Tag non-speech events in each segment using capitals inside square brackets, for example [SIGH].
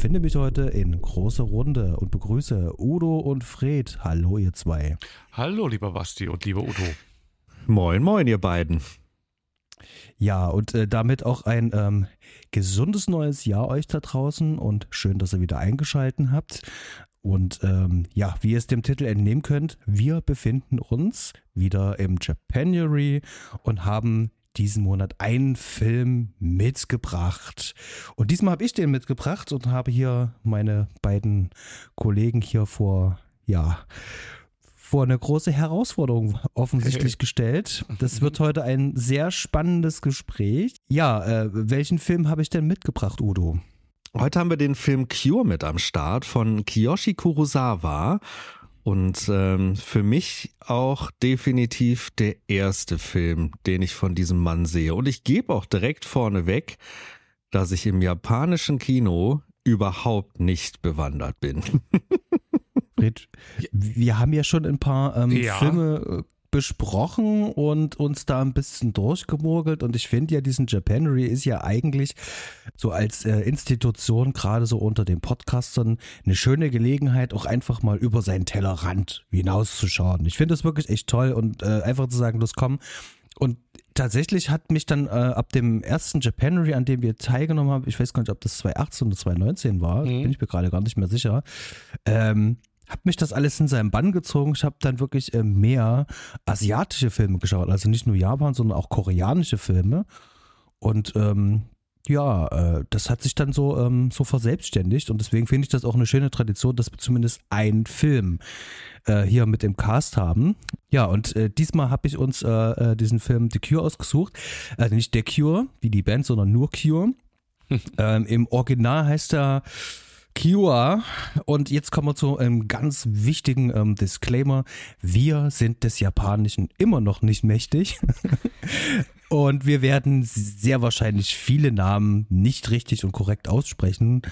Befinde mich heute in großer Runde und begrüße Udo und Fred. Hallo, ihr zwei. Hallo, lieber Basti und lieber Udo. Moin, moin, ihr beiden. Ja, und äh, damit auch ein ähm, gesundes neues Jahr euch da draußen und schön, dass ihr wieder eingeschalten habt. Und ähm, ja, wie ihr es dem Titel entnehmen könnt, wir befinden uns wieder im Japanuary und haben diesen Monat einen Film mitgebracht. Und diesmal habe ich den mitgebracht und habe hier meine beiden Kollegen hier vor, ja, vor eine große Herausforderung offensichtlich [LAUGHS] gestellt. Das wird heute ein sehr spannendes Gespräch. Ja, äh, welchen Film habe ich denn mitgebracht, Udo? Heute haben wir den Film Cure mit am Start von Kiyoshi Kurosawa. Und ähm, für mich auch definitiv der erste Film, den ich von diesem Mann sehe. Und ich gebe auch direkt vorneweg, dass ich im japanischen Kino überhaupt nicht bewandert bin. [LAUGHS] Wir haben ja schon ein paar ähm, ja. Filme äh, besprochen und uns da ein bisschen durchgemogelt. Und ich finde ja, diesen Japanery ist ja eigentlich so als äh, Institution, gerade so unter den Podcastern, eine schöne Gelegenheit, auch einfach mal über seinen Tellerrand hinauszuschauen. Ich finde das wirklich echt toll und äh, einfach zu sagen, los komm. Und tatsächlich hat mich dann äh, ab dem ersten Japanery, an dem wir teilgenommen haben, ich weiß gar nicht, ob das 2018 oder 2019 war, mhm. bin ich mir gerade gar nicht mehr sicher, ähm, habe mich das alles in seinen Bann gezogen. Ich habe dann wirklich äh, mehr asiatische Filme geschaut, also nicht nur Japan, sondern auch koreanische Filme. Und ähm, ja, äh, das hat sich dann so, ähm, so verselbstständigt und deswegen finde ich das auch eine schöne Tradition, dass wir zumindest einen Film äh, hier mit im Cast haben. Ja, und äh, diesmal habe ich uns äh, äh, diesen Film The Cure ausgesucht. Also nicht The Cure, wie die Band, sondern nur Cure. [LAUGHS] ähm, Im Original heißt er Kiwa. Und jetzt kommen wir zu einem ganz wichtigen ähm, Disclaimer. Wir sind des Japanischen immer noch nicht mächtig. [LAUGHS] und wir werden sehr wahrscheinlich viele Namen nicht richtig und korrekt aussprechen.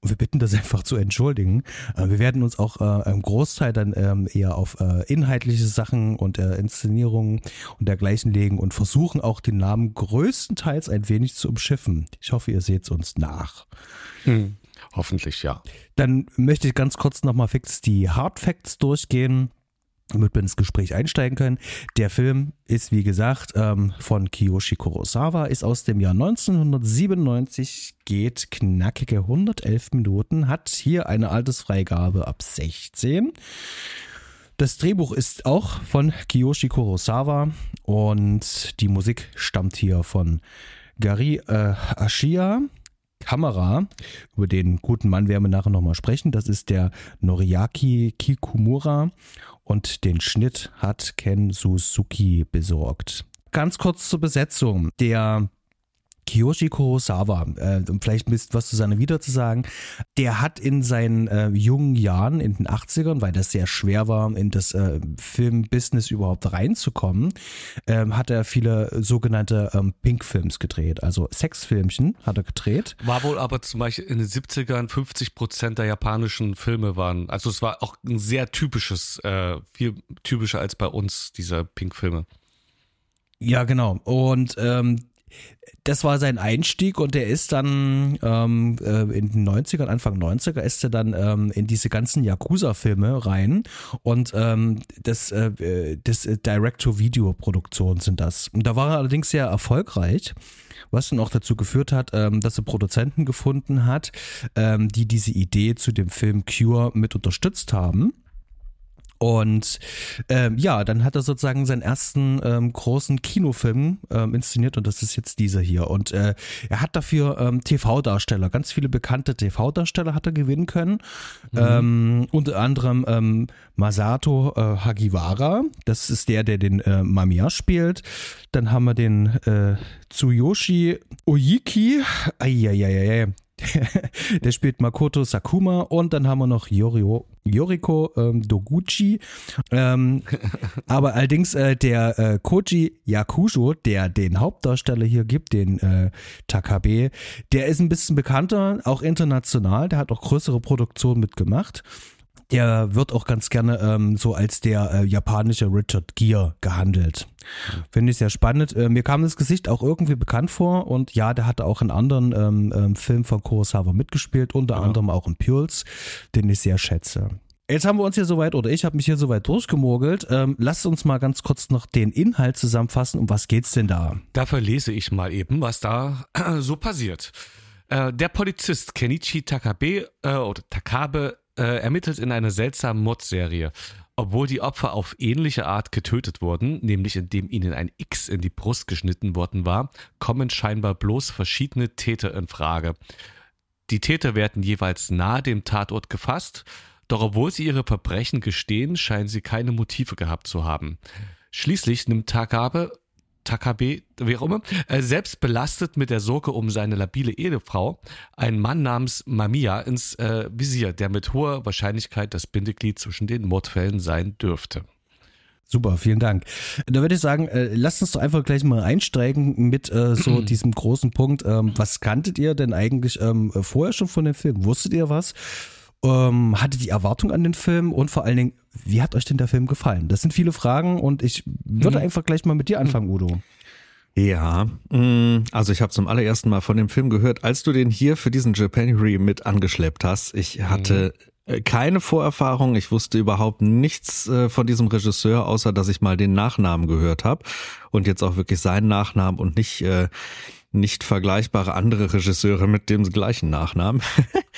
Und wir bitten das einfach zu entschuldigen. Äh, wir werden uns auch äh, im Großteil dann ähm, eher auf äh, inhaltliche Sachen und äh, Inszenierungen und dergleichen legen und versuchen auch den Namen größtenteils ein wenig zu umschiffen. Ich hoffe, ihr seht es uns nach. Hm. Hoffentlich ja. Dann möchte ich ganz kurz nochmal fix die Hard Facts durchgehen damit wir ins Gespräch einsteigen können. Der Film ist, wie gesagt, ähm, von Kiyoshi Kurosawa, ist aus dem Jahr 1997, geht knackige 111 Minuten, hat hier eine Altersfreigabe ab 16. Das Drehbuch ist auch von Kiyoshi Kurosawa und die Musik stammt hier von Gary äh, Ashia. Kamera, über den guten Mann werden wir nachher nochmal sprechen. Das ist der Noriaki Kikumura und den Schnitt hat Ken Suzuki besorgt. Ganz kurz zur Besetzung. Der Kiyoshi Kurosawa, äh, um vielleicht was zu seiner Vita zu sagen, der hat in seinen äh, jungen Jahren, in den 80ern, weil das sehr schwer war, in das äh, Filmbusiness überhaupt reinzukommen, ähm, hat er viele sogenannte ähm, Pink-Films gedreht, also Sexfilmchen hat er gedreht. War wohl aber zum Beispiel in den 70ern 50 Prozent der japanischen Filme waren, also es war auch ein sehr typisches, äh, viel typischer als bei uns, diese Pink-Filme. Ja, genau. Und ähm, das war sein Einstieg und er ist dann ähm, äh, in den 90ern, Anfang 90er, ist er dann ähm, in diese ganzen Yakuza-Filme rein und ähm, das, äh, das Direct-to-Video-Produktion sind das. Und da war er allerdings sehr erfolgreich was dann auch dazu geführt hat, ähm, dass er Produzenten gefunden hat, ähm, die diese Idee zu dem Film Cure mit unterstützt haben. Und ähm, ja, dann hat er sozusagen seinen ersten ähm, großen Kinofilm ähm, inszeniert und das ist jetzt dieser hier. Und äh, er hat dafür ähm, TV-Darsteller, ganz viele bekannte TV-Darsteller hat er gewinnen können. Mhm. Ähm, unter anderem ähm, Masato äh, Hagiwara, das ist der, der den äh, Mamiya spielt. Dann haben wir den äh, Tsuyoshi Oyiki. Eieieiei. [LAUGHS] der spielt Makoto Sakuma und dann haben wir noch Yorio, Yoriko ähm, Doguchi. Ähm, [LAUGHS] aber allerdings äh, der äh, Koji Yakusho, der den Hauptdarsteller hier gibt, den äh, Takabe, der ist ein bisschen bekannter, auch international. Der hat auch größere Produktionen mitgemacht. Der wird auch ganz gerne ähm, so als der äh, japanische Richard Gere gehandelt. Finde ich sehr spannend. Äh, mir kam das Gesicht auch irgendwie bekannt vor und ja, der hatte auch in anderen ähm, ähm, Filmen von Kurosawa mitgespielt, unter ja. anderem auch in Pules, den ich sehr schätze. Jetzt haben wir uns hier soweit, oder ich habe mich hier soweit durchgemogelt. Ähm, lasst uns mal ganz kurz noch den Inhalt zusammenfassen. Um was geht's denn da? Dafür lese ich mal eben, was da so passiert. Äh, der Polizist Kenichi Takabe äh, oder Takabe äh, ermittelt in einer seltsamen Mordserie. Obwohl die Opfer auf ähnliche Art getötet wurden, nämlich indem ihnen ein X in die Brust geschnitten worden war, kommen scheinbar bloß verschiedene Täter in Frage. Die Täter werden jeweils nahe dem Tatort gefasst, doch obwohl sie ihre Verbrechen gestehen, scheinen sie keine Motive gehabt zu haben. Schließlich nimmt Takabe Takabe, wie auch immer, äh, selbst belastet mit der Sorge um seine labile Ehefrau, einen Mann namens Mamiya ins äh, Visier, der mit hoher Wahrscheinlichkeit das Bindeglied zwischen den Mordfällen sein dürfte. Super, vielen Dank. Da würde ich sagen, äh, lasst uns doch einfach gleich mal einsteigen mit äh, so [CLEARS THROAT] diesem großen Punkt. Ähm, was kanntet ihr denn eigentlich ähm, vorher schon von dem Film? Wusstet ihr was? Ähm, hattet ihr Erwartung an den Film? Und vor allen Dingen, wie hat euch denn der Film gefallen? Das sind viele Fragen und ich würde mhm. einfach gleich mal mit dir anfangen, Udo. Ja, mm, also ich habe zum allerersten Mal von dem Film gehört, als du den hier für diesen Japanery mit angeschleppt hast. Ich hatte mhm. keine Vorerfahrung, ich wusste überhaupt nichts äh, von diesem Regisseur, außer dass ich mal den Nachnamen gehört habe und jetzt auch wirklich seinen Nachnamen und nicht äh, nicht vergleichbare andere Regisseure mit dem gleichen Nachnamen.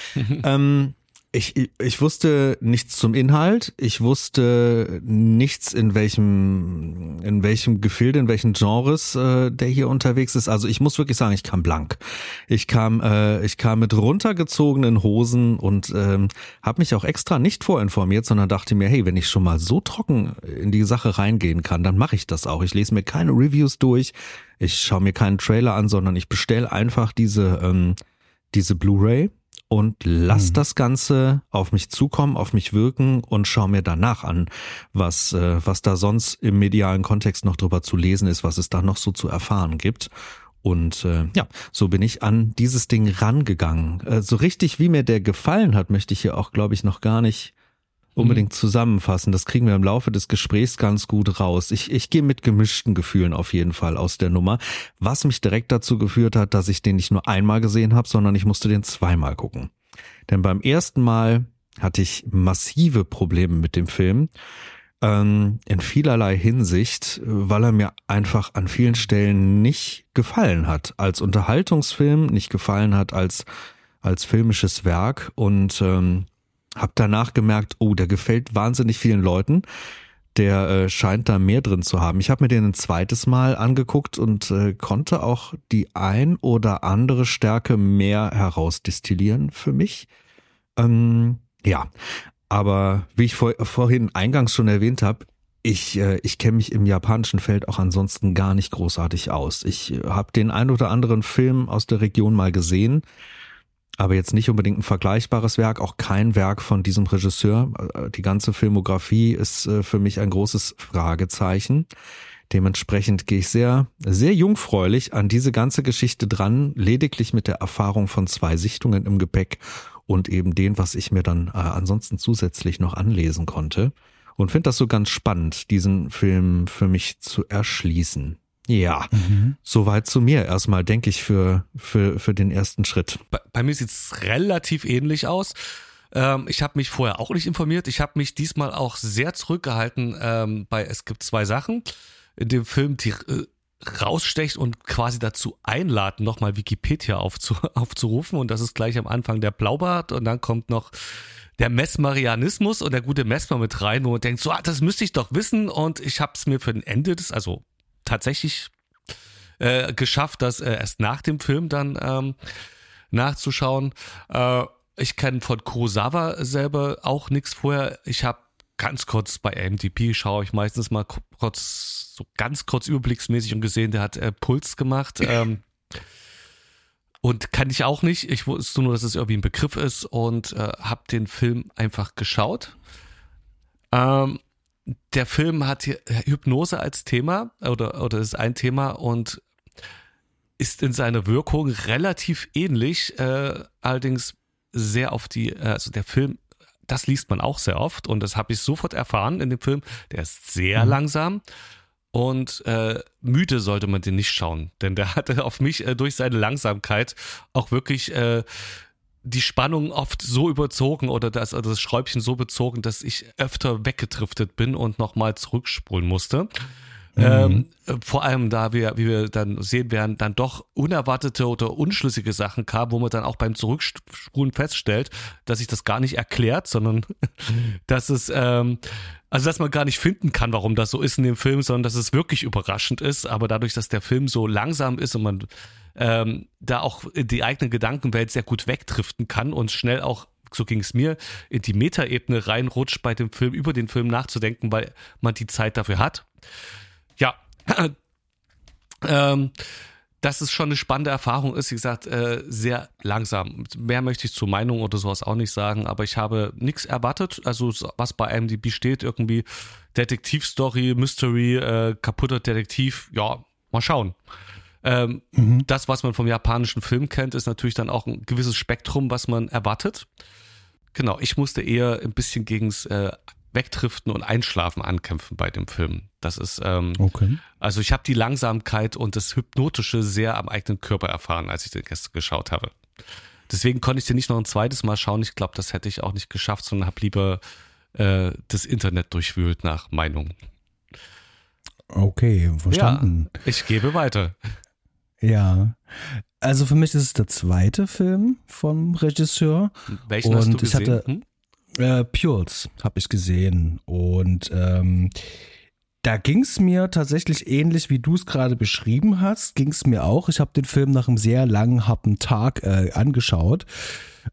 [LAUGHS] ähm, ich, ich wusste nichts zum Inhalt. Ich wusste nichts in welchem, in welchem Gefilde, in welchen Genres äh, der hier unterwegs ist. Also ich muss wirklich sagen, ich kam blank. Ich kam, äh, ich kam mit runtergezogenen Hosen und ähm, habe mich auch extra nicht vorinformiert, sondern dachte mir, hey, wenn ich schon mal so trocken in die Sache reingehen kann, dann mache ich das auch. Ich lese mir keine Reviews durch. Ich schaue mir keinen Trailer an, sondern ich bestelle einfach diese ähm, diese Blu-ray und lass mhm. das Ganze auf mich zukommen, auf mich wirken und schau mir danach an, was, äh, was da sonst im medialen Kontext noch drüber zu lesen ist, was es da noch so zu erfahren gibt. Und äh, ja, so bin ich an dieses Ding rangegangen. Äh, so richtig, wie mir der gefallen hat, möchte ich hier auch, glaube ich, noch gar nicht unbedingt zusammenfassen. Das kriegen wir im Laufe des Gesprächs ganz gut raus. Ich, ich gehe mit gemischten Gefühlen auf jeden Fall aus der Nummer, was mich direkt dazu geführt hat, dass ich den nicht nur einmal gesehen habe, sondern ich musste den zweimal gucken. Denn beim ersten Mal hatte ich massive Probleme mit dem Film ähm, in vielerlei Hinsicht, weil er mir einfach an vielen Stellen nicht gefallen hat als Unterhaltungsfilm, nicht gefallen hat als als filmisches Werk und ähm, hab danach gemerkt, oh, der gefällt wahnsinnig vielen Leuten. Der äh, scheint da mehr drin zu haben. Ich habe mir den ein zweites Mal angeguckt und äh, konnte auch die ein oder andere Stärke mehr herausdestillieren für mich. Ähm, ja, aber wie ich vor, vorhin eingangs schon erwähnt habe, ich, äh, ich kenne mich im japanischen Feld auch ansonsten gar nicht großartig aus. Ich äh, habe den ein oder anderen Film aus der Region mal gesehen aber jetzt nicht unbedingt ein vergleichbares Werk, auch kein Werk von diesem Regisseur. Die ganze Filmografie ist äh, für mich ein großes Fragezeichen. Dementsprechend gehe ich sehr, sehr jungfräulich an diese ganze Geschichte dran, lediglich mit der Erfahrung von zwei Sichtungen im Gepäck und eben den, was ich mir dann äh, ansonsten zusätzlich noch anlesen konnte. Und finde das so ganz spannend, diesen Film für mich zu erschließen. Ja, mhm. soweit zu mir erstmal, denke ich, für, für, für den ersten Schritt. Bei, bei mir sieht es relativ ähnlich aus. Ähm, ich habe mich vorher auch nicht informiert. Ich habe mich diesmal auch sehr zurückgehalten ähm, bei Es gibt zwei Sachen in dem Film, die äh, rausstecht und quasi dazu einladen, nochmal Wikipedia aufzu, [LAUGHS] aufzurufen. Und das ist gleich am Anfang der Blaubart und dann kommt noch der Messmarianismus und der gute Messmer mit rein, wo man denkt, so, ah, das müsste ich doch wissen. Und ich habe es mir für den Ende des, also tatsächlich äh, geschafft, das äh, erst nach dem Film dann ähm, nachzuschauen. Äh, ich kenne von Kurosawa selber auch nichts vorher. Ich habe ganz kurz bei AMDP schaue ich meistens mal kurz, so ganz kurz überblicksmäßig und gesehen, der hat äh, Puls gemacht. Ähm, [LAUGHS] und kann ich auch nicht. Ich wusste nur, dass es irgendwie ein Begriff ist und äh, habe den Film einfach geschaut. Ähm, der Film hat hier Hypnose als Thema oder, oder ist ein Thema und ist in seiner Wirkung relativ ähnlich, äh, allerdings sehr auf die, äh, also der Film das liest man auch sehr oft und das habe ich sofort erfahren in dem Film. Der ist sehr mhm. langsam und äh, müde sollte man den nicht schauen, denn der [LAUGHS] hatte auf mich äh, durch seine Langsamkeit auch wirklich äh, die Spannung oft so überzogen oder das, oder das Schräubchen so bezogen, dass ich öfter weggetriftet bin und nochmal zurückspulen musste. Mhm. Ähm, vor allem da wir, wie wir dann sehen werden, dann doch unerwartete oder unschlüssige Sachen kamen, wo man dann auch beim Zurückspulen feststellt, dass sich das gar nicht erklärt, sondern [LAUGHS] dass es, ähm, also dass man gar nicht finden kann, warum das so ist in dem Film, sondern dass es wirklich überraschend ist. Aber dadurch, dass der Film so langsam ist und man ähm, da auch die eigene Gedankenwelt sehr gut wegdriften kann und schnell auch so ging es mir, in die Metaebene reinrutscht bei dem Film, über den Film nachzudenken, weil man die Zeit dafür hat. Ja, [CLEARS THROAT] ähm, dass es schon eine spannende Erfahrung ist, wie gesagt, äh, sehr langsam. Mehr möchte ich zur Meinung oder sowas auch nicht sagen, aber ich habe nichts erwartet. Also was bei IMDb steht, irgendwie Detektivstory, Mystery, äh, kaputter Detektiv, ja, mal schauen. Ähm, mhm. Das, was man vom japanischen Film kennt, ist natürlich dann auch ein gewisses Spektrum, was man erwartet. Genau, ich musste eher ein bisschen gegens äh, Wegdriften und Einschlafen ankämpfen bei dem Film. Das ist, ähm, okay. also ich habe die Langsamkeit und das Hypnotische sehr am eigenen Körper erfahren, als ich den gestern geschaut habe. Deswegen konnte ich den nicht noch ein zweites Mal schauen. Ich glaube, das hätte ich auch nicht geschafft, sondern habe lieber äh, das Internet durchwühlt nach Meinung. Okay, verstanden. Ja, ich gebe weiter. Ja, also für mich ist es der zweite Film vom Regisseur. Welchen und hast du gesehen? Ich hatte, hm? Äh, Pules habe ich gesehen und ähm, da ging es mir tatsächlich ähnlich, wie du es gerade beschrieben hast, ging es mir auch. Ich habe den Film nach einem sehr langen, harten Tag äh, angeschaut.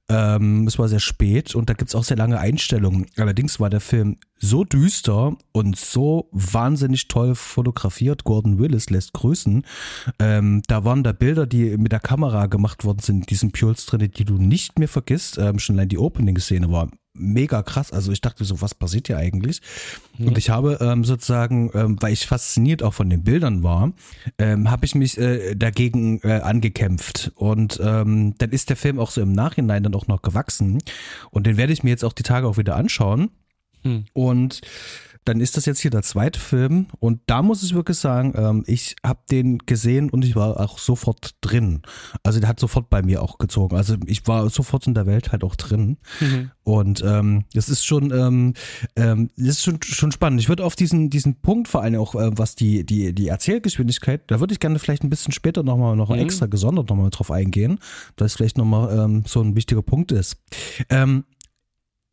Ähm, es war sehr spät und da gibt es auch sehr lange Einstellungen. Allerdings war der Film so düster und so wahnsinnig toll fotografiert. Gordon Willis lässt grüßen. Ähm, da waren da Bilder, die mit der Kamera gemacht worden sind, in diesem Pules drin, die du nicht mehr vergisst. Ähm, schon allein die Opening-Szene war mega krass. Also ich dachte so, was passiert hier eigentlich? Mhm. Und ich habe ähm, sozusagen, ähm, weil ich fasziniert auch von den Bildern war, ähm, habe ich mich äh, dagegen äh, angekämpft. Und ähm, dann ist der Film auch so im Nachhinein dann auch noch gewachsen. Und den werde ich mir jetzt auch die Tage auch wieder anschauen. Mhm. Und dann ist das jetzt hier der zweite Film und da muss ich wirklich sagen, ähm, ich habe den gesehen und ich war auch sofort drin. Also der hat sofort bei mir auch gezogen. Also ich war sofort in der Welt halt auch drin. Mhm. Und ähm, das ist schon, ähm, ähm, das ist schon, schon spannend. Ich würde auf diesen, diesen Punkt vor allem auch, äh, was die, die, die Erzählgeschwindigkeit, da würde ich gerne vielleicht ein bisschen später nochmal noch mhm. extra gesondert nochmal drauf eingehen, weil es vielleicht nochmal ähm, so ein wichtiger Punkt ist. Ähm,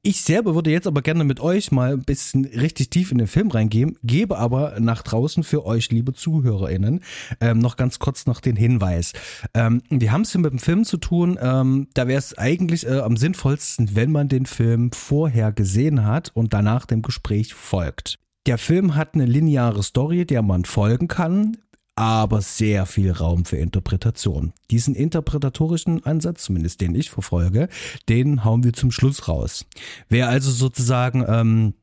ich selber würde jetzt aber gerne mit euch mal ein bisschen richtig tief in den Film reingehen, gebe aber nach draußen für euch, liebe ZuhörerInnen, ähm, noch ganz kurz noch den Hinweis. Ähm, wir haben es hier mit dem Film zu tun, ähm, da wäre es eigentlich äh, am sinnvollsten, wenn man den Film vorher gesehen hat und danach dem Gespräch folgt. Der Film hat eine lineare Story, der man folgen kann aber sehr viel Raum für Interpretation. Diesen interpretatorischen Ansatz, zumindest den ich verfolge, den hauen wir zum Schluss raus. Wer also sozusagen ähm,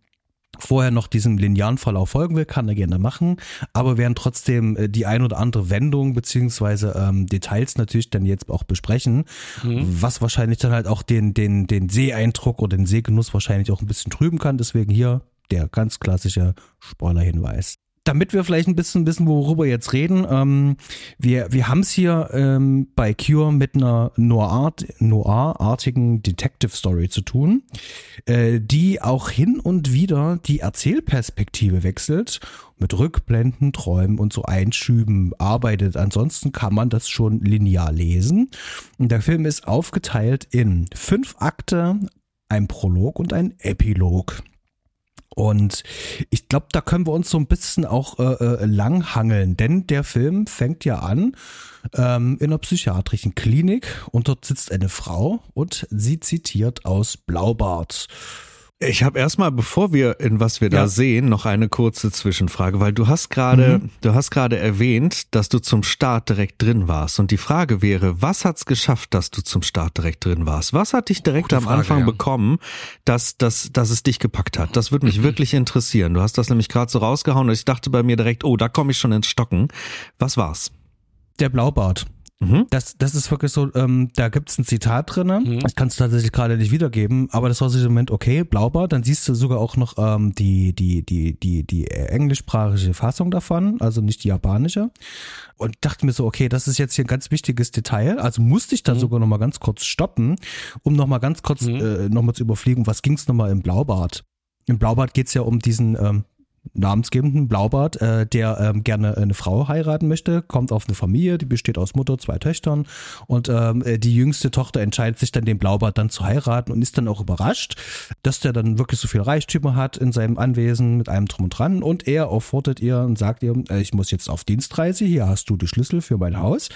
vorher noch diesem linearen Verlauf folgen will, kann er gerne machen, aber werden trotzdem äh, die ein oder andere Wendung beziehungsweise ähm, Details natürlich dann jetzt auch besprechen, mhm. was wahrscheinlich dann halt auch den, den, den Seeeindruck oder den Sehgenuss wahrscheinlich auch ein bisschen trüben kann. Deswegen hier der ganz klassische Spoiler-Hinweis damit wir vielleicht ein bisschen wissen, worüber wir jetzt reden, ähm, wir, wir haben es hier ähm, bei Cure mit einer Noir-artigen Detective Story zu tun, äh, die auch hin und wieder die Erzählperspektive wechselt, mit Rückblenden, Träumen und so Einschüben arbeitet. Ansonsten kann man das schon linear lesen. Und der Film ist aufgeteilt in fünf Akte, ein Prolog und ein Epilog. Und ich glaube, da können wir uns so ein bisschen auch äh, äh, langhangeln, denn der Film fängt ja an ähm, in einer psychiatrischen Klinik und dort sitzt eine Frau und sie zitiert aus Blaubart. Ich habe erstmal, bevor wir in was wir ja. da sehen, noch eine kurze Zwischenfrage, weil du hast gerade, mhm. du hast gerade erwähnt, dass du zum Start direkt drin warst. Und die Frage wäre, was hat's geschafft, dass du zum Start direkt drin warst? Was hat dich direkt Gute am Frage, Anfang ja. bekommen, dass, dass, dass es dich gepackt hat? Das würde mich mhm. wirklich interessieren. Du hast das nämlich gerade so rausgehauen und ich dachte bei mir direkt, oh, da komme ich schon ins Stocken. Was war's? Der Blaubart. Mhm. Das, das ist wirklich so, ähm, da gibt es ein Zitat drin, mhm. das kannst du tatsächlich gerade nicht wiedergeben, aber das war so im Moment, okay, Blaubart, dann siehst du sogar auch noch ähm, die, die, die, die, die englischsprachige Fassung davon, also nicht die japanische. Und dachte mir so, okay, das ist jetzt hier ein ganz wichtiges Detail, also musste ich dann mhm. sogar nochmal ganz kurz stoppen, um nochmal ganz kurz mhm. äh, nochmal zu überfliegen, was ging es nochmal im Blaubart. Im Blaubart geht es ja um diesen ähm, namensgebenden Blaubart, äh, der ähm, gerne eine Frau heiraten möchte, kommt auf eine Familie, die besteht aus Mutter, zwei Töchtern und ähm, äh, die jüngste Tochter entscheidet sich dann den Blaubart dann zu heiraten und ist dann auch überrascht, dass der dann wirklich so viel Reichtümer hat in seinem Anwesen mit einem Drum und Dran und er auffordert ihr und sagt ihr, äh, ich muss jetzt auf Dienstreise, hier hast du die Schlüssel für mein Haus,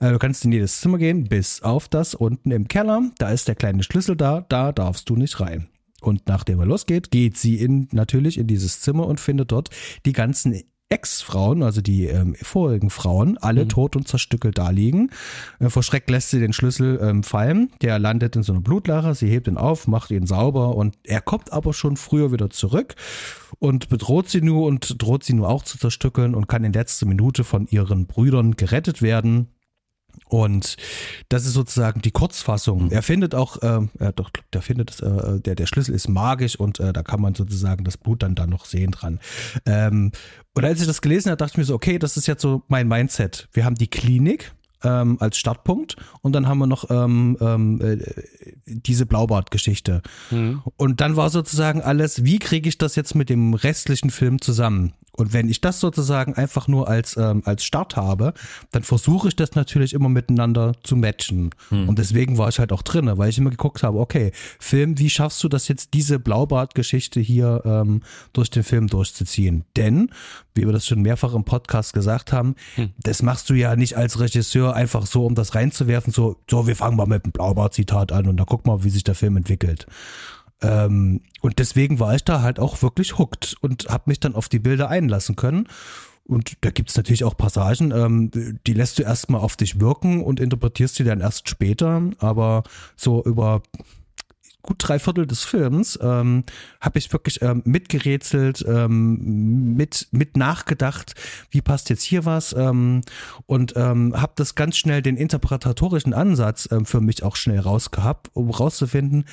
äh, du kannst in jedes Zimmer gehen, bis auf das unten im Keller, da ist der kleine Schlüssel da, da darfst du nicht rein. Und nachdem er losgeht, geht sie in, natürlich in dieses Zimmer und findet dort die ganzen Ex-Frauen, also die ähm, vorigen Frauen, alle mhm. tot und zerstückelt da liegen. Äh, vor Schreck lässt sie den Schlüssel ähm, fallen. Der landet in so einer Blutlache. Sie hebt ihn auf, macht ihn sauber und er kommt aber schon früher wieder zurück und bedroht sie nur und droht sie nur auch zu zerstückeln und kann in letzter Minute von ihren Brüdern gerettet werden. Und das ist sozusagen die Kurzfassung. Er findet auch, äh, er doch, der findet, äh, der, der Schlüssel ist magisch und äh, da kann man sozusagen das Blut dann da noch sehen dran. Ähm, und als ich das gelesen habe, dachte ich mir so, okay, das ist jetzt so mein Mindset. Wir haben die Klinik, ähm, als Startpunkt und dann haben wir noch ähm, ähm, äh, diese Blaubart-Geschichte. Mhm. Und dann war sozusagen alles, wie kriege ich das jetzt mit dem restlichen Film zusammen? Und wenn ich das sozusagen einfach nur als, ähm, als Start habe, dann versuche ich das natürlich immer miteinander zu matchen. Hm. Und deswegen war ich halt auch drin, weil ich immer geguckt habe, okay, Film, wie schaffst du das jetzt, diese Blaubart-Geschichte hier ähm, durch den Film durchzuziehen? Denn, wie wir das schon mehrfach im Podcast gesagt haben, hm. das machst du ja nicht als Regisseur einfach so, um das reinzuwerfen, so, so, wir fangen mal mit dem Blaubart-Zitat an und dann guck mal, wie sich der Film entwickelt. Ähm, und deswegen war ich da halt auch wirklich hooked und habe mich dann auf die Bilder einlassen können. Und da gibt's natürlich auch Passagen, ähm, die lässt du erstmal auf dich wirken und interpretierst sie dann erst später. Aber so über gut drei Viertel des Films ähm, habe ich wirklich ähm, mitgerätselt, ähm, mit, mit nachgedacht, wie passt jetzt hier was ähm, und ähm, habe das ganz schnell den interpretatorischen Ansatz ähm, für mich auch schnell rausgehabt, um rauszufinden,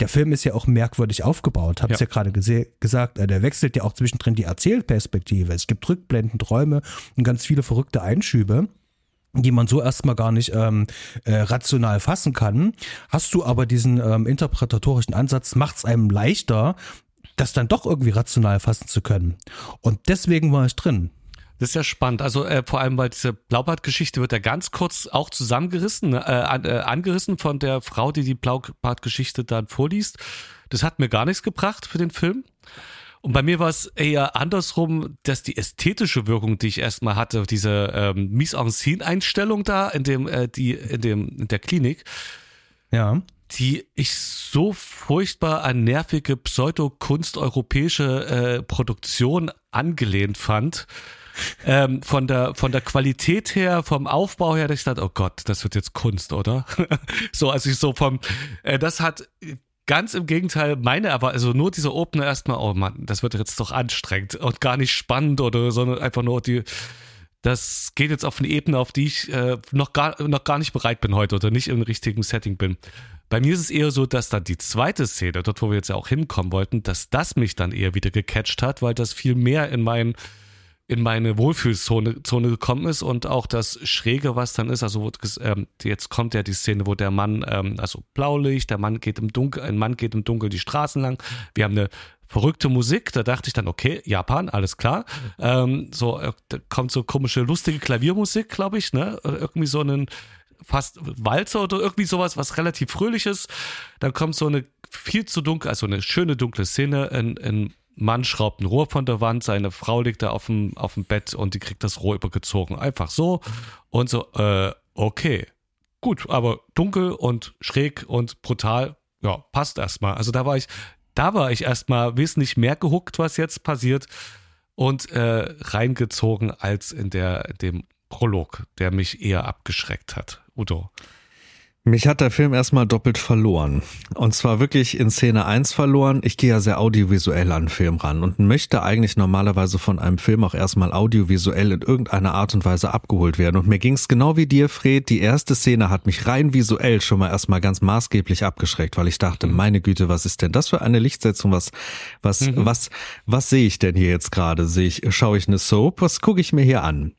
der Film ist ja auch merkwürdig aufgebaut, habe es ja, ja gerade gesagt, äh, der wechselt ja auch zwischendrin die Erzählperspektive, es gibt Rückblenden, Träume und ganz viele verrückte Einschübe die man so erstmal gar nicht ähm, äh, rational fassen kann. Hast du aber diesen ähm, interpretatorischen Ansatz, macht es einem leichter, das dann doch irgendwie rational fassen zu können. Und deswegen war ich drin. Das ist ja spannend. Also äh, vor allem, weil diese Blaubart-Geschichte wird ja ganz kurz auch zusammengerissen, ne, äh, an, äh, angerissen von der Frau, die die Blaubart-Geschichte dann vorliest. Das hat mir gar nichts gebracht für den Film. Und bei mir war es eher andersrum, dass die ästhetische Wirkung, die ich erstmal hatte, diese ähm, Mise en scène Einstellung da in dem, äh, die, in dem, in der Klinik. Ja die ich so furchtbar an nervige Pseudokunst europäische äh, Produktion angelehnt fand. Ähm, von der von der Qualität her, vom Aufbau her, dass ich dachte, oh Gott, das wird jetzt Kunst, oder? [LAUGHS] so, also ich so vom, äh, das hat Ganz im Gegenteil, meine aber, also nur dieser Opener erstmal, oh Mann, das wird jetzt doch anstrengend und gar nicht spannend oder, sondern einfach nur die, das geht jetzt auf eine Ebene, auf die ich äh, noch, gar, noch gar nicht bereit bin heute oder nicht im richtigen Setting bin. Bei mir ist es eher so, dass dann die zweite Szene, dort wo wir jetzt ja auch hinkommen wollten, dass das mich dann eher wieder gecatcht hat, weil das viel mehr in meinen in meine Wohlfühlzone Zone gekommen ist und auch das Schräge, was dann ist, also ähm, jetzt kommt ja die Szene, wo der Mann, ähm, also Blaulicht, der Mann geht im Dunkel, ein Mann geht im Dunkel die Straßen lang. Wir haben eine verrückte Musik, da dachte ich dann, okay, Japan, alles klar. Ähm, so, äh, da kommt so komische, lustige Klaviermusik, glaube ich, ne? Irgendwie so einen fast Walzer oder irgendwie sowas, was relativ fröhlich ist. Dann kommt so eine viel zu dunkel, also eine schöne dunkle Szene in, in Mann schraubt ein Rohr von der Wand, seine Frau liegt da auf dem, auf dem Bett und die kriegt das Rohr übergezogen. Einfach so. Und so, äh, okay. Gut, aber dunkel und schräg und brutal, ja, passt erstmal. Also da war ich, da war ich erstmal wesentlich mehr gehuckt, was jetzt passiert und äh, reingezogen als in der, in dem Prolog, der mich eher abgeschreckt hat. Udo. Mich hat der Film erstmal doppelt verloren. Und zwar wirklich in Szene 1 verloren. Ich gehe ja sehr audiovisuell an den Film ran und möchte eigentlich normalerweise von einem Film auch erstmal audiovisuell in irgendeiner Art und Weise abgeholt werden. Und mir ging es genau wie dir, Fred. Die erste Szene hat mich rein visuell schon mal erstmal ganz maßgeblich abgeschreckt, weil ich dachte, mhm. meine Güte, was ist denn das für eine Lichtsetzung? Was, was, mhm. was, was sehe ich denn hier jetzt gerade? Sehe ich, schaue ich eine Soap? Was gucke ich mir hier an?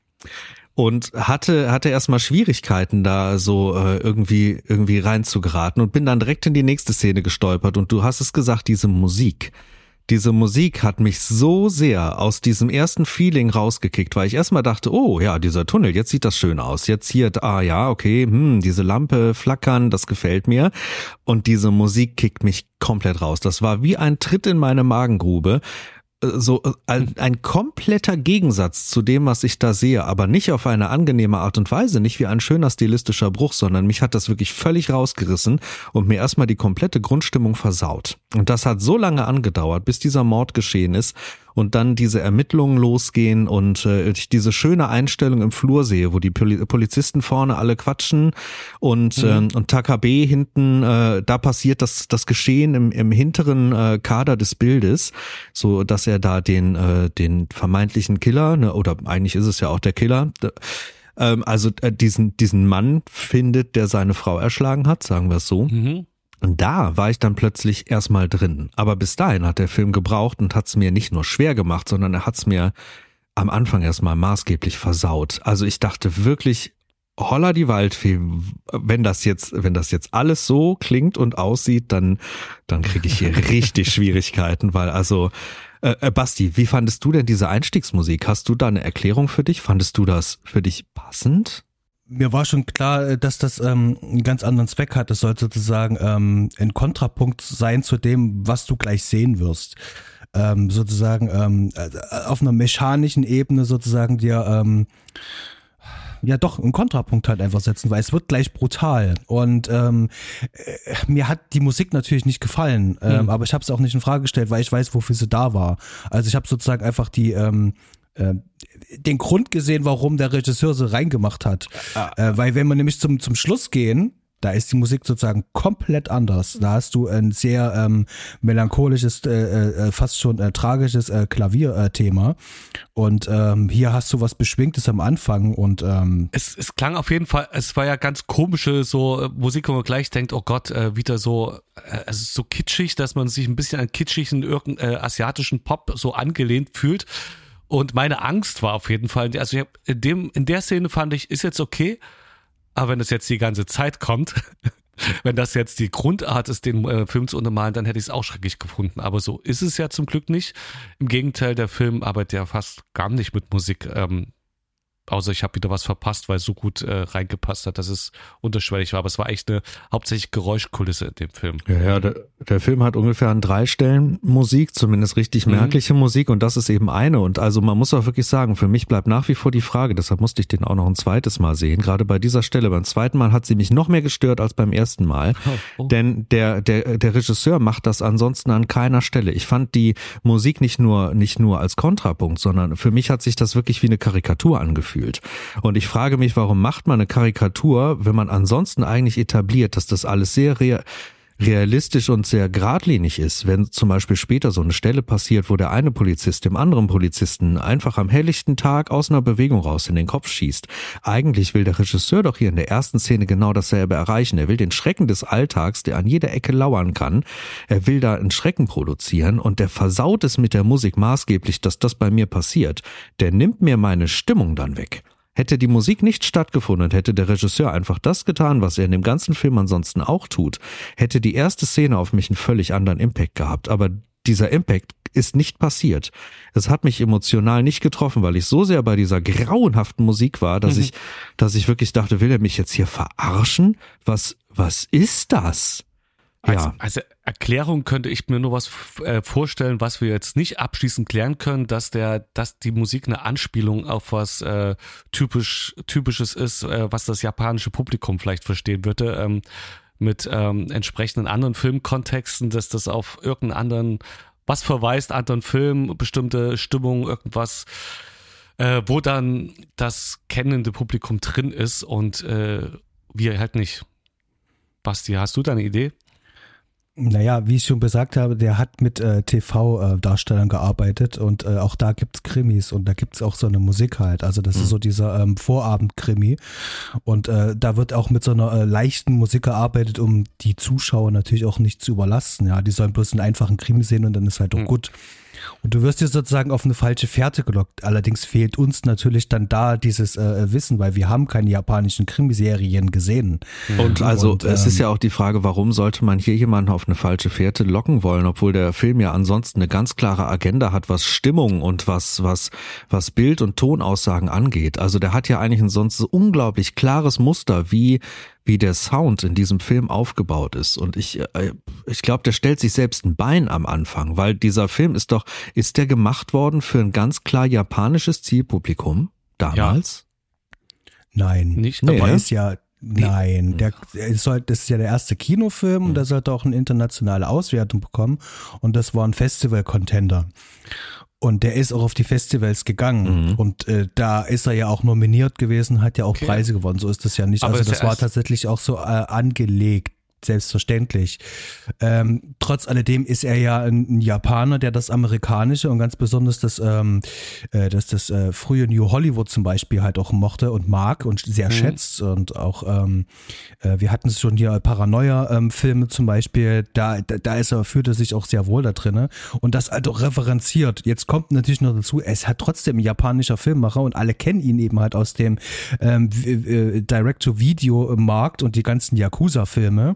Und hatte hatte erstmal Schwierigkeiten da so äh, irgendwie irgendwie reinzugeraten und bin dann direkt in die nächste Szene gestolpert und du hast es gesagt, diese Musik. Diese Musik hat mich so sehr aus diesem ersten Feeling rausgekickt, weil ich erstmal dachte, oh ja, dieser Tunnel, jetzt sieht das schön aus. Jetzt hier, ah ja, okay, hm, diese Lampe flackern, das gefällt mir. Und diese Musik kickt mich komplett raus. Das war wie ein Tritt in meine Magengrube so äh, ein, ein, kompletter Gegensatz zu dem, was ich da sehe, aber nicht auf eine angenehme Art und Weise, nicht wie ein schöner stilistischer Bruch, sondern mich hat das wirklich völlig rausgerissen und mir erstmal die komplette Grundstimmung versaut. Und das hat so lange angedauert, bis dieser Mord geschehen ist und dann diese Ermittlungen losgehen und äh, ich diese schöne Einstellung im Flur sehe, wo die Polizisten vorne alle quatschen und mhm. ähm, und Takabe hinten, äh, da passiert das das Geschehen im, im hinteren äh, Kader des Bildes, so dass er da den äh, den vermeintlichen Killer ne, oder eigentlich ist es ja auch der Killer ähm, also äh, diesen diesen Mann findet, der seine Frau erschlagen hat, sagen wir es so. Mhm. Und da war ich dann plötzlich erstmal drin. Aber bis dahin hat der Film gebraucht und hat es mir nicht nur schwer gemacht, sondern er hat es mir am Anfang erstmal maßgeblich versaut. Also ich dachte wirklich, holla die Waldfee, wenn das jetzt, wenn das jetzt alles so klingt und aussieht, dann, dann kriege ich hier [LAUGHS] richtig Schwierigkeiten, weil also, äh, äh, Basti, wie fandest du denn diese Einstiegsmusik? Hast du da eine Erklärung für dich? Fandest du das für dich passend? Mir war schon klar, äh, dass das ähm, einen ganz anderen Zweck hat. Es soll sozusagen ähm, ein Kontrapunkt sein zu dem, was du gleich sehen wirst. Ähm, sozusagen ähm, äh, auf einer mechanischen Ebene sozusagen dir ähm, ja doch einen Kontrapunkt halt einfach setzen, weil es wird gleich brutal. Und ähm, äh, mir hat die Musik natürlich nicht gefallen, ähm, hm. aber ich habe es auch nicht in Frage gestellt, weil ich weiß, wofür sie da war. Also ich habe sozusagen einfach die ähm, äh, den Grund gesehen, warum der Regisseur so reingemacht hat. Ah. Äh, weil wenn wir nämlich zum, zum Schluss gehen, da ist die Musik sozusagen komplett anders. Da hast du ein sehr ähm, melancholisches, äh, äh, fast schon äh, tragisches äh, Klavierthema. und ähm, hier hast du was Beschwingtes am Anfang und ähm, es, es klang auf jeden Fall, es war ja ganz komische so äh, Musik, wo man gleich denkt, oh Gott, äh, wieder so, äh, es ist so kitschig, dass man sich ein bisschen an kitschigen irgendeinen äh, asiatischen Pop so angelehnt fühlt. Und meine Angst war auf jeden Fall, also ich hab in dem, in der Szene fand ich, ist jetzt okay, aber wenn das jetzt die ganze Zeit kommt, [LAUGHS] wenn das jetzt die Grundart ist, den äh, Film zu untermalen, dann hätte ich es auch schrecklich gefunden. Aber so ist es ja zum Glück nicht. Im Gegenteil, der Film arbeitet ja fast gar nicht mit Musik. Ähm, außer ich habe wieder was verpasst, weil es so gut äh, reingepasst hat, dass es unterschwellig war. Aber es war echt eine hauptsächlich Geräuschkulisse in dem Film. Ja, ja der, der Film hat ungefähr an drei Stellen Musik, zumindest richtig mhm. merkliche mhm. Musik und das ist eben eine. Und also man muss auch wirklich sagen, für mich bleibt nach wie vor die Frage, deshalb musste ich den auch noch ein zweites Mal sehen. Gerade bei dieser Stelle, beim zweiten Mal hat sie mich noch mehr gestört als beim ersten Mal. [LAUGHS] Oh, oh. Denn der, der, der Regisseur macht das ansonsten an keiner Stelle. Ich fand die Musik nicht nur, nicht nur als Kontrapunkt, sondern für mich hat sich das wirklich wie eine Karikatur angefühlt fühlt. Und ich frage mich, warum macht man eine Karikatur, wenn man ansonsten eigentlich etabliert, dass das alles sehr real realistisch und sehr geradlinig ist, wenn zum Beispiel später so eine Stelle passiert, wo der eine Polizist dem anderen Polizisten einfach am helllichten Tag aus einer Bewegung raus in den Kopf schießt. Eigentlich will der Regisseur doch hier in der ersten Szene genau dasselbe erreichen. Er will den Schrecken des Alltags, der an jeder Ecke lauern kann. Er will da einen Schrecken produzieren und der versaut es mit der Musik maßgeblich, dass das bei mir passiert. Der nimmt mir meine Stimmung dann weg. Hätte die Musik nicht stattgefunden und hätte der Regisseur einfach das getan, was er in dem ganzen Film ansonsten auch tut, hätte die erste Szene auf mich einen völlig anderen Impact gehabt. Aber dieser Impact ist nicht passiert. Es hat mich emotional nicht getroffen, weil ich so sehr bei dieser grauenhaften Musik war, dass mhm. ich, dass ich wirklich dachte, will er mich jetzt hier verarschen? Was, was ist das? Als, ja. als Erklärung könnte ich mir nur was äh, vorstellen, was wir jetzt nicht abschließend klären können, dass der, dass die Musik eine Anspielung auf was äh, typisch typisches ist, äh, was das japanische Publikum vielleicht verstehen würde, ähm, mit ähm, entsprechenden anderen Filmkontexten, dass das auf irgendeinen anderen, was verweist, anderen Film, bestimmte Stimmung, irgendwas, äh, wo dann das kennende Publikum drin ist und äh, wir halt nicht. Basti, hast du da eine Idee? Naja, wie ich schon gesagt habe, der hat mit äh, TV-Darstellern gearbeitet und äh, auch da gibt's Krimis und da gibt's auch so eine Musik halt. Also das mhm. ist so dieser ähm, Vorabend-Krimi und äh, da wird auch mit so einer äh, leichten Musik gearbeitet, um die Zuschauer natürlich auch nicht zu überlasten. Ja, die sollen bloß einen einfachen Krimi sehen und dann ist halt auch mhm. gut. Und du wirst dir sozusagen auf eine falsche Fährte gelockt. Allerdings fehlt uns natürlich dann da dieses äh, Wissen, weil wir haben keine japanischen Krimiserien gesehen. Und also Und, es ist ja ähm, auch die Frage, warum sollte man hier jemanden auf eine falsche Fährte locken wollen, obwohl der Film ja ansonsten eine ganz klare Agenda hat, was Stimmung und was was was Bild und Tonaussagen angeht. Also der hat ja eigentlich ein sonst unglaublich klares Muster, wie wie der Sound in diesem Film aufgebaut ist. Und ich, äh, ich glaube, der stellt sich selbst ein Bein am Anfang, weil dieser Film ist doch, ist der gemacht worden für ein ganz klar japanisches Zielpublikum damals? Ja. Nein, nicht, nee. aber ist ja Nein, der, der soll, das ist ja der erste Kinofilm und der sollte auch eine internationale Auswertung bekommen und das war ein Festival-Contender. Und der ist auch auf die Festivals gegangen. Mhm. Und äh, da ist er ja auch nominiert gewesen, hat ja auch okay. Preise gewonnen. So ist das ja nicht. Aber also das war tatsächlich auch so äh, angelegt selbstverständlich. Ähm, trotz alledem ist er ja ein, Japaner, der das amerikanische und ganz besonders das, ähm, äh, das, das äh, frühe New Hollywood zum Beispiel halt auch mochte und mag und sehr mhm. schätzt und auch ähm, äh, wir hatten es schon hier Paranoia-Filme zum Beispiel, da, da, da ist er, fühlt er sich auch sehr wohl da drinne und das halt auch referenziert. Jetzt kommt natürlich noch dazu, es hat trotzdem ein japanischer Filmmacher und alle kennen ihn eben halt aus dem ähm, äh, Direct-to-Video-Markt und die ganzen Yakuza-Filme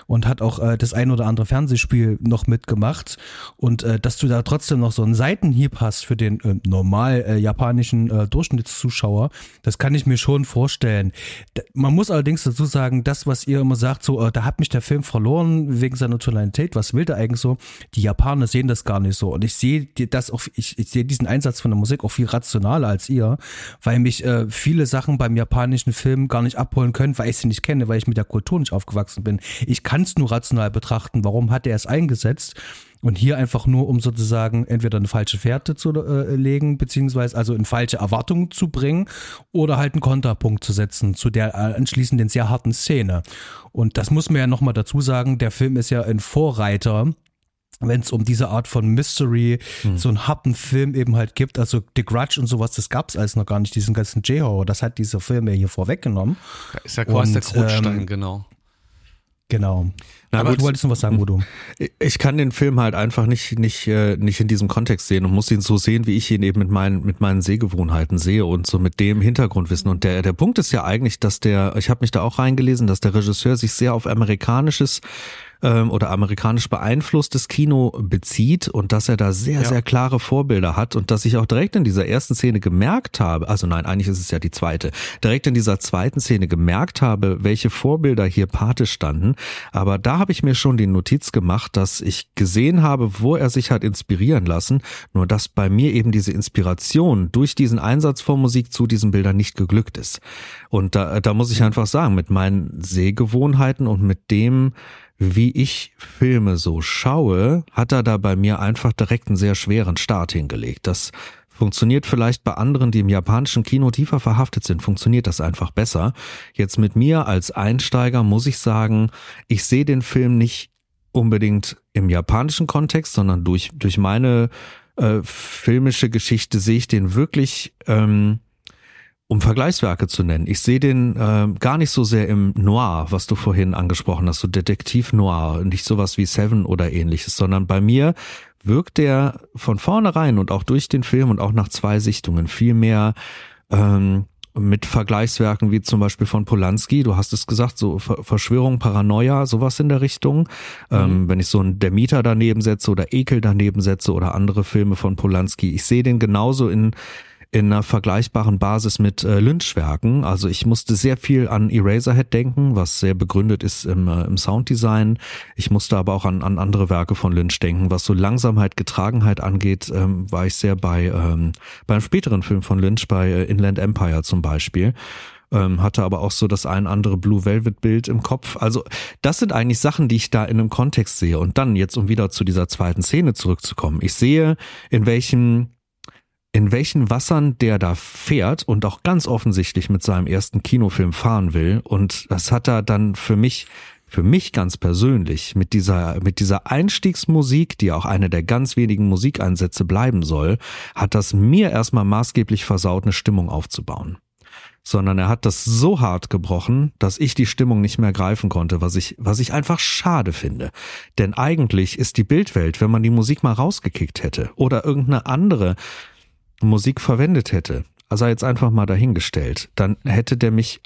und hat auch äh, das ein oder andere Fernsehspiel noch mitgemacht. Und äh, dass du da trotzdem noch so einen Seitenhieb hast für den äh, normal äh, japanischen äh, Durchschnittszuschauer, das kann ich mir schon vorstellen. D man muss allerdings dazu sagen, das, was ihr immer sagt, so, äh, da hat mich der Film verloren wegen seiner Tonalität, was will der eigentlich so? Die Japaner sehen das gar nicht so. Und ich sehe das auch, ich, ich sehe diesen Einsatz von der Musik auch viel rationaler als ihr, weil mich äh, viele Sachen beim japanischen Film gar nicht abholen können, weil ich sie nicht kenne, weil ich mit der Kultur nicht aufgewachsen bin. Ich kann es nur rational betrachten, warum hat er es eingesetzt. Und hier einfach nur, um sozusagen entweder eine falsche Fährte zu äh, legen, beziehungsweise also in falsche Erwartungen zu bringen oder halt einen Konterpunkt zu setzen zu der äh, anschließenden sehr harten Szene. Und das muss man ja nochmal dazu sagen, der Film ist ja ein Vorreiter wenn es um diese Art von Mystery, hm. so einen harten Film eben halt gibt. Also The Grudge und sowas, das gab's alles noch gar nicht, diesen ganzen J-Horror. Das hat dieser Film ja hier vorweggenommen. Ist ja quasi der Grundstein, ähm, genau. Genau. Na Aber gut, du wolltest noch was sagen, Udo. Ich kann den Film halt einfach nicht, nicht, äh, nicht in diesem Kontext sehen und muss ihn so sehen, wie ich ihn eben mit meinen, mit meinen Sehgewohnheiten sehe und so mit dem Hintergrundwissen. Und der, der Punkt ist ja eigentlich, dass der, ich habe mich da auch reingelesen, dass der Regisseur sich sehr auf amerikanisches ähm, oder amerikanisch beeinflusstes Kino bezieht und dass er da sehr, ja. sehr klare Vorbilder hat und dass ich auch direkt in dieser ersten Szene gemerkt habe, also nein, eigentlich ist es ja die zweite, direkt in dieser zweiten Szene gemerkt habe, welche Vorbilder hier Pate standen. Aber da habe ich mir schon die Notiz gemacht, dass ich gesehen habe, wo er sich hat inspirieren lassen, nur dass bei mir eben diese Inspiration durch diesen Einsatz von Musik zu diesen Bildern nicht geglückt ist. Und da, da muss ich einfach sagen, mit meinen Sehgewohnheiten und mit dem, wie ich Filme so schaue, hat er da bei mir einfach direkt einen sehr schweren Start hingelegt. Das funktioniert vielleicht bei anderen, die im japanischen Kino tiefer verhaftet sind, funktioniert das einfach besser. Jetzt mit mir als Einsteiger muss ich sagen, ich sehe den Film nicht unbedingt im japanischen Kontext, sondern durch, durch meine äh, filmische Geschichte sehe ich den wirklich ähm, um Vergleichswerke zu nennen. Ich sehe den äh, gar nicht so sehr im Noir, was du vorhin angesprochen hast, so Detektiv Noir, nicht sowas wie Seven oder ähnliches, sondern bei mir wirkt der von vornherein und auch durch den Film und auch nach zwei Sichtungen viel mehr ähm, mit Vergleichswerken wie zum Beispiel von Polanski, du hast es gesagt, so Verschwörung, Paranoia, sowas in der Richtung. Mhm. Ähm, wenn ich so einen Der Mieter daneben setze oder Ekel daneben setze oder andere Filme von Polanski, ich sehe den genauso in in einer vergleichbaren Basis mit äh, Lynchwerken. Also ich musste sehr viel an Eraserhead denken, was sehr begründet ist im, äh, im Sounddesign. Ich musste aber auch an, an andere Werke von Lynch denken. Was so Langsamkeit, Getragenheit angeht, ähm, war ich sehr bei ähm, beim späteren Film von Lynch, bei äh, Inland Empire zum Beispiel ähm, hatte aber auch so das ein andere Blue Velvet Bild im Kopf. Also das sind eigentlich Sachen, die ich da in einem Kontext sehe. Und dann jetzt, um wieder zu dieser zweiten Szene zurückzukommen. Ich sehe, in welchem in welchen Wassern der da fährt und auch ganz offensichtlich mit seinem ersten Kinofilm fahren will. Und das hat er dann für mich für mich ganz persönlich mit dieser, mit dieser Einstiegsmusik, die auch eine der ganz wenigen Musikeinsätze bleiben soll, hat das mir erstmal maßgeblich versaut, eine Stimmung aufzubauen. Sondern er hat das so hart gebrochen, dass ich die Stimmung nicht mehr greifen konnte, was ich, was ich einfach schade finde. Denn eigentlich ist die Bildwelt, wenn man die Musik mal rausgekickt hätte oder irgendeine andere Musik verwendet hätte, also jetzt einfach mal dahingestellt, dann hätte der mich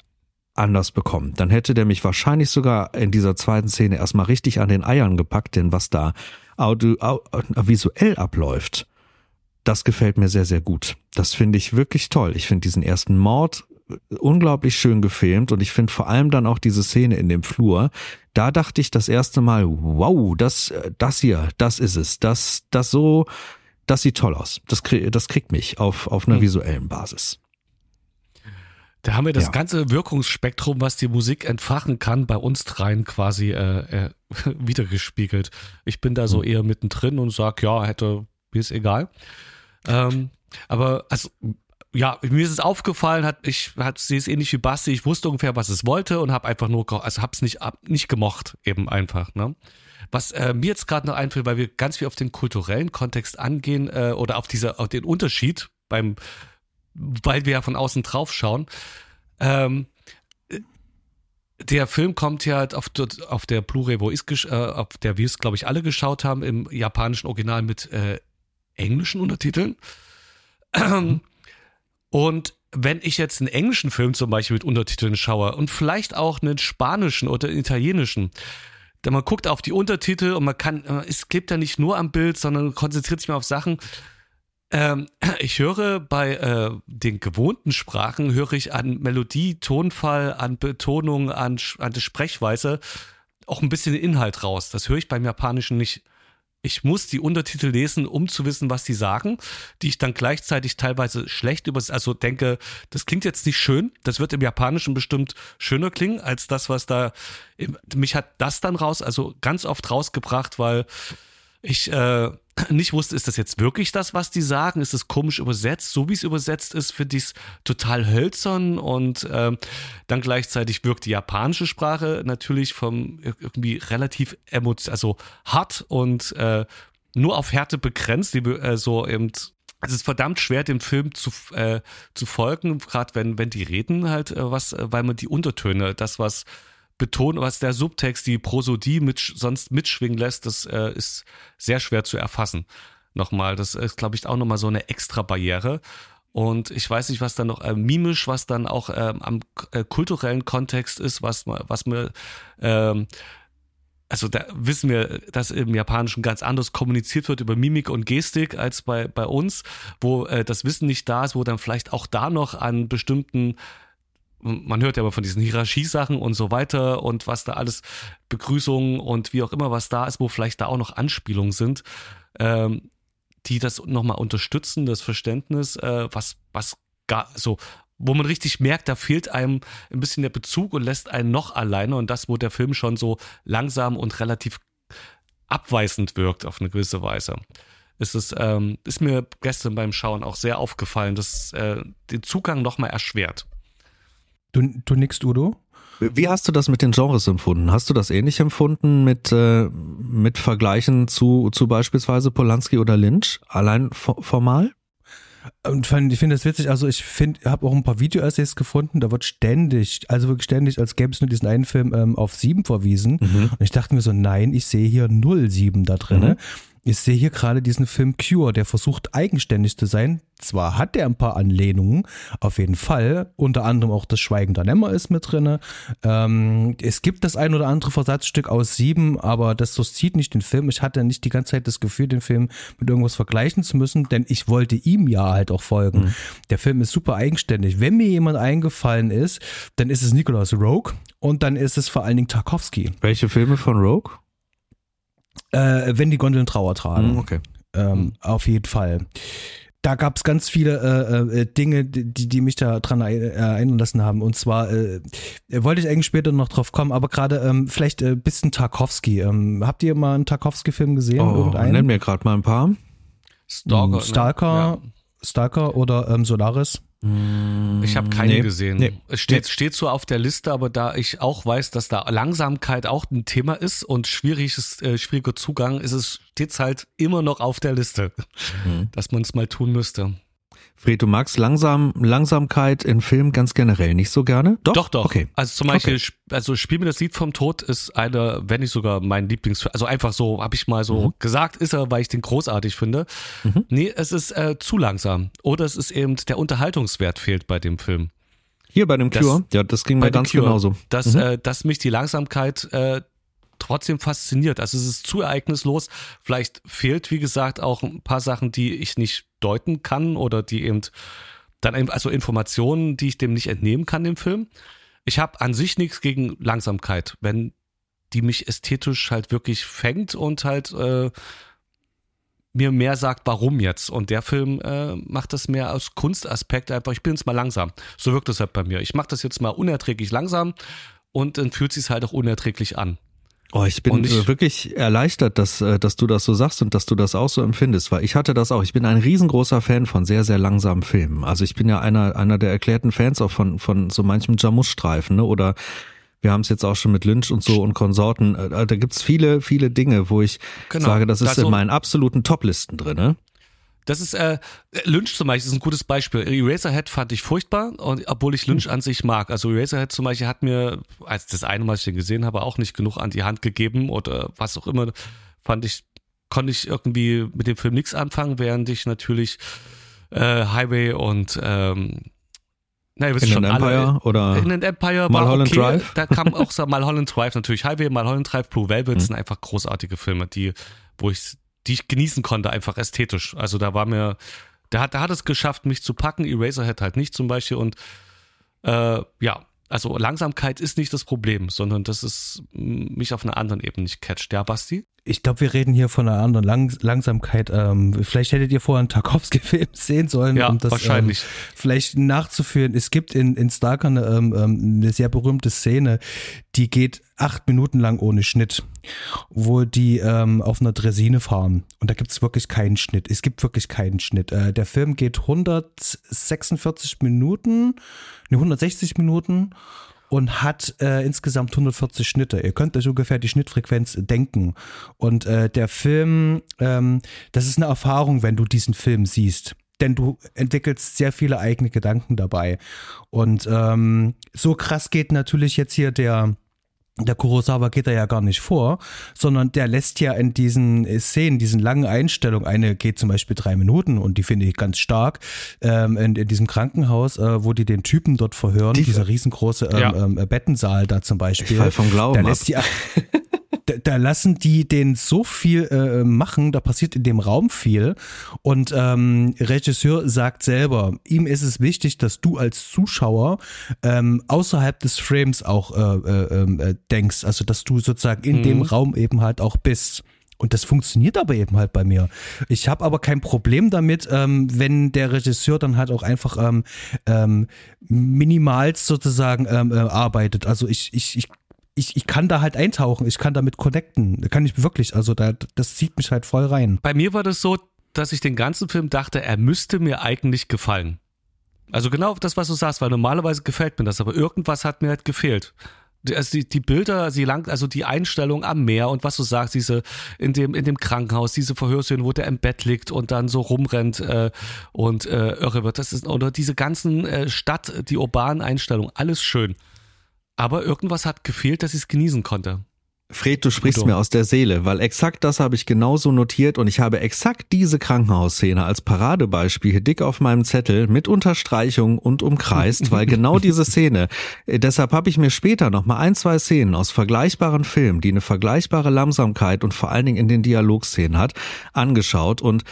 anders bekommen. Dann hätte der mich wahrscheinlich sogar in dieser zweiten Szene erstmal richtig an den Eiern gepackt, denn was da audio, visuell abläuft, das gefällt mir sehr, sehr gut. Das finde ich wirklich toll. Ich finde diesen ersten Mord unglaublich schön gefilmt und ich finde vor allem dann auch diese Szene in dem Flur. Da dachte ich das erste Mal, wow, das, das hier, das ist es. Das, das so, das sieht toll aus. Das, das kriegt mich auf, auf einer hm. visuellen Basis. Da haben wir das ja. ganze Wirkungsspektrum, was die Musik entfachen kann, bei uns dreien quasi äh, äh, [LAUGHS] wiedergespiegelt. Ich bin da so mhm. eher mittendrin und sag, ja, hätte, mir ist egal. Ähm, aber also ja, mir ist es aufgefallen, hat ich hat sehe es ähnlich wie Basti, ich wusste ungefähr, was es wollte und habe einfach nur also hab's nicht nicht gemocht eben einfach, ne? Was äh, mir jetzt gerade noch einfällt, weil wir ganz viel auf den kulturellen Kontext angehen äh, oder auf dieser auf den Unterschied beim weil wir ja von außen drauf schauen. Ähm, der Film kommt ja auf, auf der Blu-ray, wo ich äh, auf der wir es glaube ich alle geschaut haben, im japanischen Original mit äh, englischen Untertiteln. Mhm. [CLEARS THROAT] Und wenn ich jetzt einen englischen Film zum Beispiel mit Untertiteln schaue und vielleicht auch einen spanischen oder italienischen, dann man guckt auf die Untertitel und man kann, äh, es klebt ja nicht nur am Bild, sondern konzentriert sich mal auf Sachen, ähm, [CLEARS THROAT] ich höre bei äh, den gewohnten Sprachen, höre ich an Melodie, Tonfall, an Betonung, an, an der Sprechweise auch ein bisschen Inhalt raus. Das höre ich beim Japanischen nicht. Ich muss die Untertitel lesen, um zu wissen, was die sagen, die ich dann gleichzeitig teilweise schlecht über, also denke, das klingt jetzt nicht schön. Das wird im Japanischen bestimmt schöner klingen als das, was da, mich hat das dann raus, also ganz oft rausgebracht, weil ich äh, nicht wusste, ist das jetzt wirklich das, was die sagen? Ist es komisch übersetzt? So wie es übersetzt ist, finde ich es total hölzern und ähm, dann gleichzeitig wirkt die japanische Sprache natürlich vom irgendwie relativ emotional, also hart und äh, nur auf Härte begrenzt, die, äh, so eben es ist verdammt schwer, dem Film zu, äh, zu folgen, gerade wenn, wenn die reden halt äh, was, äh, weil man die Untertöne, das, was betonen, was der Subtext, die Prosodie mit, sonst mitschwingen lässt, das äh, ist sehr schwer zu erfassen. Nochmal, das ist, glaube ich, auch nochmal so eine extra Barriere. Und ich weiß nicht, was dann noch äh, mimisch, was dann auch ähm, am äh, kulturellen Kontext ist, was, was mir, ähm, also da wissen wir, dass im Japanischen ganz anders kommuniziert wird über Mimik und Gestik als bei, bei uns, wo äh, das Wissen nicht da ist, wo dann vielleicht auch da noch an bestimmten man hört ja immer von diesen Hierarchiesachen und so weiter und was da alles Begrüßungen und wie auch immer was da ist, wo vielleicht da auch noch Anspielungen sind, ähm, die das nochmal unterstützen, das Verständnis, äh, was, was gar so, wo man richtig merkt, da fehlt einem ein bisschen der Bezug und lässt einen noch alleine und das, wo der Film schon so langsam und relativ abweisend wirkt auf eine gewisse Weise. Ist es, ähm, ist mir gestern beim Schauen auch sehr aufgefallen, dass äh, den Zugang nochmal erschwert. Du, du nickst, Udo? Wie hast du das mit den Genres empfunden? Hast du das ähnlich empfunden mit, äh, mit Vergleichen zu, zu beispielsweise Polanski oder Lynch? Allein formal? Und ich finde das witzig, also ich finde, habe auch ein paar Video-Essays gefunden, da wird ständig, also wirklich ständig, als gäbe es nur diesen einen Film ähm, auf sieben verwiesen. Mhm. Und ich dachte mir so, nein, ich sehe hier null sieben da drin. Mhm. Ich sehe hier gerade diesen Film Cure, der versucht eigenständig zu sein. Zwar hat er ein paar Anlehnungen, auf jeden Fall. Unter anderem auch das Schweigen der Lämmer ist mit drinne. Ähm, es gibt das ein oder andere Versatzstück aus sieben, aber das zieht nicht den Film. Ich hatte nicht die ganze Zeit das Gefühl, den Film mit irgendwas vergleichen zu müssen, denn ich wollte ihm ja halt auch folgen. Mhm. Der Film ist super eigenständig. Wenn mir jemand eingefallen ist, dann ist es Nicholas Rogue und dann ist es vor allen Dingen Tarkovsky. Welche Filme von Rogue? Äh, wenn die Gondeln Trauer tragen. Mhm, okay. Ähm, mhm. Auf jeden Fall. Da gab es ganz viele äh, äh, Dinge, die, die mich daran erinnern lassen haben. Und zwar äh, wollte ich eigentlich später noch drauf kommen, aber gerade ähm, vielleicht ein äh, bisschen Tarkovsky. Ähm, habt ihr mal einen Tarkovsky-Film gesehen? Oh, nenn mir gerade mal ein paar. Stalker. Stalker. Ne? Ja. Stalker oder ähm, Solaris? Ich habe keinen nee, gesehen. Nee, es steht, nee. steht so auf der Liste, aber da ich auch weiß, dass da Langsamkeit auch ein Thema ist und schwieriges, äh, schwieriger Zugang, ist es steht's halt immer noch auf der Liste, mhm. dass man es mal tun müsste. Fred, du magst langsam, Langsamkeit in Filmen ganz generell nicht so gerne? Doch, doch. doch. Okay. Also zum Beispiel, okay. also Spiel mir das Lied vom Tod ist einer, wenn nicht sogar mein Lieblings, also einfach so, habe ich mal so mhm. gesagt, ist er, weil ich den großartig finde. Mhm. Nee, es ist äh, zu langsam. Oder es ist eben, der Unterhaltungswert fehlt bei dem Film. Hier bei dem Cure, das, ja, das ging mir ganz Cure, genauso. Dass, mhm. äh, dass mich die Langsamkeit äh, trotzdem fasziniert. Also es ist zu ereignislos. Vielleicht fehlt, wie gesagt, auch ein paar Sachen, die ich nicht deuten kann oder die eben dann also Informationen, die ich dem nicht entnehmen kann im Film. Ich habe an sich nichts gegen Langsamkeit, wenn die mich ästhetisch halt wirklich fängt und halt äh, mir mehr sagt, warum jetzt. Und der Film äh, macht das mehr aus Kunstaspekt einfach, ich bin jetzt mal langsam. So wirkt das halt bei mir. Ich mache das jetzt mal unerträglich langsam und dann fühlt sich halt auch unerträglich an. Oh, ich bin ich, wirklich erleichtert, dass, äh, dass du das so sagst und dass du das auch so empfindest, weil ich hatte das auch. Ich bin ein riesengroßer Fan von sehr, sehr langsamen Filmen. Also ich bin ja einer, einer der erklärten Fans auch von, von so manchem Jamus-Streifen, ne? Oder wir haben es jetzt auch schon mit Lynch und so und Konsorten. Äh, da gibt's viele, viele Dinge, wo ich genau, sage, das ist also, in meinen absoluten Top-Listen drin. Ne? Das ist äh, Lynch zum Beispiel ist ein gutes Beispiel. Eraserhead fand ich furchtbar, und, obwohl ich Lynch an sich mag. Also Eraserhead zum Beispiel hat mir, als das eine Mal ich den gesehen habe, auch nicht genug an die Hand gegeben oder was auch immer. Fand ich, konnte ich irgendwie mit dem Film nichts anfangen, während ich natürlich äh, Highway und ähm, Nein, wir in schon Empire alle, oder in den Empire war Mulholland okay. Drive. Da kam auch so Mulholland Drive natürlich. Highway, Mulholland Drive, Blue Velvet mhm. sind einfach großartige Filme, die, wo ich die ich genießen konnte, einfach ästhetisch. Also da war mir, der hat, der hat es geschafft, mich zu packen, Eraserhead halt nicht zum Beispiel und äh, ja, also Langsamkeit ist nicht das Problem, sondern das ist mich auf einer anderen Ebene nicht catcht. Ja, Basti? Ich glaube, wir reden hier von einer anderen Lang Langsamkeit. Ähm, vielleicht hättet ihr vorher einen Tarkovsky-Film [LAUGHS] sehen sollen, ja, um das wahrscheinlich. Ähm, vielleicht nachzuführen. Es gibt in, in Stalker eine, ähm, ähm, eine sehr berühmte Szene, die geht acht Minuten lang ohne Schnitt, wo die ähm, auf einer Dresine fahren. Und da gibt es wirklich keinen Schnitt. Es gibt wirklich keinen Schnitt. Äh, der Film geht 146 Minuten, ne, 160 Minuten und hat äh, insgesamt 140 Schnitte. Ihr könnt euch ungefähr die Schnittfrequenz denken. Und äh, der Film, ähm, das ist eine Erfahrung, wenn du diesen Film siehst. Denn du entwickelst sehr viele eigene Gedanken dabei. Und ähm, so krass geht natürlich jetzt hier der der Kurosawa geht da ja gar nicht vor, sondern der lässt ja in diesen Szenen, diesen langen Einstellungen, eine geht zum Beispiel drei Minuten und die finde ich ganz stark, ähm, in, in diesem Krankenhaus, äh, wo die den Typen dort verhören, die, dieser riesengroße ähm, ja. ähm, Bettensaal da zum Beispiel. Ich fall vom Glauben da lässt ab. die, [LAUGHS] da, lassen die den so viel äh, machen, da passiert in dem Raum viel. Und ähm, Regisseur sagt selber, ihm ist es wichtig, dass du als Zuschauer ähm, außerhalb des Frames auch äh, äh, ähm, äh, denkst, also dass du sozusagen in mhm. dem Raum eben halt auch bist. Und das funktioniert aber eben halt bei mir. Ich habe aber kein Problem damit, ähm, wenn der Regisseur dann halt auch einfach ähm, ähm, minimal sozusagen ähm, äh, arbeitet. Also ich, ich, ich ich, ich kann da halt eintauchen, ich kann damit connecten. Da kann ich wirklich, also da, das zieht mich halt voll rein. Bei mir war das so, dass ich den ganzen Film dachte, er müsste mir eigentlich gefallen. Also genau das, was du sagst, weil normalerweise gefällt mir das, aber irgendwas hat mir halt gefehlt. Also die, die Bilder, sie lang, also die Einstellung am Meer und was du sagst, diese in dem in dem Krankenhaus, diese Verhörszene, wo der im Bett liegt und dann so rumrennt äh, und äh, irre wird, das ist oder diese ganzen äh, Stadt, die urbanen Einstellungen, alles schön. Aber irgendwas hat gefehlt, dass ich es genießen konnte. Fred, du sprichst Udo. mir aus der Seele, weil exakt das habe ich genauso notiert und ich habe exakt diese Krankenhausszene als Paradebeispiel hier dick auf meinem Zettel mit Unterstreichung und umkreist, [LAUGHS] weil genau diese Szene, äh, deshalb habe ich mir später noch mal ein, zwei Szenen aus vergleichbaren Filmen, die eine vergleichbare Langsamkeit und vor allen Dingen in den Dialogszenen hat, angeschaut und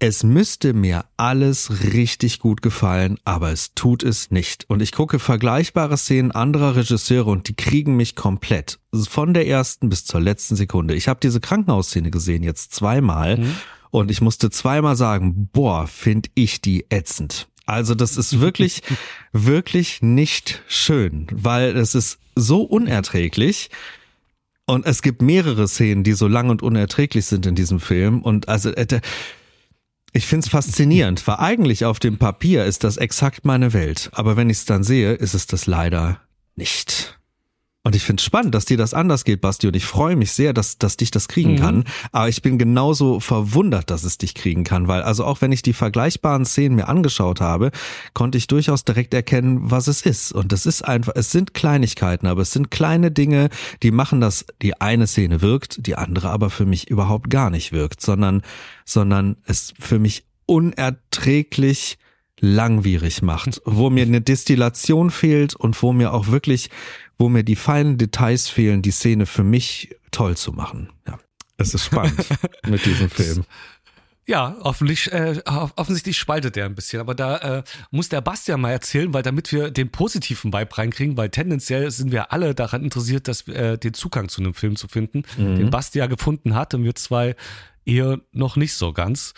es müsste mir alles richtig gut gefallen, aber es tut es nicht. Und ich gucke vergleichbare Szenen anderer Regisseure und die kriegen mich komplett. Von der ersten bis zur letzten Sekunde. Ich habe diese Krankenhausszene gesehen, jetzt zweimal. Mhm. Und ich musste zweimal sagen, boah, find ich die ätzend. Also das ist wirklich, [LAUGHS] wirklich nicht schön, weil es ist so unerträglich. Und es gibt mehrere Szenen, die so lang und unerträglich sind in diesem Film. Und also, äh, Ich finde es faszinierend, weil eigentlich auf dem Papier ist das exakt meine Welt. Aber wenn ich es dann sehe, ist es das leider nicht. Und ich finde es spannend, dass dir das anders geht, Basti. Und ich freue mich sehr, dass, dass dich das kriegen mhm. kann. Aber ich bin genauso verwundert, dass es dich kriegen kann, weil also auch wenn ich die vergleichbaren Szenen mir angeschaut habe, konnte ich durchaus direkt erkennen, was es ist. Und es ist einfach, es sind Kleinigkeiten, aber es sind kleine Dinge, die machen, dass die eine Szene wirkt, die andere aber für mich überhaupt gar nicht wirkt, sondern, sondern es für mich unerträglich langwierig macht, [LAUGHS] wo mir eine Destillation fehlt und wo mir auch wirklich wo mir die feinen Details fehlen, die Szene für mich toll zu machen. Ja, es ist spannend [LAUGHS] mit diesem Film. Ja, offensichtlich, äh, offensichtlich spaltet der ein bisschen. Aber da äh, muss der Bastian mal erzählen, weil damit wir den positiven Vibe reinkriegen, weil tendenziell sind wir alle daran interessiert, dass äh, den Zugang zu einem Film zu finden, mhm. den Bastian gefunden hat und wir zwei eher noch nicht so ganz.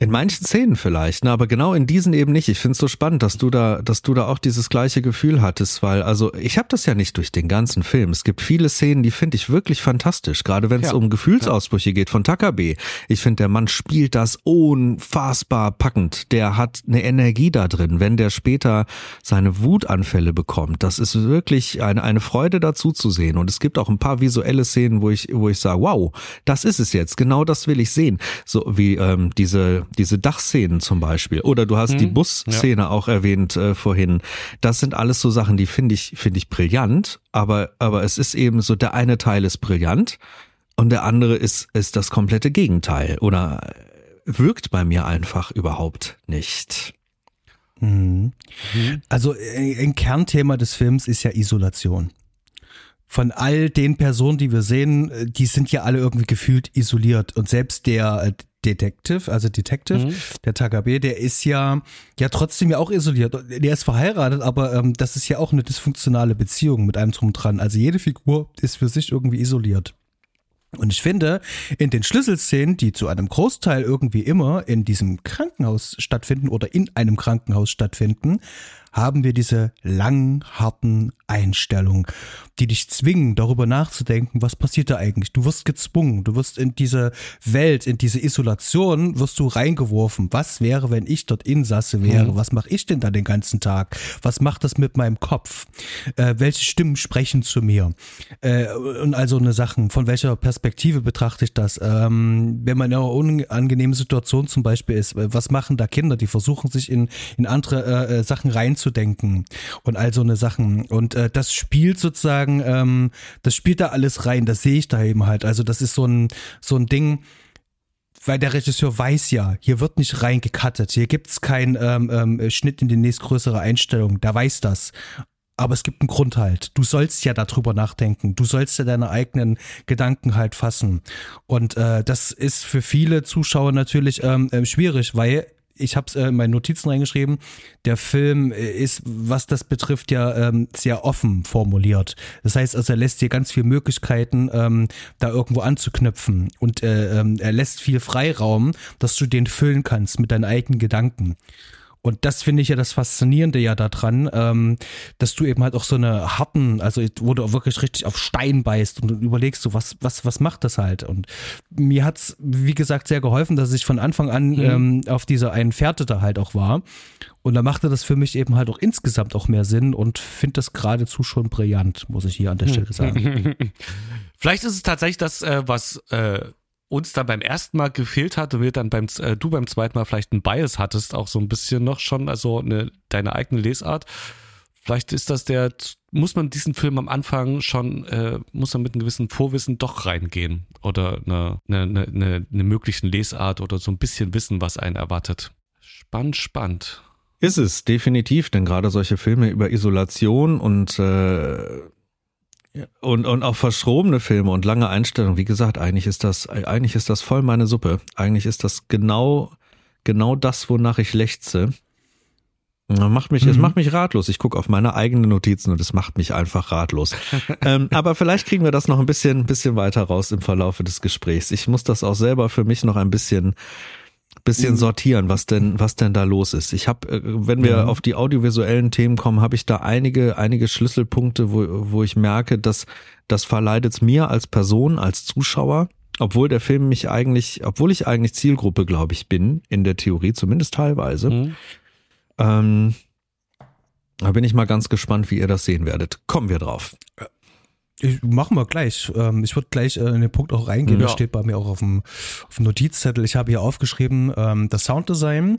In manchen Szenen vielleicht, ne, aber genau in diesen eben nicht. Ich finde es so spannend, dass du da, dass du da auch dieses gleiche Gefühl hattest, weil also ich habe das ja nicht durch den ganzen Film. Es gibt viele Szenen, die finde ich wirklich fantastisch, gerade wenn es ja, um Gefühlsausbrüche ja. geht von Takabe. Ich finde, der Mann spielt das unfassbar packend. Der hat eine Energie da drin, wenn der später seine Wutanfälle bekommt. Das ist wirklich eine eine Freude dazu zu sehen. Und es gibt auch ein paar visuelle Szenen, wo ich wo ich sage, wow, das ist es jetzt. Genau das will ich sehen. So wie ähm, diese diese Dachszenen zum Beispiel. Oder du hast hm, die Busszene ja. auch erwähnt äh, vorhin. Das sind alles so Sachen, die finde ich, finde ich brillant, aber, aber es ist eben so, der eine Teil ist brillant und der andere ist, ist das komplette Gegenteil oder wirkt bei mir einfach überhaupt nicht. Mhm. Also äh, ein Kernthema des Films ist ja Isolation von all den Personen, die wir sehen, äh, die sind ja alle irgendwie gefühlt isoliert. Und selbst der äh, Detective, also Detective, mhm. der Takabe, der ist ja, ja trotzdem ja auch isoliert. Der ist verheiratet, aber ähm, das ist ja auch eine dysfunktionale Beziehung mit einem drum dran. Also jede Figur ist für sich irgendwie isoliert. Und ich finde, in den Schlüsselszenen, die zu einem Großteil irgendwie immer in diesem Krankenhaus stattfinden oder in einem Krankenhaus stattfinden, haben wir diese langen, harten Einstellungen, die dich zwingen, darüber nachzudenken, was passiert da eigentlich. Du wirst gezwungen, du wirst in diese Welt, in diese Isolation, wirst du reingeworfen. Was wäre, wenn ich dort Insasse wäre? Mhm. Was mache ich denn da den ganzen Tag? Was macht das mit meinem Kopf? Äh, welche Stimmen sprechen zu mir? Äh, und also eine Sachen, von welcher Perspektive betrachte ich das? Ähm, wenn man in einer unangenehmen Situation zum Beispiel ist, was machen da Kinder? Die versuchen sich in, in andere äh, äh Sachen reinzudenken und all so eine Sachen. Und äh, das spielt sozusagen, ähm, das spielt da alles rein, das sehe ich da eben halt. Also das ist so ein, so ein Ding, weil der Regisseur weiß ja, hier wird nicht rein gecuttet, hier gibt's keinen ähm, ähm, Schnitt in die nächstgrößere Einstellung, der weiß das. Aber es gibt einen Grund halt. Du sollst ja darüber nachdenken. Du sollst ja deine eigenen Gedanken halt fassen. Und äh, das ist für viele Zuschauer natürlich ähm, äh, schwierig, weil ich habe es äh, in meinen Notizen reingeschrieben, der Film äh, ist, was das betrifft, ja ähm, sehr offen formuliert. Das heißt also, er lässt dir ganz viele Möglichkeiten, ähm, da irgendwo anzuknüpfen. Und äh, ähm, er lässt viel Freiraum, dass du den füllen kannst mit deinen eigenen Gedanken. Und das finde ich ja das Faszinierende ja daran, ähm, dass du eben halt auch so eine harten, also wo du wirklich richtig auf Stein beißt und überlegst so, was, was, was macht das halt? Und mir hat's wie gesagt, sehr geholfen, dass ich von Anfang an mhm. ähm, auf dieser einen Fährte da halt auch war. Und da machte das für mich eben halt auch insgesamt auch mehr Sinn und finde das geradezu schon brillant, muss ich hier an der Stelle sagen. [LAUGHS] Vielleicht ist es tatsächlich das, äh, was äh, uns dann beim ersten Mal gefehlt hat und wir dann beim äh, du beim zweiten Mal vielleicht ein Bias hattest, auch so ein bisschen noch schon, also eine, deine eigene Lesart. Vielleicht ist das der, muss man diesen Film am Anfang schon, äh, muss man mit einem gewissen Vorwissen doch reingehen oder eine, eine, eine, eine möglichen Lesart oder so ein bisschen wissen, was einen erwartet. Spannend, spannend. Ist es, definitiv, denn gerade solche Filme über Isolation und äh, und, und auch verschrobene Filme und lange Einstellungen. Wie gesagt, eigentlich ist das, eigentlich ist das voll meine Suppe. Eigentlich ist das genau, genau das, wonach ich lechze. Macht mich, mhm. Es macht mich ratlos. Ich gucke auf meine eigenen Notizen und es macht mich einfach ratlos. [LAUGHS] ähm, aber vielleicht kriegen wir das noch ein bisschen, bisschen weiter raus im Verlaufe des Gesprächs. Ich muss das auch selber für mich noch ein bisschen bisschen mhm. sortieren, was denn, was denn da los ist. Ich habe, äh, wenn wir auf die audiovisuellen Themen kommen, habe ich da einige, einige Schlüsselpunkte, wo, wo ich merke, dass das verleidet mir als Person, als Zuschauer. obwohl der Film mich eigentlich, obwohl ich eigentlich Zielgruppe, glaube ich, bin, in der Theorie, zumindest teilweise. Mhm. Ähm, da bin ich mal ganz gespannt, wie ihr das sehen werdet. Kommen wir drauf. Ich, machen wir gleich. Ähm, ich würde gleich äh, in den Punkt auch reingehen. Ja. Das steht bei mir auch auf dem, auf dem Notizzettel. Ich habe hier aufgeschrieben, ähm, das Sounddesign,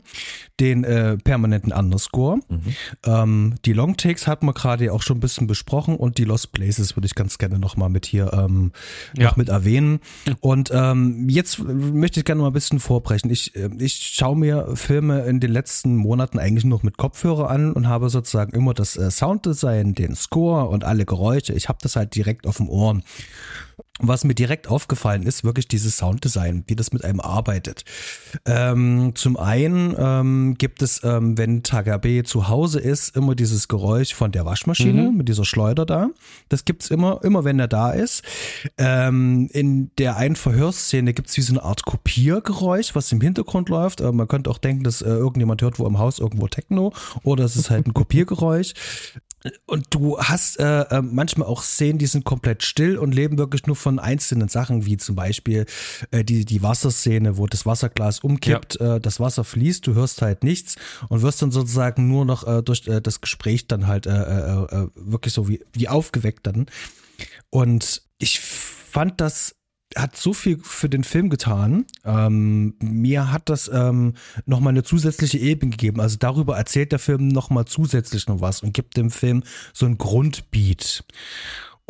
den äh, permanenten Underscore. Mhm. Ähm, die Longtakes hatten wir gerade auch schon ein bisschen besprochen und die Lost Places würde ich ganz gerne nochmal mit hier ähm, ja. noch mit erwähnen. Und ähm, jetzt möchte ich gerne mal ein bisschen vorbrechen. Ich, äh, ich schaue mir Filme in den letzten Monaten eigentlich nur mit Kopfhörer an und habe sozusagen immer das äh, Sounddesign, den Score und alle Geräusche. Ich habe das halt direkt direkt auf dem Ohr. Was mir direkt aufgefallen ist, wirklich dieses Sounddesign, wie das mit einem arbeitet. Ähm, zum einen ähm, gibt es, ähm, wenn Tagabe zu Hause ist, immer dieses Geräusch von der Waschmaschine mhm. mit dieser Schleuder da. Das gibt es immer, immer wenn er da ist. Ähm, in der einen Verhörszene gibt es wie so eine Art Kopiergeräusch, was im Hintergrund läuft. Äh, man könnte auch denken, dass äh, irgendjemand hört wo im Haus irgendwo Techno oder es ist halt ein [LAUGHS] Kopiergeräusch. Und du hast äh, äh, manchmal auch Szenen, die sind komplett still und leben wirklich nur von einzelnen Sachen, wie zum Beispiel äh, die, die Wasserszene, wo das Wasserglas umkippt, ja. äh, das Wasser fließt, du hörst halt nichts und wirst dann sozusagen nur noch äh, durch äh, das Gespräch dann halt äh, äh, äh wirklich so wie, wie aufgeweckt dann. Und ich fand das hat so viel für den Film getan. Ähm, mir hat das ähm, nochmal eine zusätzliche Ebene gegeben. Also darüber erzählt der Film nochmal zusätzlich noch was und gibt dem Film so ein Grundbeat.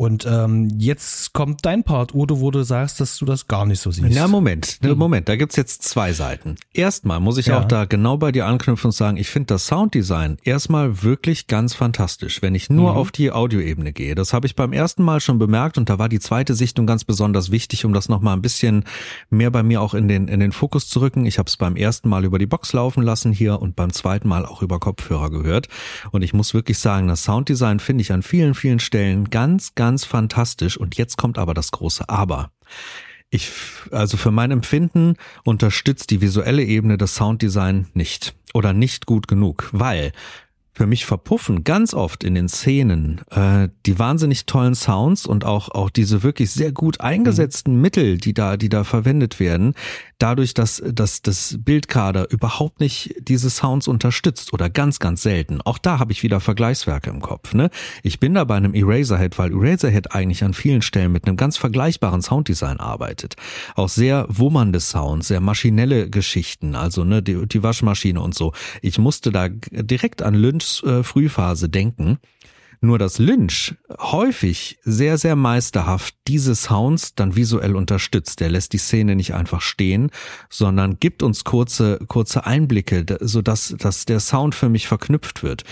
Und ähm, jetzt kommt dein Part, Udo, wo du sagst, dass du das gar nicht so siehst. Na, Moment, hm. Moment, da gibt's jetzt zwei Seiten. Erstmal muss ich ja. auch da genau bei dir anknüpfen und sagen, ich finde das Sounddesign erstmal wirklich ganz fantastisch, wenn ich nur mhm. auf die Audioebene gehe. Das habe ich beim ersten Mal schon bemerkt und da war die zweite Sichtung ganz besonders wichtig, um das nochmal ein bisschen mehr bei mir auch in den, in den Fokus zu rücken. Ich habe es beim ersten Mal über die Box laufen lassen hier und beim zweiten Mal auch über Kopfhörer gehört. Und ich muss wirklich sagen, das Sounddesign finde ich an vielen, vielen Stellen ganz, ganz ganz fantastisch. Und jetzt kommt aber das große Aber. Ich, also für mein Empfinden unterstützt die visuelle Ebene das Sounddesign nicht oder nicht gut genug, weil für mich verpuffen ganz oft in den Szenen äh, die wahnsinnig tollen Sounds und auch auch diese wirklich sehr gut eingesetzten mhm. Mittel, die da die da verwendet werden, dadurch, dass, dass das Bildkader überhaupt nicht diese Sounds unterstützt oder ganz, ganz selten. Auch da habe ich wieder Vergleichswerke im Kopf. Ne? Ich bin da bei einem Eraserhead, weil Eraserhead eigentlich an vielen Stellen mit einem ganz vergleichbaren Sounddesign arbeitet. Auch sehr wummernde Sounds, sehr maschinelle Geschichten, also ne, die, die Waschmaschine und so. Ich musste da direkt an Lynchs äh, Frühphase denken. Nur dass Lynch häufig sehr, sehr meisterhaft diese Sounds dann visuell unterstützt. Der lässt die Szene nicht einfach stehen, sondern gibt uns kurze, kurze Einblicke, so dass, dass der Sound für mich verknüpft wird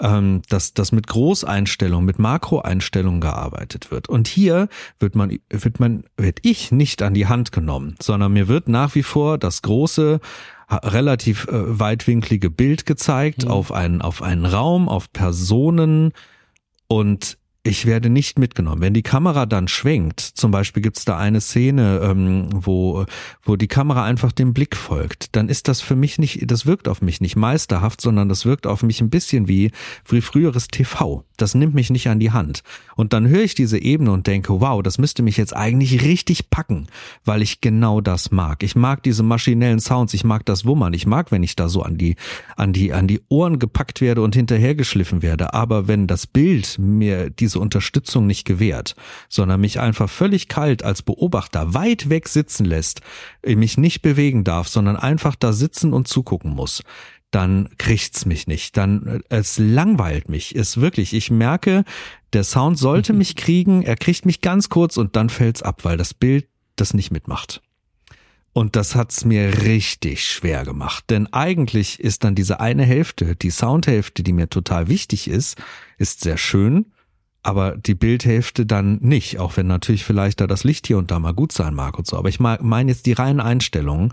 ähm, dass, dass mit Großeinstellungen, mit Makroeinstellungen gearbeitet wird. Und hier wird man, wird man, wird ich nicht an die Hand genommen, sondern mir wird nach wie vor das große relativ äh, weitwinklige Bild gezeigt mhm. auf einen auf einen Raum, auf Personen, und ich werde nicht mitgenommen. Wenn die Kamera dann schwenkt, zum Beispiel gibt es da eine Szene, ähm, wo, wo die Kamera einfach dem Blick folgt, dann ist das für mich nicht, das wirkt auf mich nicht meisterhaft, sondern das wirkt auf mich ein bisschen wie, wie früheres TV. Das nimmt mich nicht an die Hand. Und dann höre ich diese Ebene und denke, wow, das müsste mich jetzt eigentlich richtig packen, weil ich genau das mag. Ich mag diese maschinellen Sounds, ich mag das Wummern, ich mag, wenn ich da so an die, an die, an die Ohren gepackt werde und hinterhergeschliffen werde. Aber wenn das Bild mir diese Unterstützung nicht gewährt, sondern mich einfach völlig kalt als Beobachter weit weg sitzen lässt, mich nicht bewegen darf, sondern einfach da sitzen und zugucken muss, dann kriegt's mich nicht. Dann äh, es langweilt mich. Es wirklich, ich merke, der Sound sollte mhm. mich kriegen, er kriegt mich ganz kurz und dann fällt's ab, weil das Bild das nicht mitmacht. Und das hat's mir richtig schwer gemacht, denn eigentlich ist dann diese eine Hälfte, die Soundhälfte, die mir total wichtig ist, ist sehr schön, aber die Bildhälfte dann nicht, auch wenn natürlich vielleicht da das Licht hier und da mal gut sein mag und so. Aber ich meine jetzt die reinen Einstellungen,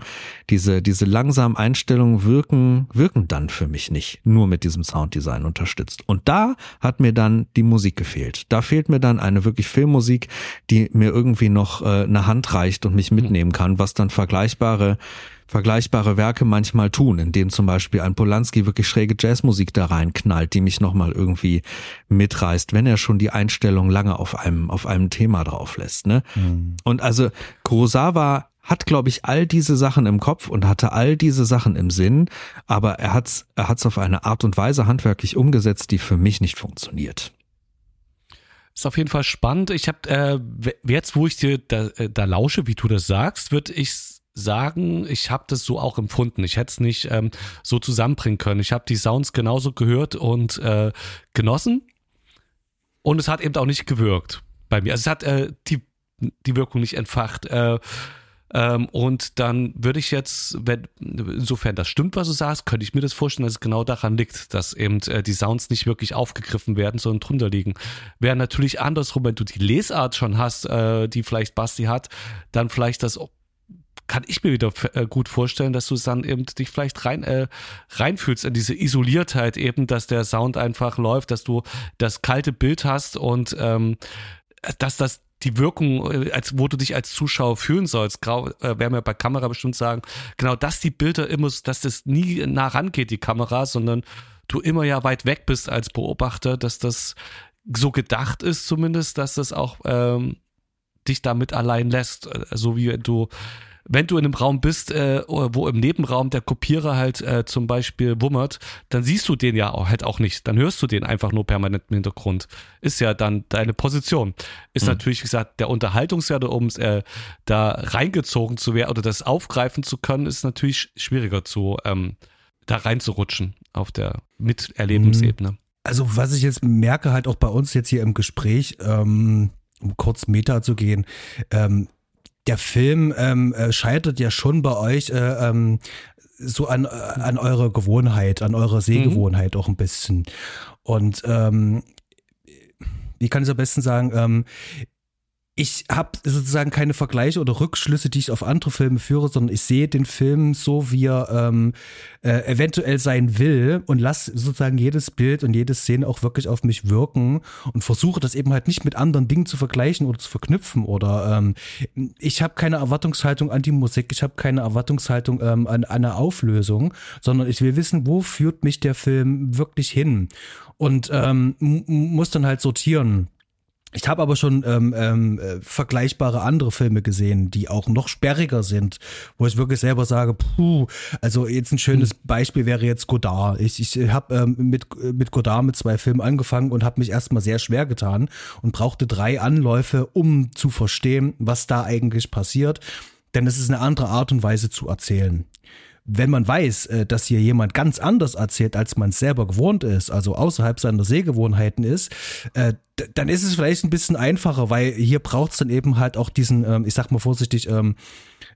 diese, diese langsamen Einstellungen wirken, wirken dann für mich nicht, nur mit diesem Sounddesign unterstützt. Und da hat mir dann die Musik gefehlt. Da fehlt mir dann eine wirklich Filmmusik, die mir irgendwie noch äh, eine Hand reicht und mich mitnehmen kann, was dann vergleichbare vergleichbare Werke manchmal tun, indem zum Beispiel ein Polanski wirklich schräge Jazzmusik da reinknallt, die mich nochmal irgendwie mitreißt, wenn er schon die Einstellung lange auf einem, auf einem Thema drauf lässt. Ne? Mhm. Und also Kurosawa hat, glaube ich, all diese Sachen im Kopf und hatte all diese Sachen im Sinn, aber er hat's, er hat's auf eine Art und Weise handwerklich umgesetzt, die für mich nicht funktioniert. Ist auf jeden Fall spannend. Ich habe äh, jetzt, wo ich dir da, äh, da lausche, wie du das sagst, würde ich sagen, ich habe das so auch empfunden. Ich hätte es nicht ähm, so zusammenbringen können. Ich habe die Sounds genauso gehört und äh, genossen. Und es hat eben auch nicht gewirkt bei mir. Also es hat äh, die, die Wirkung nicht entfacht. Äh, ähm, und dann würde ich jetzt, wenn, insofern das stimmt, was du sagst, könnte ich mir das vorstellen, dass es genau daran liegt, dass eben äh, die Sounds nicht wirklich aufgegriffen werden, sondern drunter liegen. Wäre natürlich andersrum, wenn du die Lesart schon hast, äh, die vielleicht Basti hat, dann vielleicht das kann ich mir wieder äh, gut vorstellen, dass du dann eben dich vielleicht rein äh, reinfühlst in diese Isoliertheit eben, dass der Sound einfach läuft, dass du das kalte Bild hast und ähm, dass das die Wirkung, äh, als wo du dich als Zuschauer fühlen sollst, grau, äh, werden wir bei Kamera bestimmt sagen, genau, dass die Bilder immer, dass das nie nah rangeht, die Kamera, sondern du immer ja weit weg bist als Beobachter, dass das so gedacht ist zumindest, dass das auch ähm, dich damit allein lässt, äh, so wie du wenn du in einem Raum bist, äh, wo im Nebenraum der Kopierer halt äh, zum Beispiel wummert, dann siehst du den ja auch, halt auch nicht. Dann hörst du den einfach nur permanent im Hintergrund. Ist ja dann deine Position. Ist mhm. natürlich, wie gesagt, der Unterhaltungswert, um äh, da reingezogen zu werden oder das aufgreifen zu können, ist natürlich schwieriger zu ähm, da reinzurutschen auf der Miterlebensebene. Mhm. Also was ich jetzt merke, halt auch bei uns jetzt hier im Gespräch, ähm, um kurz Meta zu gehen, ähm, der Film ähm, äh, scheitert ja schon bei euch äh, ähm, so an, äh, an eurer Gewohnheit, an eurer Sehgewohnheit mhm. auch ein bisschen. Und ähm, wie kann ich es am besten sagen? Ähm, ich habe sozusagen keine Vergleiche oder Rückschlüsse, die ich auf andere Filme führe, sondern ich sehe den Film so, wie er ähm, äh, eventuell sein will und lasse sozusagen jedes Bild und jede Szene auch wirklich auf mich wirken und versuche das eben halt nicht mit anderen Dingen zu vergleichen oder zu verknüpfen oder ähm, ich habe keine Erwartungshaltung an die Musik, ich habe keine Erwartungshaltung ähm, an, an eine Auflösung, sondern ich will wissen, wo führt mich der Film wirklich hin? Und ähm, muss dann halt sortieren ich habe aber schon ähm, ähm, äh, vergleichbare andere Filme gesehen, die auch noch sperriger sind, wo ich wirklich selber sage, puh, also jetzt ein schönes hm. Beispiel wäre jetzt Godard. Ich, ich habe ähm, mit, mit Godard mit zwei Filmen angefangen und habe mich erstmal sehr schwer getan und brauchte drei Anläufe, um zu verstehen, was da eigentlich passiert. Denn es ist eine andere Art und Weise zu erzählen wenn man weiß, äh, dass hier jemand ganz anders erzählt, als man es selber gewohnt ist, also außerhalb seiner Sehgewohnheiten ist, äh, dann ist es vielleicht ein bisschen einfacher, weil hier braucht es dann eben halt auch diesen, ähm, ich sag mal vorsichtig, ähm,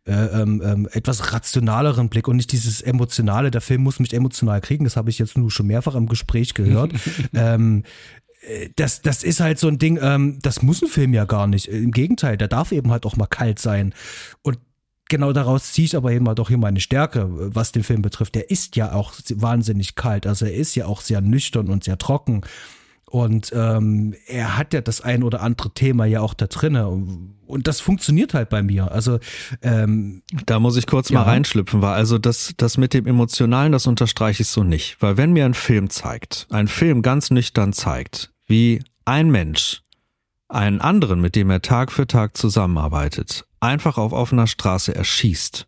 äh, ähm, ähm, etwas rationaleren Blick und nicht dieses emotionale, der Film muss mich emotional kriegen, das habe ich jetzt nur schon mehrfach im Gespräch gehört. [LAUGHS] ähm, das, das ist halt so ein Ding, ähm, das muss ein Film ja gar nicht. Im Gegenteil, der darf eben halt auch mal kalt sein. Und genau daraus ziehe ich aber eben mal doch hier meine Stärke, was den Film betrifft. Der ist ja auch wahnsinnig kalt, also er ist ja auch sehr nüchtern und sehr trocken. Und ähm, er hat ja das ein oder andere Thema ja auch da drinne. Und das funktioniert halt bei mir. Also ähm, da muss ich kurz ja. mal reinschlüpfen, weil also das, das mit dem Emotionalen, das unterstreiche ich so nicht. Weil wenn mir ein Film zeigt, ein Film ganz nüchtern zeigt, wie ein Mensch einen anderen, mit dem er Tag für Tag zusammenarbeitet, einfach auf offener Straße erschießt,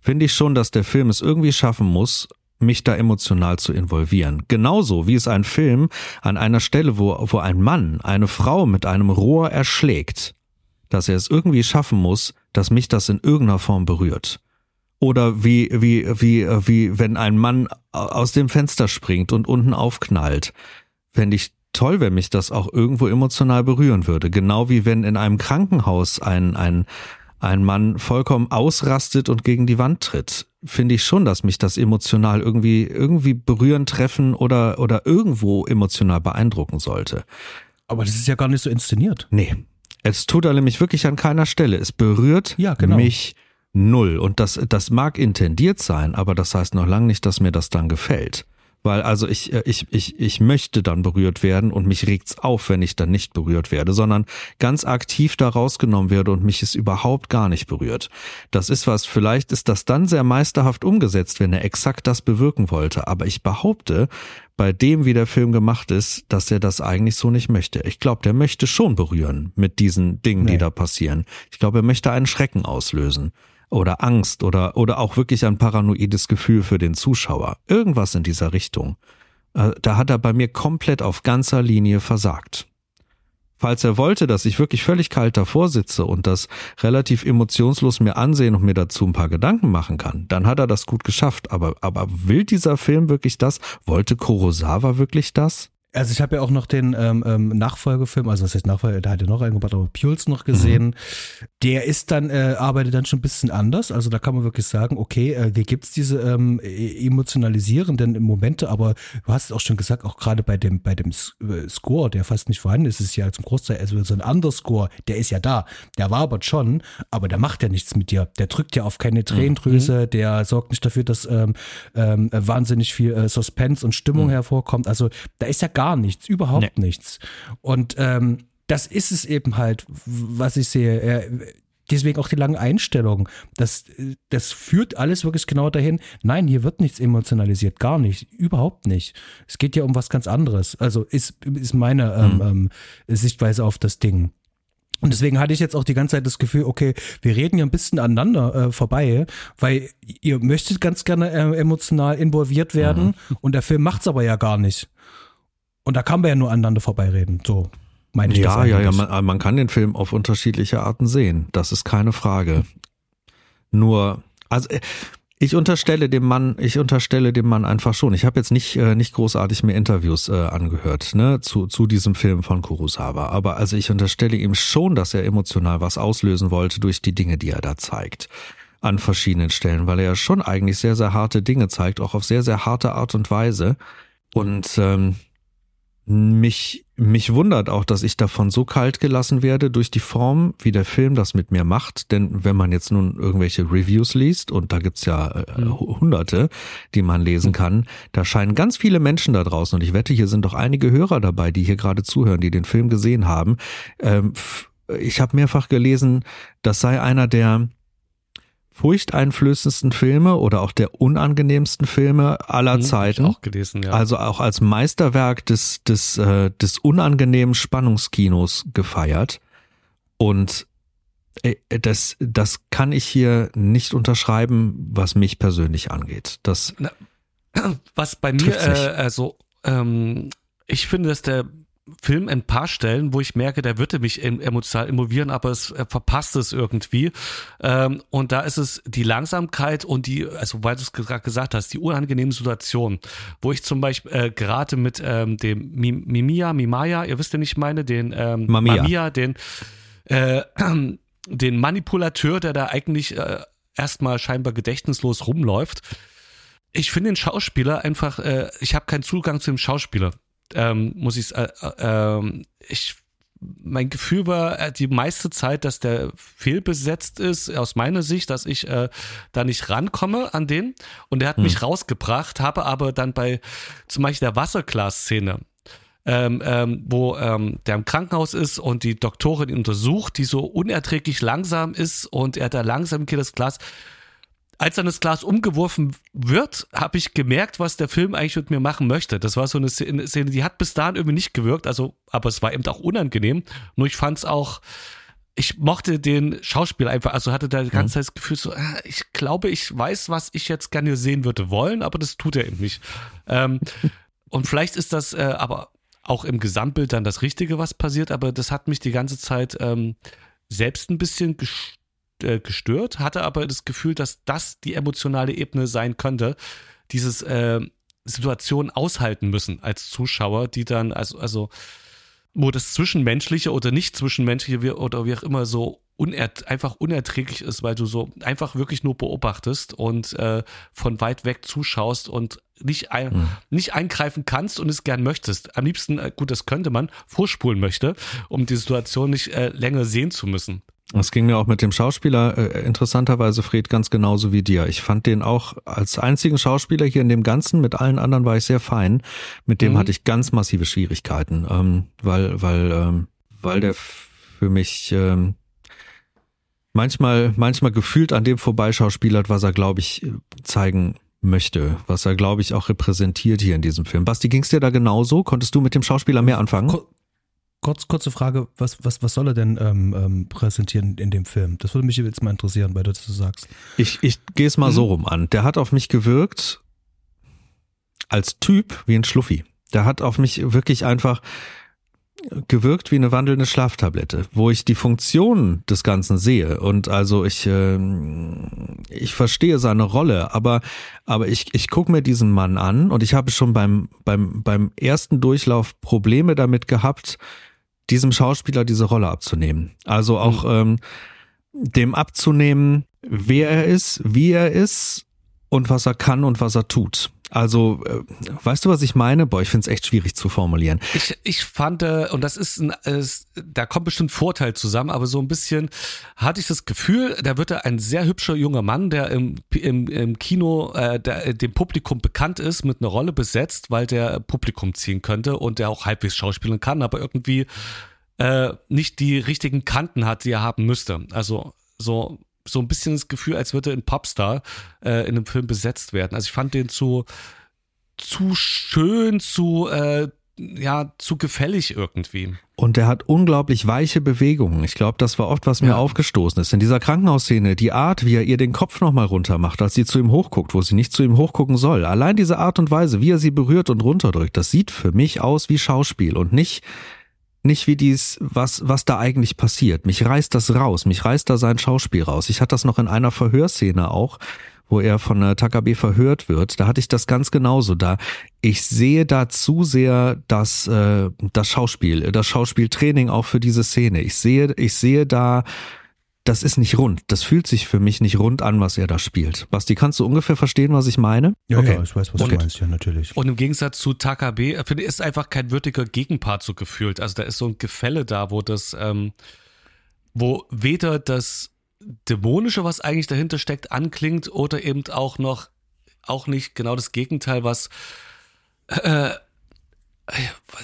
finde ich schon, dass der Film es irgendwie schaffen muss, mich da emotional zu involvieren. Genauso wie es ein Film an einer Stelle, wo, wo ein Mann eine Frau mit einem Rohr erschlägt, dass er es irgendwie schaffen muss, dass mich das in irgendeiner Form berührt. Oder wie, wie, wie, wie, wenn ein Mann aus dem Fenster springt und unten aufknallt. Fände ich toll, wenn mich das auch irgendwo emotional berühren würde. Genau wie wenn in einem Krankenhaus ein, ein, ein Mann vollkommen ausrastet und gegen die Wand tritt, finde ich schon, dass mich das emotional irgendwie, irgendwie berühren, treffen oder, oder irgendwo emotional beeindrucken sollte. Aber das ist ja gar nicht so inszeniert. Nee. Es tut er nämlich wirklich an keiner Stelle. Es berührt ja, genau. mich null. Und das, das mag intendiert sein, aber das heißt noch lange nicht, dass mir das dann gefällt. Weil also ich, äh, ich, ich, ich möchte dann berührt werden und mich regt's auf, wenn ich dann nicht berührt werde, sondern ganz aktiv da rausgenommen werde und mich es überhaupt gar nicht berührt. Das ist was, vielleicht ist das dann sehr meisterhaft umgesetzt, wenn er exakt das bewirken wollte. Aber ich behaupte, bei dem, wie der Film gemacht ist, dass er das eigentlich so nicht möchte. Ich glaube, der möchte schon berühren mit diesen Dingen, nee. die da passieren. Ich glaube, er möchte einen Schrecken auslösen oder Angst oder, oder auch wirklich ein paranoides Gefühl für den Zuschauer. Irgendwas in dieser Richtung. Äh, da hat er bei mir komplett auf ganzer Linie versagt. Falls er wollte, dass ich wirklich völlig kalt davor sitze und das relativ emotionslos mir ansehen und mir dazu ein paar Gedanken machen kann, dann hat er das gut geschafft. Aber, aber will dieser Film wirklich das? Wollte Kurosawa wirklich das? Also ich habe ja auch noch den ähm, ähm, Nachfolgefilm, also was heißt Nachfolger, da hat er noch eingebaut, aber Pules noch gesehen. Mhm. Der ist dann, äh, arbeitet dann schon ein bisschen anders. Also da kann man wirklich sagen, okay, äh, hier gibt's diese ähm, e-, emotionalisierenden Momente, aber du hast es auch schon gesagt, auch gerade bei dem, bei dem äh, Score, der fast nicht vorhanden ist, ist ja zum Großteil, also so ein Underscore, der ist ja da. Der wabert schon, aber der macht ja nichts mit dir. Der drückt ja auf keine Tränendrüse, mhm. der sorgt nicht dafür, dass ähm, ähm, wahnsinnig viel äh, Suspense und Stimmung mhm. hervorkommt. Also da ist ja gar gar nichts, überhaupt nee. nichts. Und ähm, das ist es eben halt, was ich sehe. Er, deswegen auch die langen Einstellungen. Das, das führt alles wirklich genau dahin. Nein, hier wird nichts emotionalisiert, gar nicht, überhaupt nicht. Es geht ja um was ganz anderes. Also ist, ist meine ähm, mhm. ähm, Sichtweise auf das Ding. Und deswegen hatte ich jetzt auch die ganze Zeit das Gefühl, okay, wir reden ja ein bisschen aneinander äh, vorbei, weil ihr möchtet ganz gerne äh, emotional involviert werden mhm. und der Film macht's aber ja gar nicht. Und da kann man ja nur aneinander vorbeireden. So meine ich ja, das eigentlich. Ja, ja, man, man kann den Film auf unterschiedliche Arten sehen. Das ist keine Frage. Nur, also äh, ich unterstelle dem Mann, ich unterstelle dem Mann einfach schon. Ich habe jetzt nicht äh, nicht großartig mir Interviews äh, angehört, ne, zu zu diesem Film von Kurosawa, aber also ich unterstelle ihm schon, dass er emotional was auslösen wollte durch die Dinge, die er da zeigt an verschiedenen Stellen, weil er ja schon eigentlich sehr sehr harte Dinge zeigt, auch auf sehr sehr harte Art und Weise und ähm, mich, mich wundert auch, dass ich davon so kalt gelassen werde durch die Form, wie der Film das mit mir macht. Denn wenn man jetzt nun irgendwelche Reviews liest, und da gibt's ja äh, mhm. hunderte, die man lesen kann, da scheinen ganz viele Menschen da draußen, und ich wette, hier sind doch einige Hörer dabei, die hier gerade zuhören, die den Film gesehen haben. Ähm, ich habe mehrfach gelesen, das sei einer der furchteinflößendsten Filme oder auch der unangenehmsten Filme aller hm, Zeiten. auch gelesen, ja. Also auch als Meisterwerk des, des, äh, des unangenehmen Spannungskinos gefeiert. Und äh, das, das kann ich hier nicht unterschreiben, was mich persönlich angeht. Das [CLEARS THROAT] was bei mir, äh, also ähm, ich finde, dass der Film ein paar Stellen, wo ich merke, der würde mich emotional involvieren, aber es er verpasst es irgendwie. Ähm, und da ist es die Langsamkeit und die, also weil du es gerade gesagt hast, die unangenehme Situation, wo ich zum Beispiel äh, gerade mit ähm, dem Mimia, Mimaya, ihr wisst ja nicht meine, den ähm, Mamia. Mamia, den äh, [CLEARS THROAT] den Manipulateur, der da eigentlich äh, erstmal scheinbar gedächtnislos rumläuft. Ich finde den Schauspieler einfach, äh, ich habe keinen Zugang zu dem Schauspieler ähm, muss ich äh, äh, ich mein Gefühl war äh, die meiste Zeit, dass der fehlbesetzt ist, aus meiner Sicht, dass ich äh, da nicht rankomme an den. Und er hat hm. mich rausgebracht, habe aber dann bei zum Beispiel der Wasserglas-Szene, ähm, ähm, wo ähm, der im Krankenhaus ist und die Doktorin ihn untersucht, die so unerträglich langsam ist und er da langsam geht das Glas als dann das Glas umgeworfen wird, habe ich gemerkt, was der Film eigentlich mit mir machen möchte. Das war so eine Szene, die hat bis dahin irgendwie nicht gewirkt, also, aber es war eben auch unangenehm. Nur ich fand es auch, ich mochte den Schauspieler einfach, also hatte da die ganze mhm. Zeit das Gefühl so, ah, ich glaube, ich weiß, was ich jetzt gerne sehen würde wollen, aber das tut er eben nicht. Ähm, [LAUGHS] und vielleicht ist das äh, aber auch im Gesamtbild dann das Richtige, was passiert, aber das hat mich die ganze Zeit ähm, selbst ein bisschen gestört äh, gestört, hatte aber das Gefühl, dass das die emotionale Ebene sein könnte, dieses äh, Situation aushalten müssen als Zuschauer, die dann, also, also, wo das Zwischenmenschliche oder nicht Zwischenmenschliche oder wie auch immer so unert einfach unerträglich ist, weil du so einfach wirklich nur beobachtest und äh, von weit weg zuschaust und nicht, ein, mhm. nicht eingreifen kannst und es gern möchtest. Am liebsten, äh, gut, das könnte man, vorspulen möchte, um die Situation nicht äh, länger sehen zu müssen. Es ging mir auch mit dem Schauspieler äh, interessanterweise, Fred, ganz genauso wie dir. Ich fand den auch als einzigen Schauspieler hier in dem Ganzen, mit allen anderen war ich sehr fein. Mit dem mhm. hatte ich ganz massive Schwierigkeiten, ähm, weil, weil, ähm, weil der für mich ähm, manchmal, manchmal gefühlt an dem vorbeischauspielert, was er, glaube ich, zeigen möchte, was er, glaube ich, auch repräsentiert hier in diesem Film. Basti, ging es dir da genauso? Konntest du mit dem Schauspieler mehr anfangen? Kurz, kurze Frage, was, was, was soll er denn ähm, ähm, präsentieren in dem Film? Das würde mich jetzt mal interessieren, weil du das so sagst. Ich, ich gehe es mal mhm. so rum an. Der hat auf mich gewirkt als Typ wie ein Schluffi. Der hat auf mich wirklich einfach gewirkt wie eine wandelnde Schlaftablette, wo ich die Funktion des Ganzen sehe und also ich äh, ich verstehe seine Rolle, aber aber ich ich gucke mir diesen Mann an und ich habe schon beim beim beim ersten Durchlauf Probleme damit gehabt, diesem Schauspieler diese Rolle abzunehmen. Also auch mhm. ähm, dem abzunehmen, wer er ist, wie er ist und was er kann und was er tut. Also, äh, weißt du, was ich meine? Boah, ich finde es echt schwierig zu formulieren. Ich, ich fand, äh, und das ist, ein, ist, da kommt bestimmt Vorteil zusammen, aber so ein bisschen hatte ich das Gefühl, da wird er ein sehr hübscher junger Mann, der im, im, im Kino äh, der, dem Publikum bekannt ist, mit einer Rolle besetzt, weil der Publikum ziehen könnte und der auch halbwegs schauspielen kann, aber irgendwie äh, nicht die richtigen Kanten hat, die er haben müsste. Also so so ein bisschen das Gefühl, als würde ein Popstar äh, in einem Film besetzt werden. Also ich fand den zu, zu schön, zu, äh, ja, zu gefällig irgendwie. Und er hat unglaublich weiche Bewegungen. Ich glaube, das war oft, was mir ja. aufgestoßen ist. In dieser Krankenhausszene, die Art, wie er ihr den Kopf nochmal runter macht, als sie zu ihm hochguckt, wo sie nicht zu ihm hochgucken soll. Allein diese Art und Weise, wie er sie berührt und runterdrückt, das sieht für mich aus wie Schauspiel und nicht nicht wie dies, was, was da eigentlich passiert. Mich reißt das raus, mich reißt da sein Schauspiel raus. Ich hatte das noch in einer Verhörszene auch, wo er von äh, Takabe verhört wird. Da hatte ich das ganz genauso da. Ich sehe da zu sehr das, äh, das Schauspiel, das Schauspieltraining auch für diese Szene. Ich sehe, ich sehe da das ist nicht rund. Das fühlt sich für mich nicht rund an, was er da spielt. Basti, kannst du ungefähr verstehen, was ich meine? Ja, okay. ja ich weiß, was und, du meinst, ja, natürlich. Und im Gegensatz zu Takabe, äh, finde ich, ist einfach kein würdiger Gegenpart so gefühlt. Also da ist so ein Gefälle da, wo das, ähm, wo weder das Dämonische, was eigentlich dahinter steckt, anklingt oder eben auch noch, auch nicht genau das Gegenteil, was äh,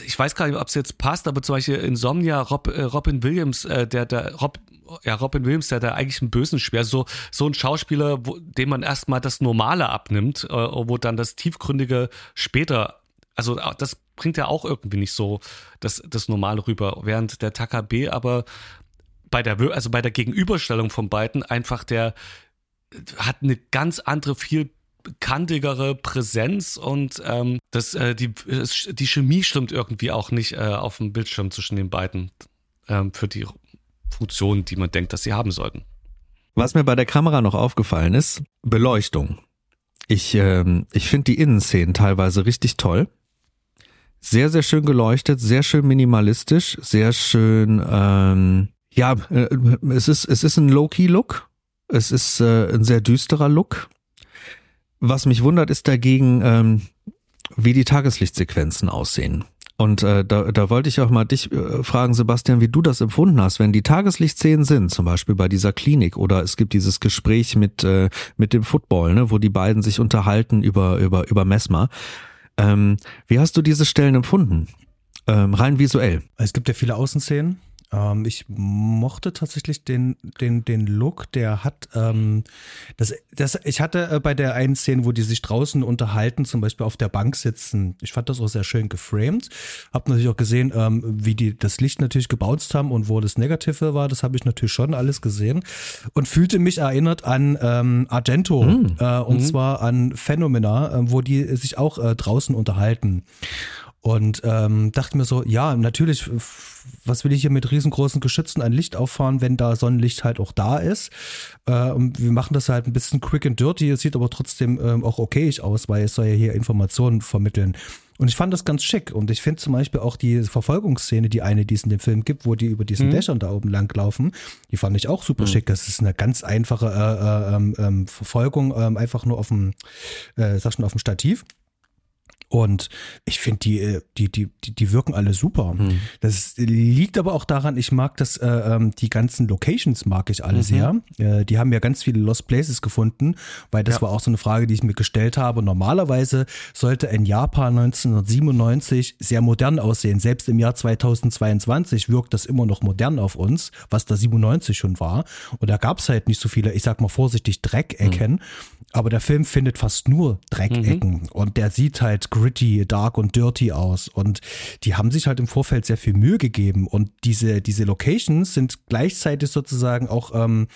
ich weiß gar nicht, ob es jetzt passt, aber zum Beispiel Insomnia, Rob, äh, Robin Williams, äh, der, der Rob, ja, Robin Williams, der da eigentlich einen bösen Speer, so, so ein Schauspieler, wo, dem man erstmal das Normale abnimmt, äh, wo dann das Tiefgründige später, also das bringt ja auch irgendwie nicht so das, das Normale rüber, während der Takabe aber bei der, also bei der Gegenüberstellung von beiden einfach der hat eine ganz andere, viel kantigere Präsenz und ähm, das, äh, die, die Chemie stimmt irgendwie auch nicht äh, auf dem Bildschirm zwischen den beiden ähm, für die Funktionen, die man denkt, dass sie haben sollten. Was mir bei der Kamera noch aufgefallen ist, Beleuchtung. Ich, ähm, ich finde die Innenszenen teilweise richtig toll. Sehr, sehr schön geleuchtet, sehr schön minimalistisch, sehr schön, ähm, ja, äh, es ist, es ist ein Low-Key-Look. Es ist äh, ein sehr düsterer Look. Was mich wundert, ist dagegen, ähm, wie die Tageslichtsequenzen aussehen. Und äh, da, da wollte ich auch mal dich äh, fragen, Sebastian, wie du das empfunden hast, wenn die Tageslichtszenen sind, zum Beispiel bei dieser Klinik oder es gibt dieses Gespräch mit äh, mit dem Football, ne, wo die beiden sich unterhalten über über über Mesmer. Ähm, wie hast du diese Stellen empfunden? Ähm, rein visuell. Es gibt ja viele Außenszenen. Ähm, ich mochte tatsächlich den, den, den Look, der hat, ähm, das, das, ich hatte äh, bei der einen Szene, wo die sich draußen unterhalten, zum Beispiel auf der Bank sitzen, ich fand das auch sehr schön geframed. Hab natürlich auch gesehen, ähm, wie die das Licht natürlich gebounced haben und wo das Negative war, das habe ich natürlich schon alles gesehen und fühlte mich erinnert an ähm, Argento mhm. äh, und mhm. zwar an Phenomena, äh, wo die sich auch äh, draußen unterhalten. Und ähm, dachte mir so, ja, natürlich, was will ich hier mit riesengroßen Geschützen ein Licht auffahren, wenn da Sonnenlicht halt auch da ist. Äh, und wir machen das halt ein bisschen quick and dirty, es sieht aber trotzdem ähm, auch okayig aus, weil es soll ja hier Informationen vermitteln. Und ich fand das ganz schick. Und ich finde zum Beispiel auch die Verfolgungsszene, die eine, die es in dem Film gibt, wo die über diesen mhm. Dächern da oben lang laufen, die fand ich auch super mhm. schick. Das ist eine ganz einfache äh, äh, ähm, ähm Verfolgung, ähm, einfach nur auf dem, äh, sag schon, auf dem Stativ. Und ich finde, die, äh, die, die, die wirken alle super. Mhm. Das liegt aber auch daran, ich mag das, äh, ähm, die ganzen Locations mag ich alle mhm. sehr. Äh, die haben ja ganz viele Lost Places gefunden, weil das ja. war auch so eine Frage, die ich mir gestellt habe. Normalerweise sollte ein Japan 1997 sehr modern aussehen. Selbst im Jahr 2022 wirkt das immer noch modern auf uns, was da 97 schon war. Und da gab es halt nicht so viele, ich sag mal vorsichtig, Dreckecken. Mhm. Aber der Film findet fast nur Dreckecken mhm. und der sieht halt gritty, dark und dirty aus. Und die haben sich halt im Vorfeld sehr viel Mühe gegeben. Und diese, diese Locations sind gleichzeitig sozusagen auch ähm,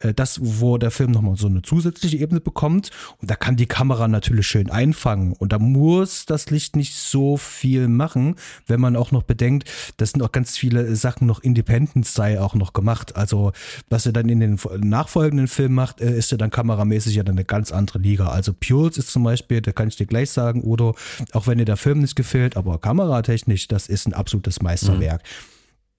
äh, das, wo der Film nochmal so eine zusätzliche Ebene bekommt. Und da kann die Kamera natürlich schön einfangen. Und da muss das Licht nicht so viel machen, wenn man auch noch bedenkt, das sind auch ganz viele Sachen noch Independent-Style auch noch gemacht. Also was er dann in den nachfolgenden Filmen macht, äh, ist ja dann kameramäßig ja dann eine ganz andere Liga. Also Pules ist zum Beispiel, da kann ich dir gleich sagen, Udo, auch wenn dir der Film nicht gefällt, aber kameratechnisch, das ist ein absolutes Meisterwerk. Mhm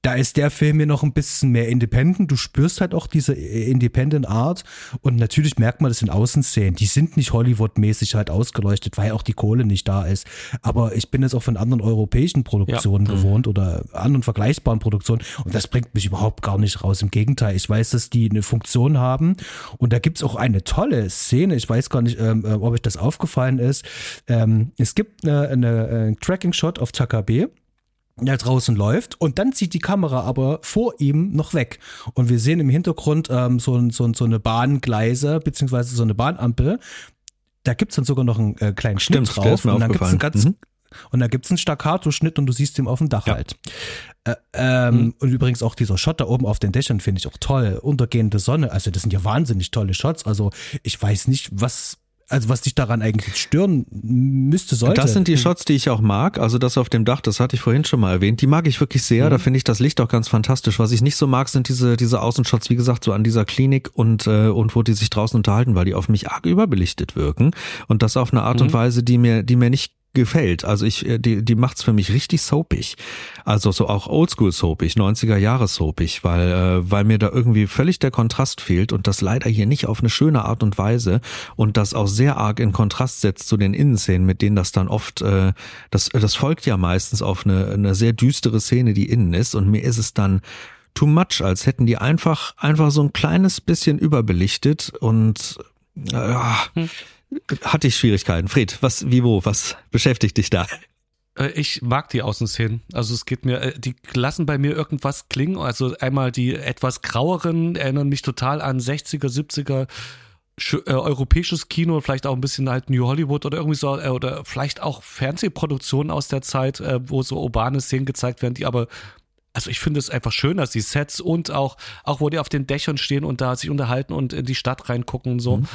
da ist der Film mir noch ein bisschen mehr independent. Du spürst halt auch diese independent Art und natürlich merkt man das in Außenszenen. Die sind nicht Hollywood-mäßig halt ausgeleuchtet, weil auch die Kohle nicht da ist. Aber ich bin jetzt auch von anderen europäischen Produktionen ja. Mhm. gewohnt oder anderen vergleichbaren Produktionen und das bringt mich überhaupt gar nicht raus. Im Gegenteil, ich weiß, dass die eine Funktion haben und da gibt's auch eine tolle Szene. Ich weiß gar nicht, ähm, äh, ob euch das aufgefallen ist. Ähm, es gibt eine äh, Tracking-Shot auf Takabe der draußen läuft und dann zieht die Kamera aber vor ihm noch weg und wir sehen im Hintergrund ähm, so, so, so eine Bahngleise beziehungsweise so eine Bahnampel. Da gibt's dann sogar noch einen äh, kleinen Stimmt, Schnitt drauf und dann gibt's einen ganz mhm. und dann gibt's einen Staccato-Schnitt und du siehst ihn auf dem Dach ja. halt. Äh, ähm, mhm. Und übrigens auch dieser Shot da oben auf den Dächern finde ich auch toll. Untergehende Sonne, also das sind ja wahnsinnig tolle Shots. Also ich weiß nicht, was also was dich daran eigentlich stören müsste, sollte. Das sind die Shots, die ich auch mag. Also das auf dem Dach, das hatte ich vorhin schon mal erwähnt. Die mag ich wirklich sehr. Mhm. Da finde ich das Licht auch ganz fantastisch. Was ich nicht so mag, sind diese, diese Außenshots, wie gesagt, so an dieser Klinik und, äh, und wo die sich draußen unterhalten, weil die auf mich arg überbelichtet wirken. Und das auf eine Art mhm. und Weise, die mir, die mir nicht gefällt. Also ich, äh, die, die macht's für mich richtig soapig. Also so auch Oldschool soapig, 90er Jahre soapig, weil, äh, weil mir da irgendwie völlig der Kontrast fehlt und das leider hier nicht auf eine schöne Art und Weise und das auch sehr arg in Kontrast setzt zu den Innenszenen, mit denen das dann oft, äh, das, das folgt ja meistens auf eine, eine sehr düstere Szene, die innen ist und mir ist es dann too much, als hätten die einfach, einfach so ein kleines bisschen überbelichtet und äh, hm hatte ich Schwierigkeiten. Fred, was, wie, wo, was beschäftigt dich da? Äh, ich mag die Außenszenen. Also es geht mir, äh, die lassen bei mir irgendwas klingen. Also einmal die etwas graueren erinnern mich total an 60er, 70er äh, europäisches Kino, vielleicht auch ein bisschen halt New Hollywood oder irgendwie so, äh, oder vielleicht auch Fernsehproduktionen aus der Zeit, äh, wo so urbane Szenen gezeigt werden, die aber also ich finde es einfach schön, dass die Sets und auch, auch wo die auf den Dächern stehen und da sich unterhalten und in die Stadt reingucken und so. Mhm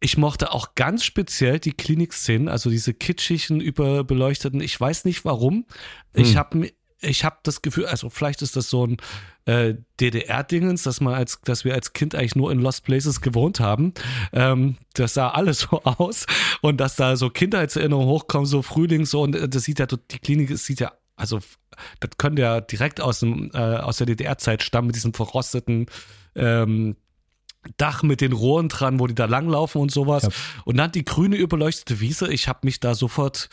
ich mochte auch ganz speziell die Klinikszenen, also diese kitschigen, überbeleuchteten. Ich weiß nicht warum. Hm. Ich habe ich habe das Gefühl, also vielleicht ist das so ein äh, DDR-Dingens, dass man als, dass wir als Kind eigentlich nur in Lost Places gewohnt haben. Ähm, das sah alles so [LAUGHS] aus und dass da so Kindheitserinnerungen hochkommen, so Frühling so und äh, das sieht ja, die Klinik sieht ja, also das könnte ja direkt aus dem äh, aus der DDR-Zeit stammen mit diesem verrosteten ähm, Dach mit den Rohren dran, wo die da langlaufen und sowas. Ja. Und dann die grüne überleuchtete Wiese. Ich habe mich da sofort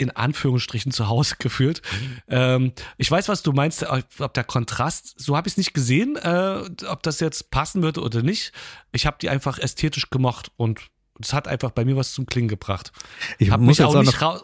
in Anführungsstrichen zu Hause [LAUGHS] gefühlt. Ähm, ich weiß, was du meinst, ob der Kontrast, so habe ich es nicht gesehen, äh, ob das jetzt passen würde oder nicht. Ich habe die einfach ästhetisch gemocht und es hat einfach bei mir was zum Klingen gebracht. Ich habe mich auch, auch nicht ra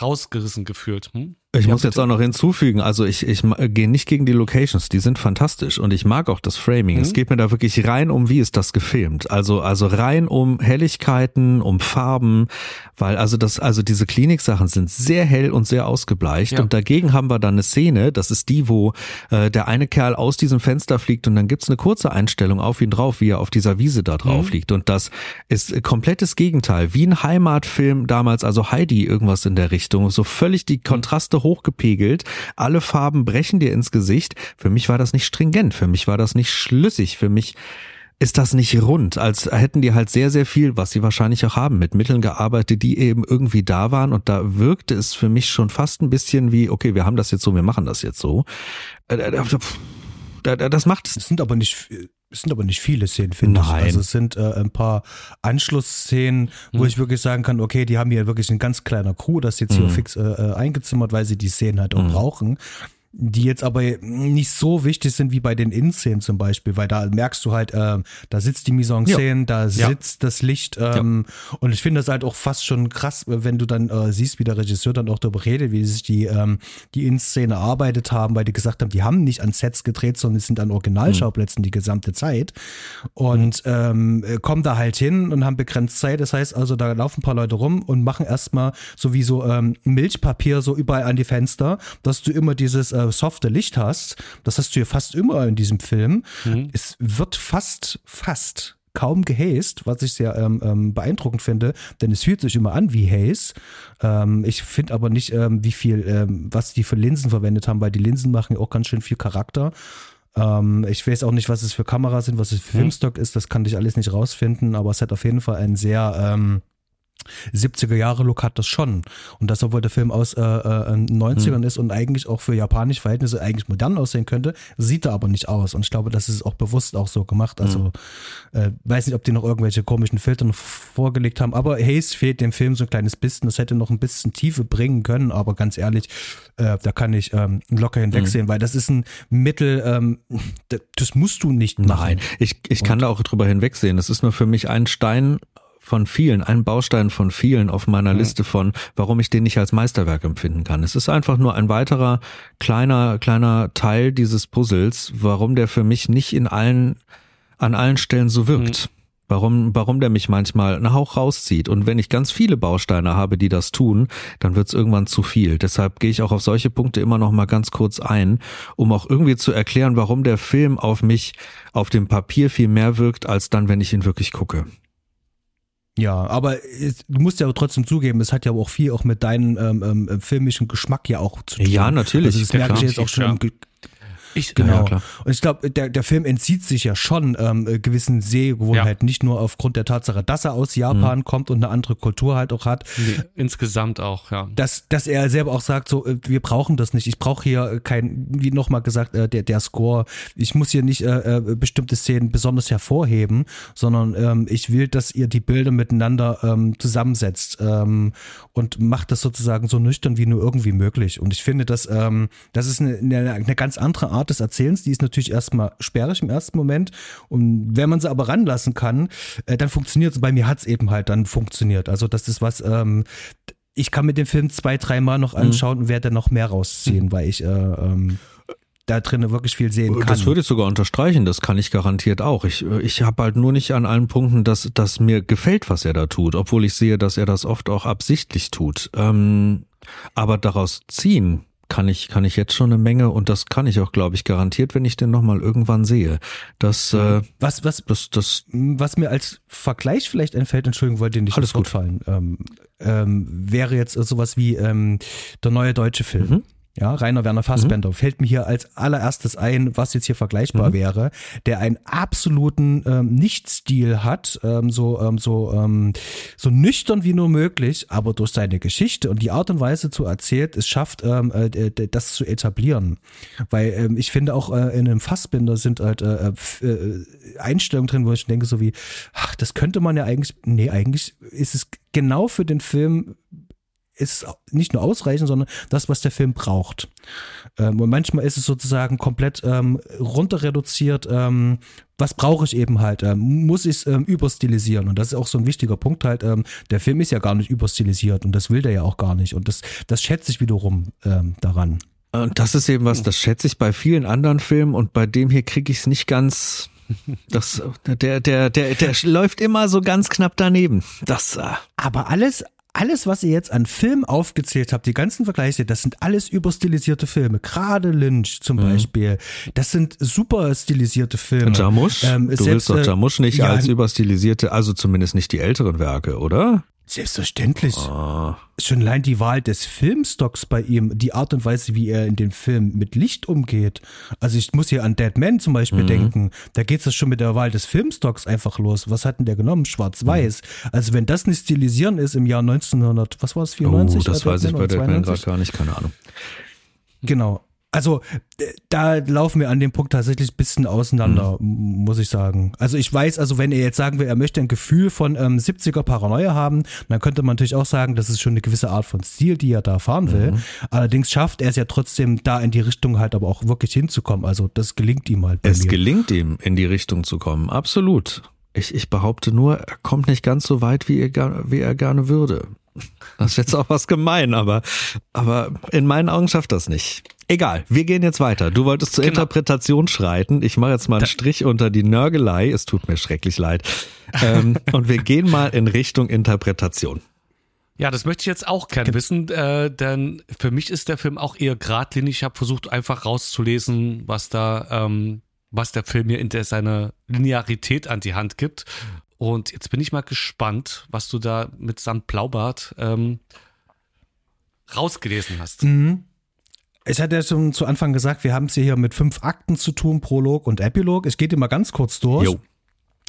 rausgerissen gefühlt. Hm? Ich muss jetzt auch noch hinzufügen, also ich, ich gehe nicht gegen die Locations, die sind fantastisch und ich mag auch das Framing. Mhm. Es geht mir da wirklich rein um, wie ist das gefilmt. Also, also rein um Helligkeiten, um Farben, weil also das, also diese Kliniksachen sind sehr hell und sehr ausgebleicht ja. und dagegen haben wir dann eine Szene, das ist die, wo äh, der eine Kerl aus diesem Fenster fliegt und dann gibt's eine kurze Einstellung auf ihn drauf, wie er auf dieser Wiese da drauf mhm. liegt und das ist komplettes Gegenteil, wie ein Heimatfilm damals, also Heidi irgendwas in der Richtung, so völlig die Kontraste hochgepegelt. Alle Farben brechen dir ins Gesicht. Für mich war das nicht stringent. Für mich war das nicht schlüssig. Für mich ist das nicht rund, als hätten die halt sehr, sehr viel, was sie wahrscheinlich auch haben, mit Mitteln gearbeitet, die eben irgendwie da waren. Und da wirkte es für mich schon fast ein bisschen wie, okay, wir haben das jetzt so, wir machen das jetzt so. Äh, äh, das macht. Es sind aber nicht Es sind aber nicht viele Szenen, finde ich. Also es sind äh, ein paar Anschlussszenen, wo mhm. ich wirklich sagen kann, okay, die haben hier wirklich ein ganz kleiner Crew, das jetzt hier mhm. fix äh, äh, eingezimmert, weil sie die Szenen halt auch mhm. brauchen die jetzt aber nicht so wichtig sind wie bei den In-Szenen zum Beispiel, weil da merkst du halt, äh, da sitzt die Mise en scène, ja. da sitzt ja. das Licht ähm, ja. und ich finde das halt auch fast schon krass, wenn du dann äh, siehst, wie der Regisseur dann auch darüber redet, wie sich die, ähm, die In-Szene erarbeitet haben, weil die gesagt haben, die haben nicht an Sets gedreht, sondern es sind an Originalschauplätzen mhm. die gesamte Zeit und mhm. ähm, kommen da halt hin und haben begrenzt Zeit, das heißt also, da laufen ein paar Leute rum und machen erstmal so wie so ähm, Milchpapier so überall an die Fenster, dass du immer dieses äh, softe Licht hast, das hast du ja fast immer in diesem Film, mhm. es wird fast, fast kaum gehäst, was ich sehr ähm, ähm, beeindruckend finde, denn es fühlt sich immer an wie Haze. Ähm, ich finde aber nicht, ähm, wie viel, ähm, was die für Linsen verwendet haben, weil die Linsen machen ja auch ganz schön viel Charakter. Ähm, ich weiß auch nicht, was es für Kameras sind, was es für mhm. Filmstock ist, das kann ich alles nicht rausfinden, aber es hat auf jeden Fall einen sehr 70er Jahre Look hat das schon. Und das, obwohl der Film aus äh, äh, 90ern hm. ist und eigentlich auch für japanische Verhältnisse eigentlich modern aussehen könnte, sieht er aber nicht aus. Und ich glaube, das ist auch bewusst auch so gemacht. Also, hm. äh, weiß nicht, ob die noch irgendwelche komischen Filter noch vorgelegt haben, aber Hayes fehlt dem Film so ein kleines bisschen. Das hätte noch ein bisschen Tiefe bringen können, aber ganz ehrlich, äh, da kann ich ähm, locker hinwegsehen, hm. weil das ist ein Mittel, ähm, das musst du nicht machen. Nein, ich, ich kann da auch drüber hinwegsehen. Das ist nur für mich ein Stein von vielen, ein Baustein von vielen auf meiner mhm. Liste von, warum ich den nicht als Meisterwerk empfinden kann. Es ist einfach nur ein weiterer kleiner, kleiner Teil dieses Puzzles, warum der für mich nicht in allen, an allen Stellen so wirkt. Mhm. Warum, warum der mich manchmal einen Hauch rauszieht. Und wenn ich ganz viele Bausteine habe, die das tun, dann wird es irgendwann zu viel. Deshalb gehe ich auch auf solche Punkte immer noch mal ganz kurz ein, um auch irgendwie zu erklären, warum der Film auf mich auf dem Papier viel mehr wirkt, als dann, wenn ich ihn wirklich gucke. Ja, aber es, du musst ja trotzdem zugeben, es hat ja auch viel auch mit deinem ähm, ähm, filmischen Geschmack ja auch zu tun. Ja, natürlich. Also das merke ich jetzt auch schon ja. Ich, genau. Ja, und ich glaube, der, der Film entzieht sich ja schon ähm, gewissen Sehgewohnheiten, ja. nicht nur aufgrund der Tatsache, dass er aus Japan mhm. kommt und eine andere Kultur halt auch hat. Nee, insgesamt auch, ja. Dass, dass er selber auch sagt, so, äh, wir brauchen das nicht. Ich brauche hier kein, wie nochmal gesagt, äh, der, der Score, ich muss hier nicht äh, äh, bestimmte Szenen besonders hervorheben, sondern ähm, ich will, dass ihr die Bilder miteinander ähm, zusammensetzt ähm, und macht das sozusagen so nüchtern wie nur irgendwie möglich. Und ich finde, dass ähm, das ist eine, eine, eine ganz andere Art Art des Erzählens, die ist natürlich erstmal sperrig im ersten Moment. Und wenn man sie aber ranlassen kann, äh, dann funktioniert es. Bei mir hat es eben halt dann funktioniert. Also das ist was, ähm, ich kann mir den Film zwei, dreimal noch mhm. anschauen mhm. und werde noch mehr rausziehen, mhm. weil ich äh, ähm, da drinnen wirklich viel sehen kann. Das würde ich sogar unterstreichen, das kann ich garantiert auch. Ich, äh, ich habe halt nur nicht an allen Punkten, dass, dass mir gefällt, was er da tut, obwohl ich sehe, dass er das oft auch absichtlich tut. Ähm, aber daraus ziehen kann ich, kann ich jetzt schon eine Menge und das kann ich auch, glaube ich, garantiert, wenn ich den nochmal irgendwann sehe. Das, äh, was, was, das, das, was mir als Vergleich vielleicht entfällt, Entschuldigung, wollte nicht alles gut fallen, ähm, ähm, wäre jetzt sowas wie ähm, der neue deutsche Film. Mhm. Ja, Rainer Werner Fassbender mhm. fällt mir hier als allererstes ein, was jetzt hier vergleichbar mhm. wäre, der einen absoluten ähm, Nichtstil hat, ähm, so ähm, so ähm, so nüchtern wie nur möglich, aber durch seine Geschichte und die Art und Weise zu erzählt, es schafft, ähm, äh, das zu etablieren. Weil ähm, ich finde auch äh, in einem Fassbinder sind halt äh, äh, Einstellungen drin, wo ich denke so wie, ach, das könnte man ja eigentlich, nee, eigentlich ist es genau für den Film ist nicht nur ausreichend, sondern das, was der Film braucht. Ähm, und manchmal ist es sozusagen komplett ähm, runter reduziert. Ähm, was brauche ich eben halt? Ähm, muss ich es ähm, überstilisieren? Und das ist auch so ein wichtiger Punkt halt. Ähm, der Film ist ja gar nicht überstilisiert und das will der ja auch gar nicht. Und das, das schätze ich wiederum ähm, daran. Und das ist eben was, das schätze ich bei vielen anderen Filmen und bei dem hier kriege ich es nicht ganz. Das, der, der, der, der läuft immer so ganz knapp daneben. Das, äh aber alles, alles, was ihr jetzt an Filmen aufgezählt habt, die ganzen Vergleiche, das sind alles überstilisierte Filme. Gerade Lynch zum mhm. Beispiel, das sind super stilisierte Filme. Jarmusch? Ähm, du willst doch äh, Jarmusch nicht ja, als überstilisierte, also zumindest nicht die älteren Werke, oder? Selbstverständlich. Oh. Schon allein die Wahl des Filmstocks bei ihm, die Art und Weise, wie er in den Film mit Licht umgeht. Also ich muss hier an Dead Man zum Beispiel mhm. denken. Da geht es schon mit der Wahl des Filmstocks einfach los. Was hat denn der genommen? Schwarz-Weiß. Mhm. Also wenn das nicht stilisieren ist im Jahr 1900, was war es, 94? Oh, das weiß ich bei Dead Man gerade gar nicht, keine Ahnung. Genau. Also da laufen wir an dem Punkt tatsächlich ein bisschen auseinander, mhm. muss ich sagen. Also ich weiß, also wenn er jetzt sagen will, er möchte ein Gefühl von ähm, 70er Paranoia haben, dann könnte man natürlich auch sagen, das ist schon eine gewisse Art von Stil, die er da fahren will. Mhm. Allerdings schafft er es ja trotzdem, da in die Richtung halt aber auch wirklich hinzukommen. Also das gelingt ihm halt. Es mir. gelingt ihm, in die Richtung zu kommen, absolut. Ich, ich behaupte nur, er kommt nicht ganz so weit, wie er, wie er gerne würde. Das ist jetzt auch was gemein, aber, aber in meinen Augen schafft das nicht. Egal, wir gehen jetzt weiter. Du wolltest zur genau. Interpretation schreiten. Ich mache jetzt mal einen Strich unter die Nörgelei. Es tut mir schrecklich leid. Ähm, [LAUGHS] und wir gehen mal in Richtung Interpretation. Ja, das möchte ich jetzt auch gerne wissen, äh, denn für mich ist der Film auch eher geradlinig. Ich habe versucht, einfach rauszulesen, was da, ähm, was der Film mir in der, seine Linearität an die Hand gibt. Und jetzt bin ich mal gespannt, was du da mit Samt Blaubart ähm, rausgelesen hast. Mhm. Ich hatte ja schon zu Anfang gesagt, wir haben es hier mit fünf Akten zu tun, Prolog und Epilog. Ich gehe dir mal ganz kurz durch. Jo.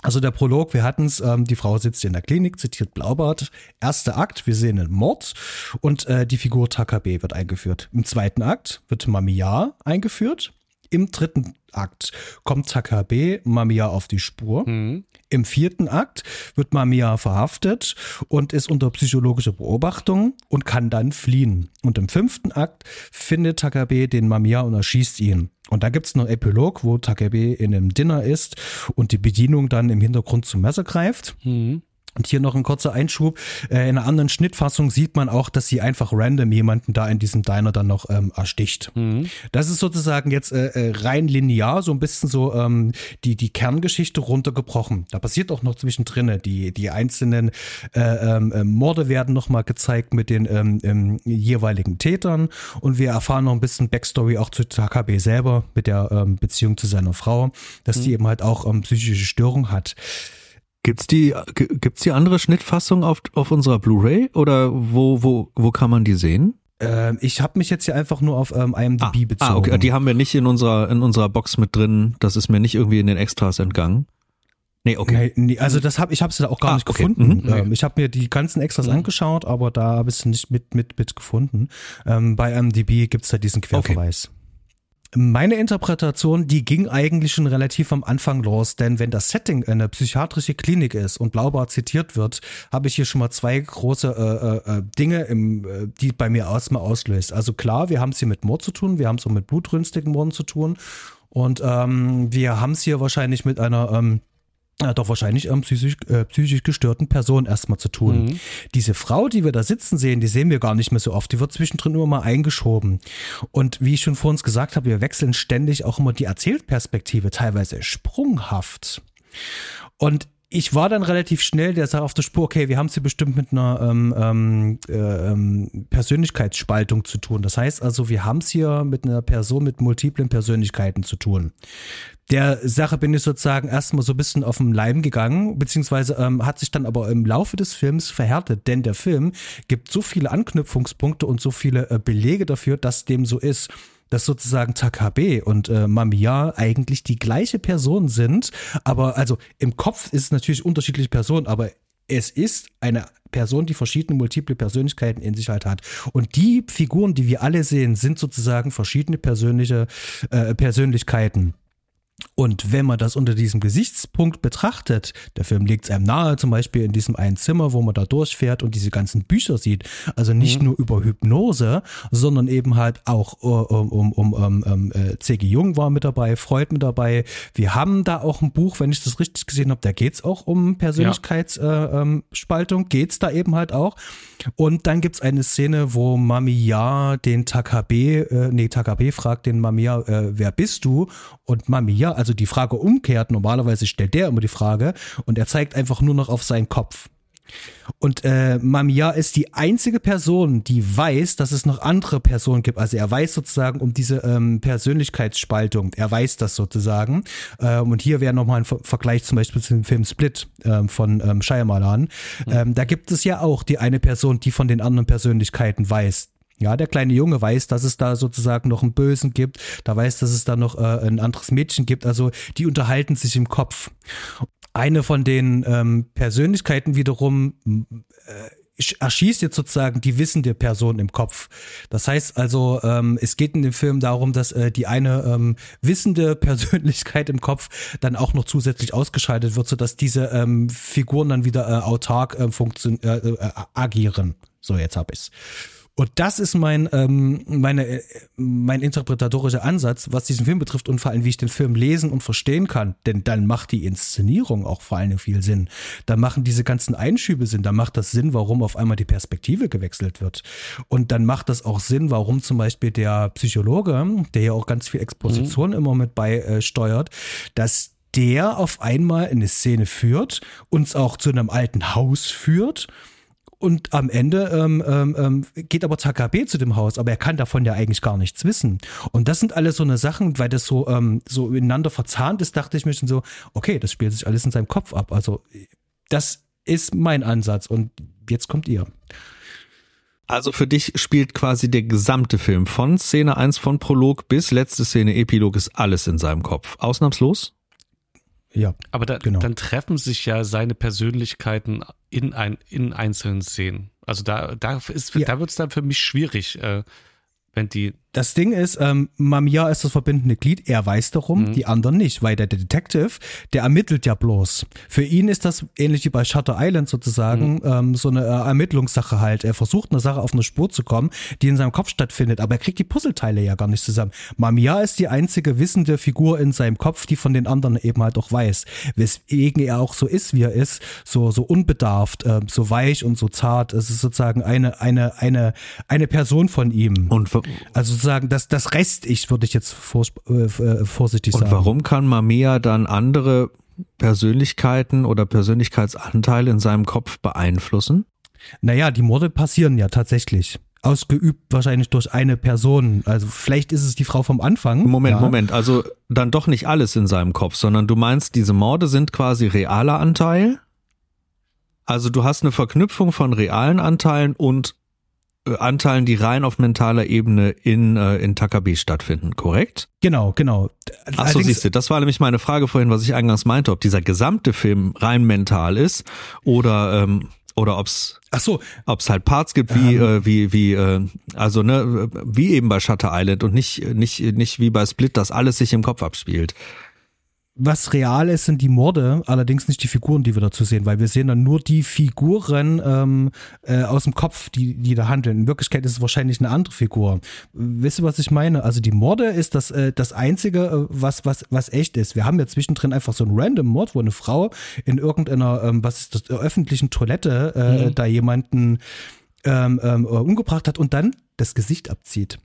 Also der Prolog, wir hatten es, ähm, die Frau sitzt in der Klinik, zitiert Blaubart. Erster Akt, wir sehen einen Mord und äh, die Figur Takabe wird eingeführt. Im zweiten Akt wird Mamiya eingeführt. Im dritten Akt kommt Takabe Mamiya auf die Spur. Mhm. Im vierten Akt wird Mamiya verhaftet und ist unter psychologischer Beobachtung und kann dann fliehen. Und im fünften Akt findet Takabe den Mamiya und erschießt ihn. Und da gibt es noch Epilog, wo Takabe in einem Dinner ist und die Bedienung dann im Hintergrund zum Messer greift. Mhm. Und hier noch ein kurzer Einschub. Äh, in einer anderen Schnittfassung sieht man auch, dass sie einfach random jemanden da in diesem Diner dann noch ähm, ersticht. Mhm. Das ist sozusagen jetzt äh, äh, rein linear, so ein bisschen so ähm, die, die Kerngeschichte runtergebrochen. Da passiert auch noch zwischendrin. Die, die einzelnen äh, ähm, äh, Morde werden nochmal gezeigt mit den ähm, ähm, jeweiligen Tätern. Und wir erfahren noch ein bisschen Backstory auch zu Takabe selber mit der ähm, Beziehung zu seiner Frau, dass mhm. die eben halt auch ähm, psychische Störung hat. Gibt's die, gibt's die andere Schnittfassung auf, auf unserer Blu-ray oder wo, wo, wo kann man die sehen? Ähm, ich habe mich jetzt hier einfach nur auf ähm, IMDb ah, bezogen. Ah, okay. Die haben wir nicht in unserer, in unserer Box mit drin. Das ist mir nicht irgendwie in den Extras entgangen. Nee, okay. Nee, nee, also das hab, ich habe es da auch gar ah, nicht okay. gefunden. Mhm. Ähm, ich habe mir die ganzen Extras mhm. angeschaut, aber da habe ich es nicht mit, mit, mit gefunden. Ähm, bei IMDb gibt's da diesen Querverweis. Meine Interpretation, die ging eigentlich schon relativ am Anfang los, denn wenn das Setting eine psychiatrische Klinik ist und Blaubart zitiert wird, habe ich hier schon mal zwei große äh, äh, äh Dinge, im, äh, die bei mir erstmal auslöst. Also klar, wir haben es hier mit Mord zu tun, wir haben es auch mit blutrünstigen Morden zu tun und ähm, wir haben es hier wahrscheinlich mit einer ähm, doch wahrscheinlich ähm, psychisch, äh, psychisch gestörten Person erstmal zu tun. Mhm. Diese Frau, die wir da sitzen sehen, die sehen wir gar nicht mehr so oft. Die wird zwischendrin immer mal eingeschoben. Und wie ich schon vor uns gesagt habe, wir wechseln ständig auch immer die Erzählperspektive, teilweise sprunghaft. Und ich war dann relativ schnell der Sache auf der Spur, okay, wir haben es hier bestimmt mit einer ähm, ähm, äh, ähm, Persönlichkeitsspaltung zu tun. Das heißt also, wir haben es hier mit einer Person mit multiplen Persönlichkeiten zu tun. Der Sache bin ich sozusagen erstmal so ein bisschen auf den Leim gegangen, beziehungsweise ähm, hat sich dann aber im Laufe des Films verhärtet, denn der Film gibt so viele Anknüpfungspunkte und so viele äh, Belege dafür, dass dem so ist dass sozusagen Takabe und äh, Mamiya eigentlich die gleiche Person sind, aber also im Kopf ist es natürlich unterschiedliche Personen, aber es ist eine Person, die verschiedene multiple Persönlichkeiten in sich halt hat. Und die Figuren, die wir alle sehen, sind sozusagen verschiedene persönliche äh, Persönlichkeiten. Und wenn man das unter diesem Gesichtspunkt betrachtet, der Film legt es einem nahe, zum Beispiel in diesem einen Zimmer, wo man da durchfährt und diese ganzen Bücher sieht, also nicht mhm. nur über Hypnose, sondern eben halt auch uh, um, um, um, um um äh, C.G. Jung war mit dabei, Freud mit dabei. Wir haben da auch ein Buch, wenn ich das richtig gesehen habe, da geht's auch um Persönlichkeitsspaltung, ja. äh, ähm, geht's da eben halt auch. Und dann gibt's eine Szene, wo Mamiya den Takabe, äh, nee, Takabe fragt den Mamiya, äh, wer bist du? Und Mamiya, also die Frage umkehrt, normalerweise stellt der immer die Frage und er zeigt einfach nur noch auf seinen Kopf. Und äh, Mamiya ist die einzige Person, die weiß, dass es noch andere Personen gibt. Also er weiß sozusagen um diese ähm, Persönlichkeitsspaltung. Er weiß das sozusagen. Ähm, und hier wäre nochmal ein Ver Vergleich zum Beispiel zu dem Film Split ähm, von ähm, Shyamalan. Mhm. da gibt es ja auch die eine Person, die von den anderen Persönlichkeiten weiß. Ja, der kleine Junge weiß, dass es da sozusagen noch einen Bösen gibt, da weiß, dass es da noch äh, ein anderes Mädchen gibt, also die unterhalten sich im Kopf. Eine von den ähm, Persönlichkeiten wiederum äh, erschießt jetzt sozusagen die wissende Person im Kopf. Das heißt also, ähm, es geht in dem Film darum, dass äh, die eine ähm, wissende [LAUGHS] Persönlichkeit im Kopf dann auch noch zusätzlich ausgeschaltet wird, sodass diese ähm, Figuren dann wieder äh, autark äh, funktion äh, äh, agieren. So, jetzt hab ich's. Und das ist mein, ähm, meine, äh, mein interpretatorischer Ansatz, was diesen Film betrifft und vor allem, wie ich den Film lesen und verstehen kann. Denn dann macht die Inszenierung auch vor allem viel Sinn. Da machen diese ganzen Einschübe Sinn. Da macht das Sinn, warum auf einmal die Perspektive gewechselt wird. Und dann macht das auch Sinn, warum zum Beispiel der Psychologe, der ja auch ganz viel Exposition mhm. immer mit beisteuert, äh, dass der auf einmal eine Szene führt, uns auch zu einem alten Haus führt und am Ende ähm, ähm, ähm, geht aber Takabe zu dem Haus, aber er kann davon ja eigentlich gar nichts wissen. Und das sind alles so eine Sachen, weil das so, ähm, so ineinander verzahnt ist, dachte ich mir schon so, okay, das spielt sich alles in seinem Kopf ab. Also das ist mein Ansatz und jetzt kommt ihr. Also für dich spielt quasi der gesamte Film von Szene 1 von Prolog bis letzte Szene Epilog ist alles in seinem Kopf. Ausnahmslos? Ja. Aber da, genau. dann treffen sich ja seine Persönlichkeiten in, ein, in einzelnen Szenen. Also da, da, ist, ja. da wird es dann für mich schwierig, äh, wenn die das Ding ist, ähm, Mamiya ist das verbindende Glied, er weiß darum, mhm. die anderen nicht, weil der Detective, der ermittelt ja bloß. Für ihn ist das ähnlich wie bei Shutter Island sozusagen mhm. ähm, so eine äh, Ermittlungssache halt. Er versucht eine Sache auf eine Spur zu kommen, die in seinem Kopf stattfindet, aber er kriegt die Puzzleteile ja gar nicht zusammen. Mamiya ist die einzige wissende Figur in seinem Kopf, die von den anderen eben halt auch weiß, weswegen er auch so ist, wie er ist, so so unbedarft, äh, so weich und so zart. Es ist sozusagen eine eine eine eine Person von ihm. Und also sozusagen das, das Rest-Ich, würde ich jetzt vor, äh, äh, vorsichtig sagen. Und warum kann Mamiya dann andere Persönlichkeiten oder Persönlichkeitsanteile in seinem Kopf beeinflussen? Naja, die Morde passieren ja tatsächlich ausgeübt wahrscheinlich durch eine Person. Also vielleicht ist es die Frau vom Anfang. Moment, ja. Moment. Also dann doch nicht alles in seinem Kopf, sondern du meinst, diese Morde sind quasi realer Anteil? Also du hast eine Verknüpfung von realen Anteilen und Anteilen, die rein auf mentaler Ebene in, äh, in Takabe stattfinden, korrekt? Genau, genau. Ach so, siehst du, das war nämlich meine Frage vorhin, was ich eingangs meinte, ob dieser gesamte Film rein mental ist oder ähm, oder ob's Ach so, ob's halt Parts gibt wie ähm, äh, wie wie äh, also ne wie eben bei Shutter Island und nicht nicht nicht wie bei Split, dass alles sich im Kopf abspielt was real ist, sind die Morde, allerdings nicht die Figuren, die wir dazu sehen, weil wir sehen dann nur die Figuren ähm, äh, aus dem Kopf, die, die da handeln. In Wirklichkeit ist es wahrscheinlich eine andere Figur. Wisst ihr, was ich meine? Also die Morde ist das, äh, das Einzige, äh, was, was, was echt ist. Wir haben ja zwischendrin einfach so einen random Mord, wo eine Frau in irgendeiner, ähm, was ist das, öffentlichen Toilette äh, mhm. da jemanden ähm, ähm, umgebracht hat und dann das Gesicht abzieht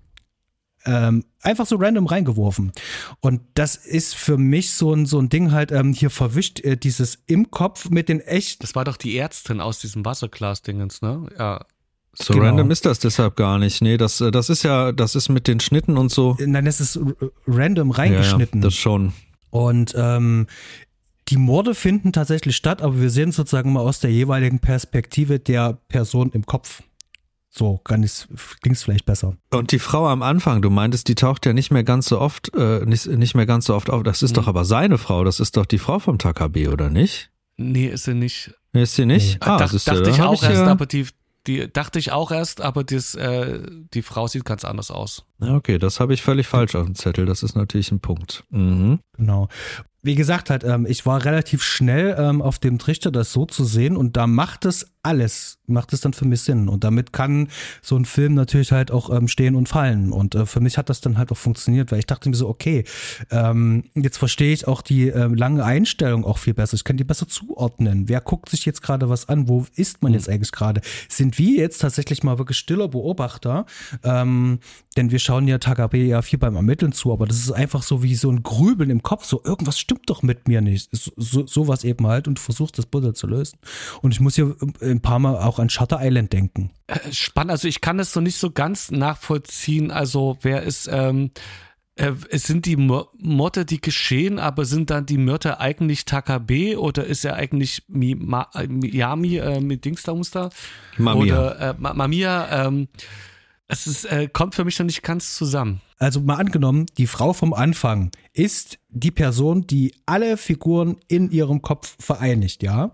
ähm, einfach so random reingeworfen. Und das ist für mich so ein, so ein Ding halt, ähm, hier verwischt äh, dieses im Kopf mit den echt. Das war doch die Ärztin aus diesem Wasserglas-Dingens, ne? Ja. So genau. random ist das deshalb gar nicht. Nee, das, äh, das ist ja, das ist mit den Schnitten und so. Nein, das ist random reingeschnitten. Ja, das schon. Und ähm, die Morde finden tatsächlich statt, aber wir sehen sozusagen mal aus der jeweiligen Perspektive der Person im Kopf. So klingt es vielleicht besser. Und die Frau am Anfang, du meintest, die taucht ja nicht mehr ganz so oft, äh, nicht, nicht mehr ganz so oft auf. Das ist mhm. doch aber seine Frau, das ist doch die Frau vom Takabe, oder nicht? Nee, ist sie nicht. Nee, ist sie nicht? Nee. Ah, Dach, dachte ich auch ich erst, ja aber die, die dachte ich auch erst, aber das, äh, die Frau sieht ganz anders aus. Okay, das habe ich völlig falsch auf dem Zettel. Das ist natürlich ein Punkt. Mhm. Genau wie gesagt, halt, ähm, ich war relativ schnell ähm, auf dem Trichter, das so zu sehen und da macht es alles, macht es dann für mich Sinn. Und damit kann so ein Film natürlich halt auch ähm, stehen und fallen. Und äh, für mich hat das dann halt auch funktioniert, weil ich dachte mir so, okay, ähm, jetzt verstehe ich auch die äh, lange Einstellung auch viel besser, ich kann die besser zuordnen, wer guckt sich jetzt gerade was an, wo ist man jetzt mhm. eigentlich gerade, sind wir jetzt tatsächlich mal wirklich stiller Beobachter, ähm, denn wir schauen ja Takabe ja viel beim Ermitteln zu, aber das ist einfach so wie so ein Grübeln im Kopf, so irgendwas stimmt doch mit mir nicht. So, sowas eben halt und du versuchst das Puzzle zu lösen. Und ich muss hier ein paar Mal auch an Shutter Island denken. Äh, spannend, also ich kann es so nicht so ganz nachvollziehen. Also wer ist, ähm, äh, es sind die Morde, die geschehen, aber sind dann die Mörder eigentlich Takabe oder ist er eigentlich Ma, Miami äh, mit Dingster Mamia. Oder äh, Mamia, ähm, es ist, äh, kommt für mich noch nicht ganz zusammen. Also mal angenommen, die Frau vom Anfang ist die Person, die alle Figuren in ihrem Kopf vereinigt, ja.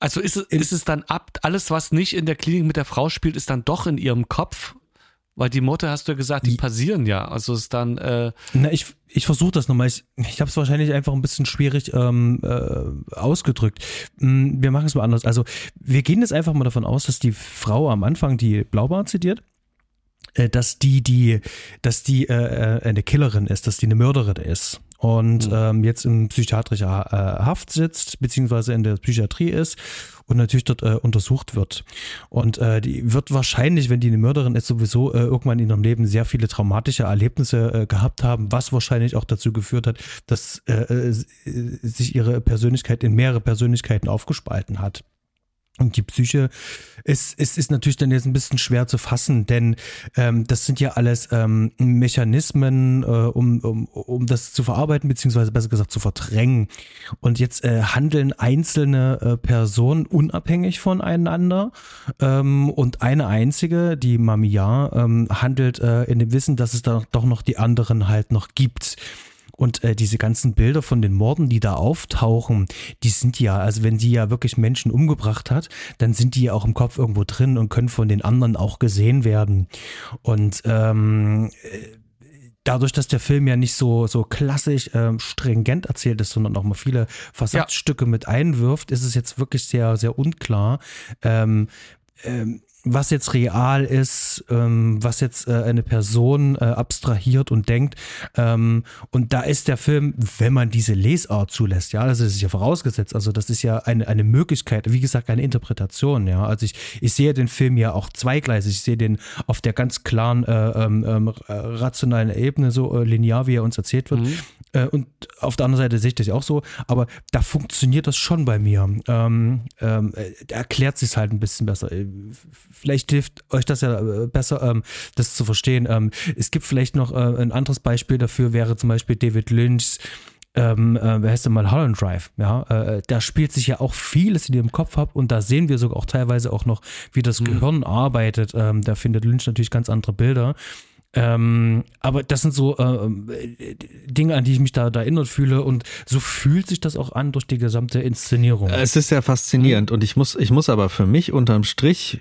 Also ist es, ist es dann ab, alles, was nicht in der Klinik mit der Frau spielt, ist dann doch in ihrem Kopf? Weil die Morde, hast du ja gesagt, die, die passieren ja. Also ist dann. Äh Na, ich, ich versuche das nochmal. Ich, ich habe es wahrscheinlich einfach ein bisschen schwierig ähm, äh, ausgedrückt. Hm, wir machen es mal anders. Also wir gehen jetzt einfach mal davon aus, dass die Frau am Anfang die Blaubart zitiert äh, dass die die dass die äh, äh, eine Killerin ist, dass die eine Mörderin ist und mhm. ähm, jetzt in psychiatrischer äh, Haft sitzt, beziehungsweise in der Psychiatrie ist und natürlich dort äh, untersucht wird. Und äh, die wird wahrscheinlich, wenn die eine Mörderin ist, sowieso äh, irgendwann in ihrem Leben sehr viele traumatische Erlebnisse äh, gehabt haben, was wahrscheinlich auch dazu geführt hat, dass äh, äh sich ihre Persönlichkeit in mehrere Persönlichkeiten aufgespalten hat. Und die Psyche ist, ist, ist natürlich dann jetzt ein bisschen schwer zu fassen, denn ähm, das sind ja alles ähm, Mechanismen, äh, um, um, um das zu verarbeiten, beziehungsweise besser gesagt zu verdrängen. Und jetzt äh, handeln einzelne äh, Personen unabhängig voneinander ähm, und eine einzige, die Mamiya, ähm, handelt äh, in dem Wissen, dass es da doch noch die anderen halt noch gibt. Und äh, diese ganzen Bilder von den Morden, die da auftauchen, die sind ja, also wenn sie ja wirklich Menschen umgebracht hat, dann sind die ja auch im Kopf irgendwo drin und können von den anderen auch gesehen werden. Und ähm, dadurch, dass der Film ja nicht so, so klassisch ähm, stringent erzählt ist, sondern auch mal viele Versatzstücke ja. mit einwirft, ist es jetzt wirklich sehr, sehr unklar, ähm, ähm, was jetzt real ist, ähm, was jetzt äh, eine Person äh, abstrahiert und denkt. Ähm, und da ist der Film, wenn man diese Lesart zulässt, ja, das ist ja vorausgesetzt, also das ist ja eine, eine Möglichkeit, wie gesagt, eine Interpretation, ja. Also ich, ich sehe den Film ja auch zweigleisig, ich sehe den auf der ganz klaren äh, ähm, ähm rationalen Ebene, so äh, linear, wie er uns erzählt wird. Mhm. Äh, und auf der anderen Seite sehe ich das auch so, aber da funktioniert das schon bei mir. Ähm, ähm, äh, erklärt sich halt ein bisschen besser vielleicht hilft euch das ja äh, besser, ähm, das zu verstehen. Ähm, es gibt vielleicht noch äh, ein anderes Beispiel dafür, wäre zum Beispiel David Lynch's ähm, äh, wer heißt denn mal Holland Drive, ja, äh, da spielt sich ja auch vieles in ihrem Kopf ab und da sehen wir sogar auch teilweise auch noch, wie das mhm. Gehirn arbeitet. Ähm, da findet Lynch natürlich ganz andere Bilder. Ähm, aber das sind so äh, Dinge, an die ich mich da, da erinnert fühle und so fühlt sich das auch an durch die gesamte Inszenierung. Es ist ja faszinierend und ich muss, ich muss aber für mich unterm Strich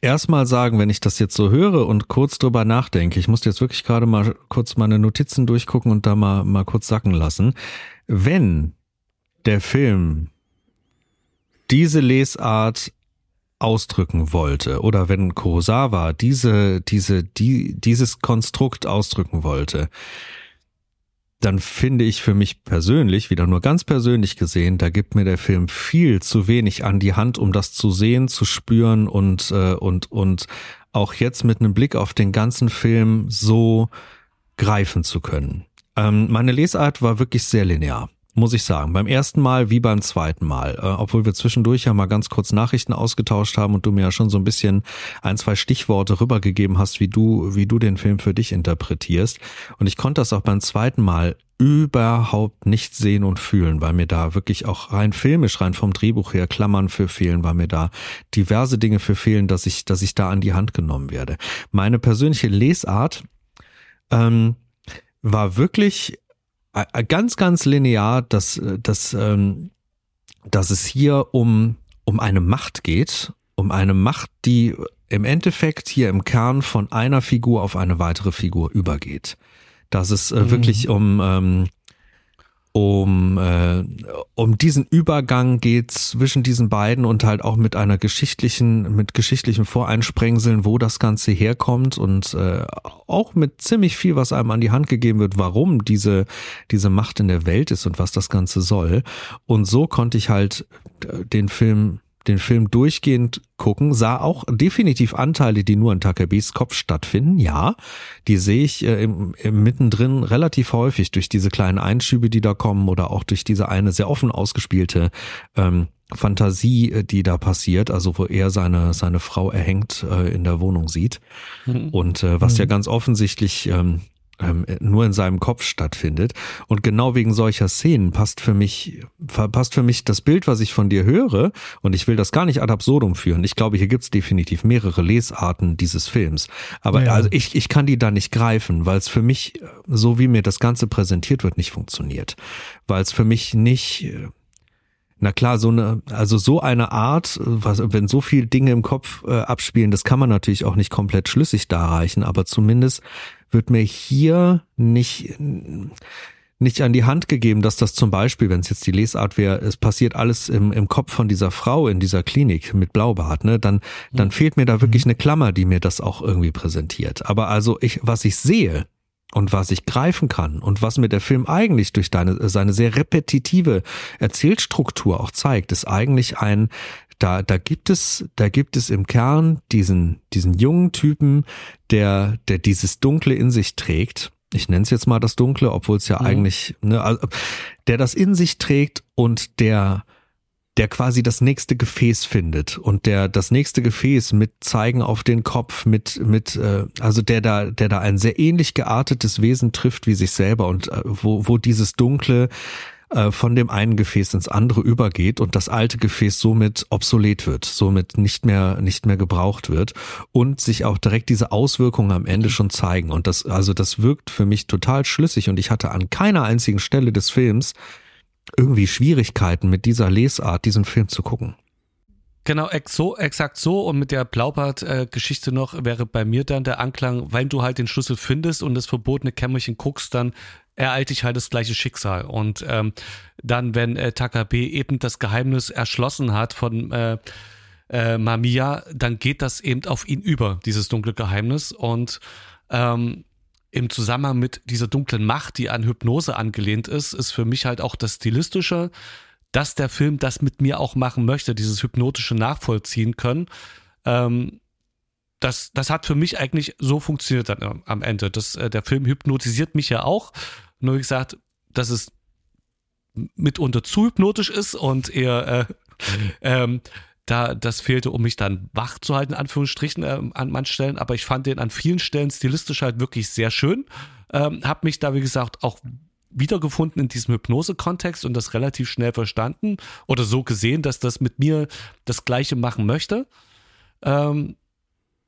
erstmal sagen, wenn ich das jetzt so höre und kurz drüber nachdenke, ich muss jetzt wirklich gerade mal kurz meine Notizen durchgucken und da mal, mal kurz sacken lassen. Wenn der Film diese Lesart ausdrücken wollte oder wenn Kurosawa diese, diese, die, dieses Konstrukt ausdrücken wollte, dann finde ich für mich persönlich, wieder nur ganz persönlich gesehen, da gibt mir der Film viel zu wenig an die Hand, um das zu sehen, zu spüren und, äh, und, und auch jetzt mit einem Blick auf den ganzen Film so greifen zu können. Ähm, meine Lesart war wirklich sehr linear muss ich sagen. Beim ersten Mal wie beim zweiten Mal. Äh, obwohl wir zwischendurch ja mal ganz kurz Nachrichten ausgetauscht haben und du mir ja schon so ein bisschen ein, zwei Stichworte rübergegeben hast, wie du, wie du den Film für dich interpretierst. Und ich konnte das auch beim zweiten Mal überhaupt nicht sehen und fühlen, weil mir da wirklich auch rein filmisch, rein vom Drehbuch her Klammern für fehlen, weil mir da diverse Dinge für fehlen, dass ich, dass ich da an die Hand genommen werde. Meine persönliche Lesart ähm, war wirklich ganz, ganz linear, dass, äh, dass, ähm, dass es hier um, um eine Macht geht, um eine Macht, die im Endeffekt hier im Kern von einer Figur auf eine weitere Figur übergeht. Dass es äh, mhm. wirklich um ähm, um, äh, um diesen Übergang geht zwischen diesen beiden und halt auch mit einer geschichtlichen, mit geschichtlichen Voreinsprengseln, wo das Ganze herkommt und äh, auch mit ziemlich viel, was einem an die Hand gegeben wird, warum diese, diese Macht in der Welt ist und was das Ganze soll. Und so konnte ich halt äh, den Film den Film durchgehend gucken, sah auch definitiv Anteile, die nur in Takebis Kopf stattfinden. Ja, die sehe ich äh, im, im mittendrin relativ häufig durch diese kleinen Einschübe, die da kommen oder auch durch diese eine sehr offen ausgespielte ähm, Fantasie, äh, die da passiert, also wo er seine seine Frau erhängt äh, in der Wohnung sieht mhm. und äh, was mhm. ja ganz offensichtlich ähm, ähm, nur in seinem Kopf stattfindet. Und genau wegen solcher Szenen passt für mich, passt für mich das Bild, was ich von dir höre, und ich will das gar nicht ad absurdum führen. Ich glaube, hier gibt's definitiv mehrere Lesarten dieses Films. Aber ja. also ich, ich kann die da nicht greifen, weil es für mich, so wie mir das Ganze präsentiert wird, nicht funktioniert. Weil es für mich nicht Na klar, so eine, also so eine Art, was, wenn so viele Dinge im Kopf äh, abspielen, das kann man natürlich auch nicht komplett schlüssig darreichen, aber zumindest wird mir hier nicht, nicht an die Hand gegeben, dass das zum Beispiel, wenn es jetzt die Lesart wäre, es passiert alles im, im Kopf von dieser Frau in dieser Klinik mit Blaubart, ne, dann, dann fehlt mir da wirklich mhm. eine Klammer, die mir das auch irgendwie präsentiert. Aber also ich, was ich sehe, und was ich greifen kann und was mir der Film eigentlich durch deine, seine sehr repetitive Erzählstruktur auch zeigt, ist eigentlich ein, da, da gibt es, da gibt es im Kern diesen, diesen jungen Typen, der, der dieses Dunkle in sich trägt. Ich nenne es jetzt mal das Dunkle, obwohl es ja mhm. eigentlich, ne, also, der das in sich trägt und der, der quasi das nächste Gefäß findet und der das nächste Gefäß mit zeigen auf den Kopf mit mit äh, also der da der da ein sehr ähnlich geartetes Wesen trifft wie sich selber und äh, wo wo dieses dunkle äh, von dem einen Gefäß ins andere übergeht und das alte Gefäß somit obsolet wird, somit nicht mehr nicht mehr gebraucht wird und sich auch direkt diese Auswirkungen am Ende schon zeigen und das also das wirkt für mich total schlüssig und ich hatte an keiner einzigen Stelle des Films irgendwie Schwierigkeiten mit dieser Lesart, diesen Film zu gucken. Genau, so, exakt so. Und mit der Blaubart-Geschichte noch wäre bei mir dann der Anklang, wenn du halt den Schlüssel findest und das verbotene Kämmerchen guckst, dann ereilt dich halt das gleiche Schicksal. Und ähm, dann, wenn äh, Takabe eben das Geheimnis erschlossen hat von äh, äh, Mamiya, dann geht das eben auf ihn über, dieses dunkle Geheimnis. Und ähm, im Zusammenhang mit dieser dunklen Macht, die an Hypnose angelehnt ist, ist für mich halt auch das Stilistische, dass der Film das mit mir auch machen möchte, dieses hypnotische nachvollziehen können. Ähm, das, das hat für mich eigentlich so funktioniert dann am Ende. Das, äh, der Film hypnotisiert mich ja auch. Nur wie gesagt, dass es mitunter zu hypnotisch ist und eher äh, ähm, da das fehlte, um mich dann wach zu halten, in Anführungsstrichen, äh, an manchen Stellen. Aber ich fand den an vielen Stellen stilistisch halt wirklich sehr schön. Ähm, hab mich da, wie gesagt, auch wiedergefunden in diesem Hypnose-Kontext und das relativ schnell verstanden oder so gesehen, dass das mit mir das Gleiche machen möchte. Ähm,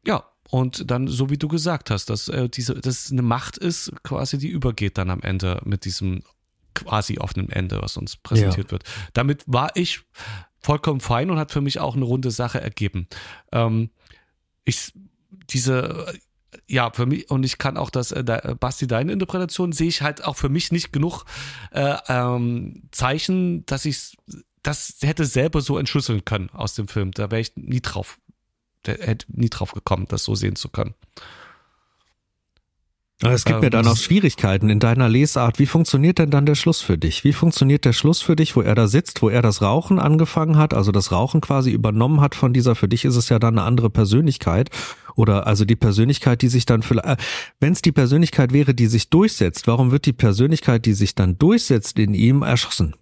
ja, und dann, so wie du gesagt hast, dass äh, diese, dass eine Macht ist, quasi die übergeht dann am Ende mit diesem quasi offenen Ende, was uns präsentiert ja. wird. Damit war ich vollkommen fein und hat für mich auch eine runde Sache ergeben. Ähm, ich, diese, ja, für mich, und ich kann auch das, äh, Basti, deine Interpretation sehe ich halt auch für mich nicht genug äh, ähm, Zeichen, dass ich das hätte selber so entschlüsseln können aus dem Film. Da wäre ich nie drauf, der hätte nie drauf gekommen, das so sehen zu können. Es gibt mir da noch Schwierigkeiten in deiner Lesart. Wie funktioniert denn dann der Schluss für dich? Wie funktioniert der Schluss für dich, wo er da sitzt, wo er das Rauchen angefangen hat, also das Rauchen quasi übernommen hat von dieser, für dich ist es ja dann eine andere Persönlichkeit oder also die Persönlichkeit, die sich dann vielleicht, äh, wenn es die Persönlichkeit wäre, die sich durchsetzt, warum wird die Persönlichkeit, die sich dann durchsetzt in ihm, erschossen?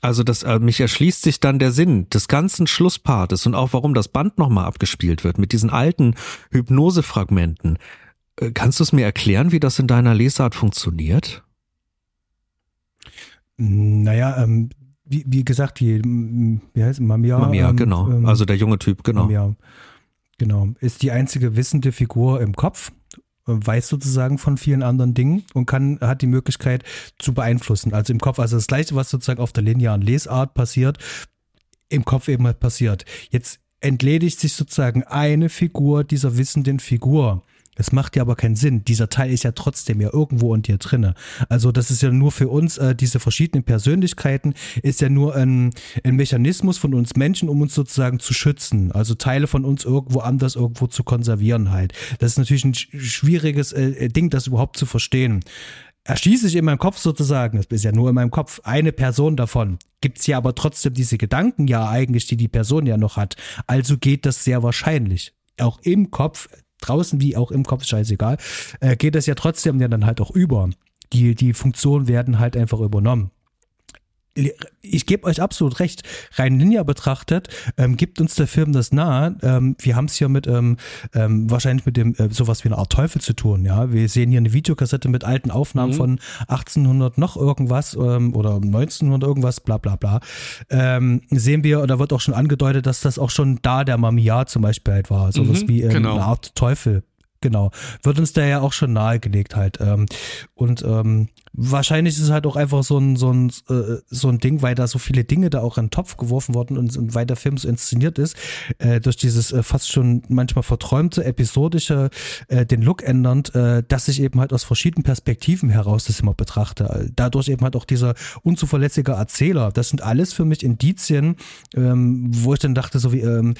Also das äh, mich erschließt sich dann der Sinn des ganzen Schlusspartes und auch warum das Band nochmal abgespielt wird mit diesen alten Hypnosefragmenten. Äh, kannst du es mir erklären, wie das in deiner Lesart funktioniert? Naja, ähm, wie, wie gesagt, die, wie heißt Mamia? Mamia, ähm, genau. Ähm, also der junge Typ, genau. Mamia, genau. Ist die einzige wissende Figur im Kopf, weiß sozusagen von vielen anderen Dingen und kann, hat die Möglichkeit zu beeinflussen. Also im Kopf, also das Gleiche, was sozusagen auf der linearen Lesart passiert, im Kopf eben halt passiert. Jetzt entledigt sich sozusagen eine Figur dieser wissenden Figur das macht ja aber keinen Sinn. Dieser Teil ist ja trotzdem ja irgendwo in dir drinne. Also das ist ja nur für uns, äh, diese verschiedenen Persönlichkeiten, ist ja nur ein, ein Mechanismus von uns Menschen, um uns sozusagen zu schützen. Also Teile von uns irgendwo anders irgendwo zu konservieren halt. Das ist natürlich ein schwieriges äh, Ding, das überhaupt zu verstehen erschließe ich in meinem Kopf sozusagen, das ist ja nur in meinem Kopf, eine Person davon. Gibt's ja aber trotzdem diese Gedanken ja eigentlich, die die Person ja noch hat. Also geht das sehr wahrscheinlich. Auch im Kopf draußen wie auch im Kopf, scheißegal, äh, geht das ja trotzdem ja dann halt auch über. Die, die Funktionen werden halt einfach übernommen ich gebe euch absolut recht. Rein linear betrachtet ähm, gibt uns der Film das nahe. Ähm, wir haben es hier mit ähm, ähm, wahrscheinlich mit dem äh, sowas wie eine Art Teufel zu tun. Ja, wir sehen hier eine Videokassette mit alten Aufnahmen mhm. von 1800 noch irgendwas ähm, oder 1900 irgendwas, bla bla bla. Ähm, sehen wir, oder wird auch schon angedeutet, dass das auch schon da der Mamiya zum Beispiel halt war, sowas mhm, wie genau. eine Art Teufel. Genau, wird uns da ja auch schon nahegelegt halt. Und ähm, wahrscheinlich ist es halt auch einfach so ein, so ein, äh, so ein Ding, weil da so viele Dinge da auch in den Topf geworfen wurden und, und weil der Film so inszeniert ist, äh, durch dieses äh, fast schon manchmal verträumte, episodische, äh, den Look ändernd, äh, dass ich eben halt aus verschiedenen Perspektiven heraus das immer betrachte. Dadurch eben halt auch dieser unzuverlässige Erzähler. Das sind alles für mich Indizien, ähm, wo ich dann dachte, so wie, ähm,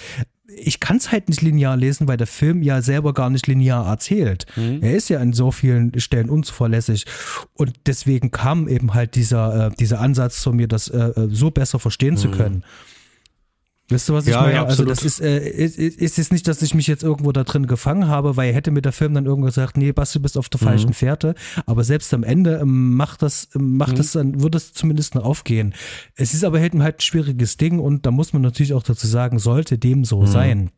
ich kann es halt nicht linear lesen, weil der Film ja selber gar nicht linear erzählt. Mhm. Er ist ja an so vielen Stellen unzuverlässig. Und deswegen kam eben halt dieser, äh, dieser Ansatz zu mir, das äh, äh so besser verstehen mhm. zu können. Weißt du, was ich ja, meine? Ja, also das ist, äh, ist, ist jetzt nicht, dass ich mich jetzt irgendwo da drin gefangen habe, weil hätte mir der Film dann irgendwo gesagt, nee, Basti, du bist auf der mhm. falschen Fährte. Aber selbst am Ende ähm, macht das, ähm, macht mhm. das dann, wird es zumindest noch aufgehen. Es ist aber halt ein schwieriges Ding und da muss man natürlich auch dazu sagen, sollte dem so mhm. sein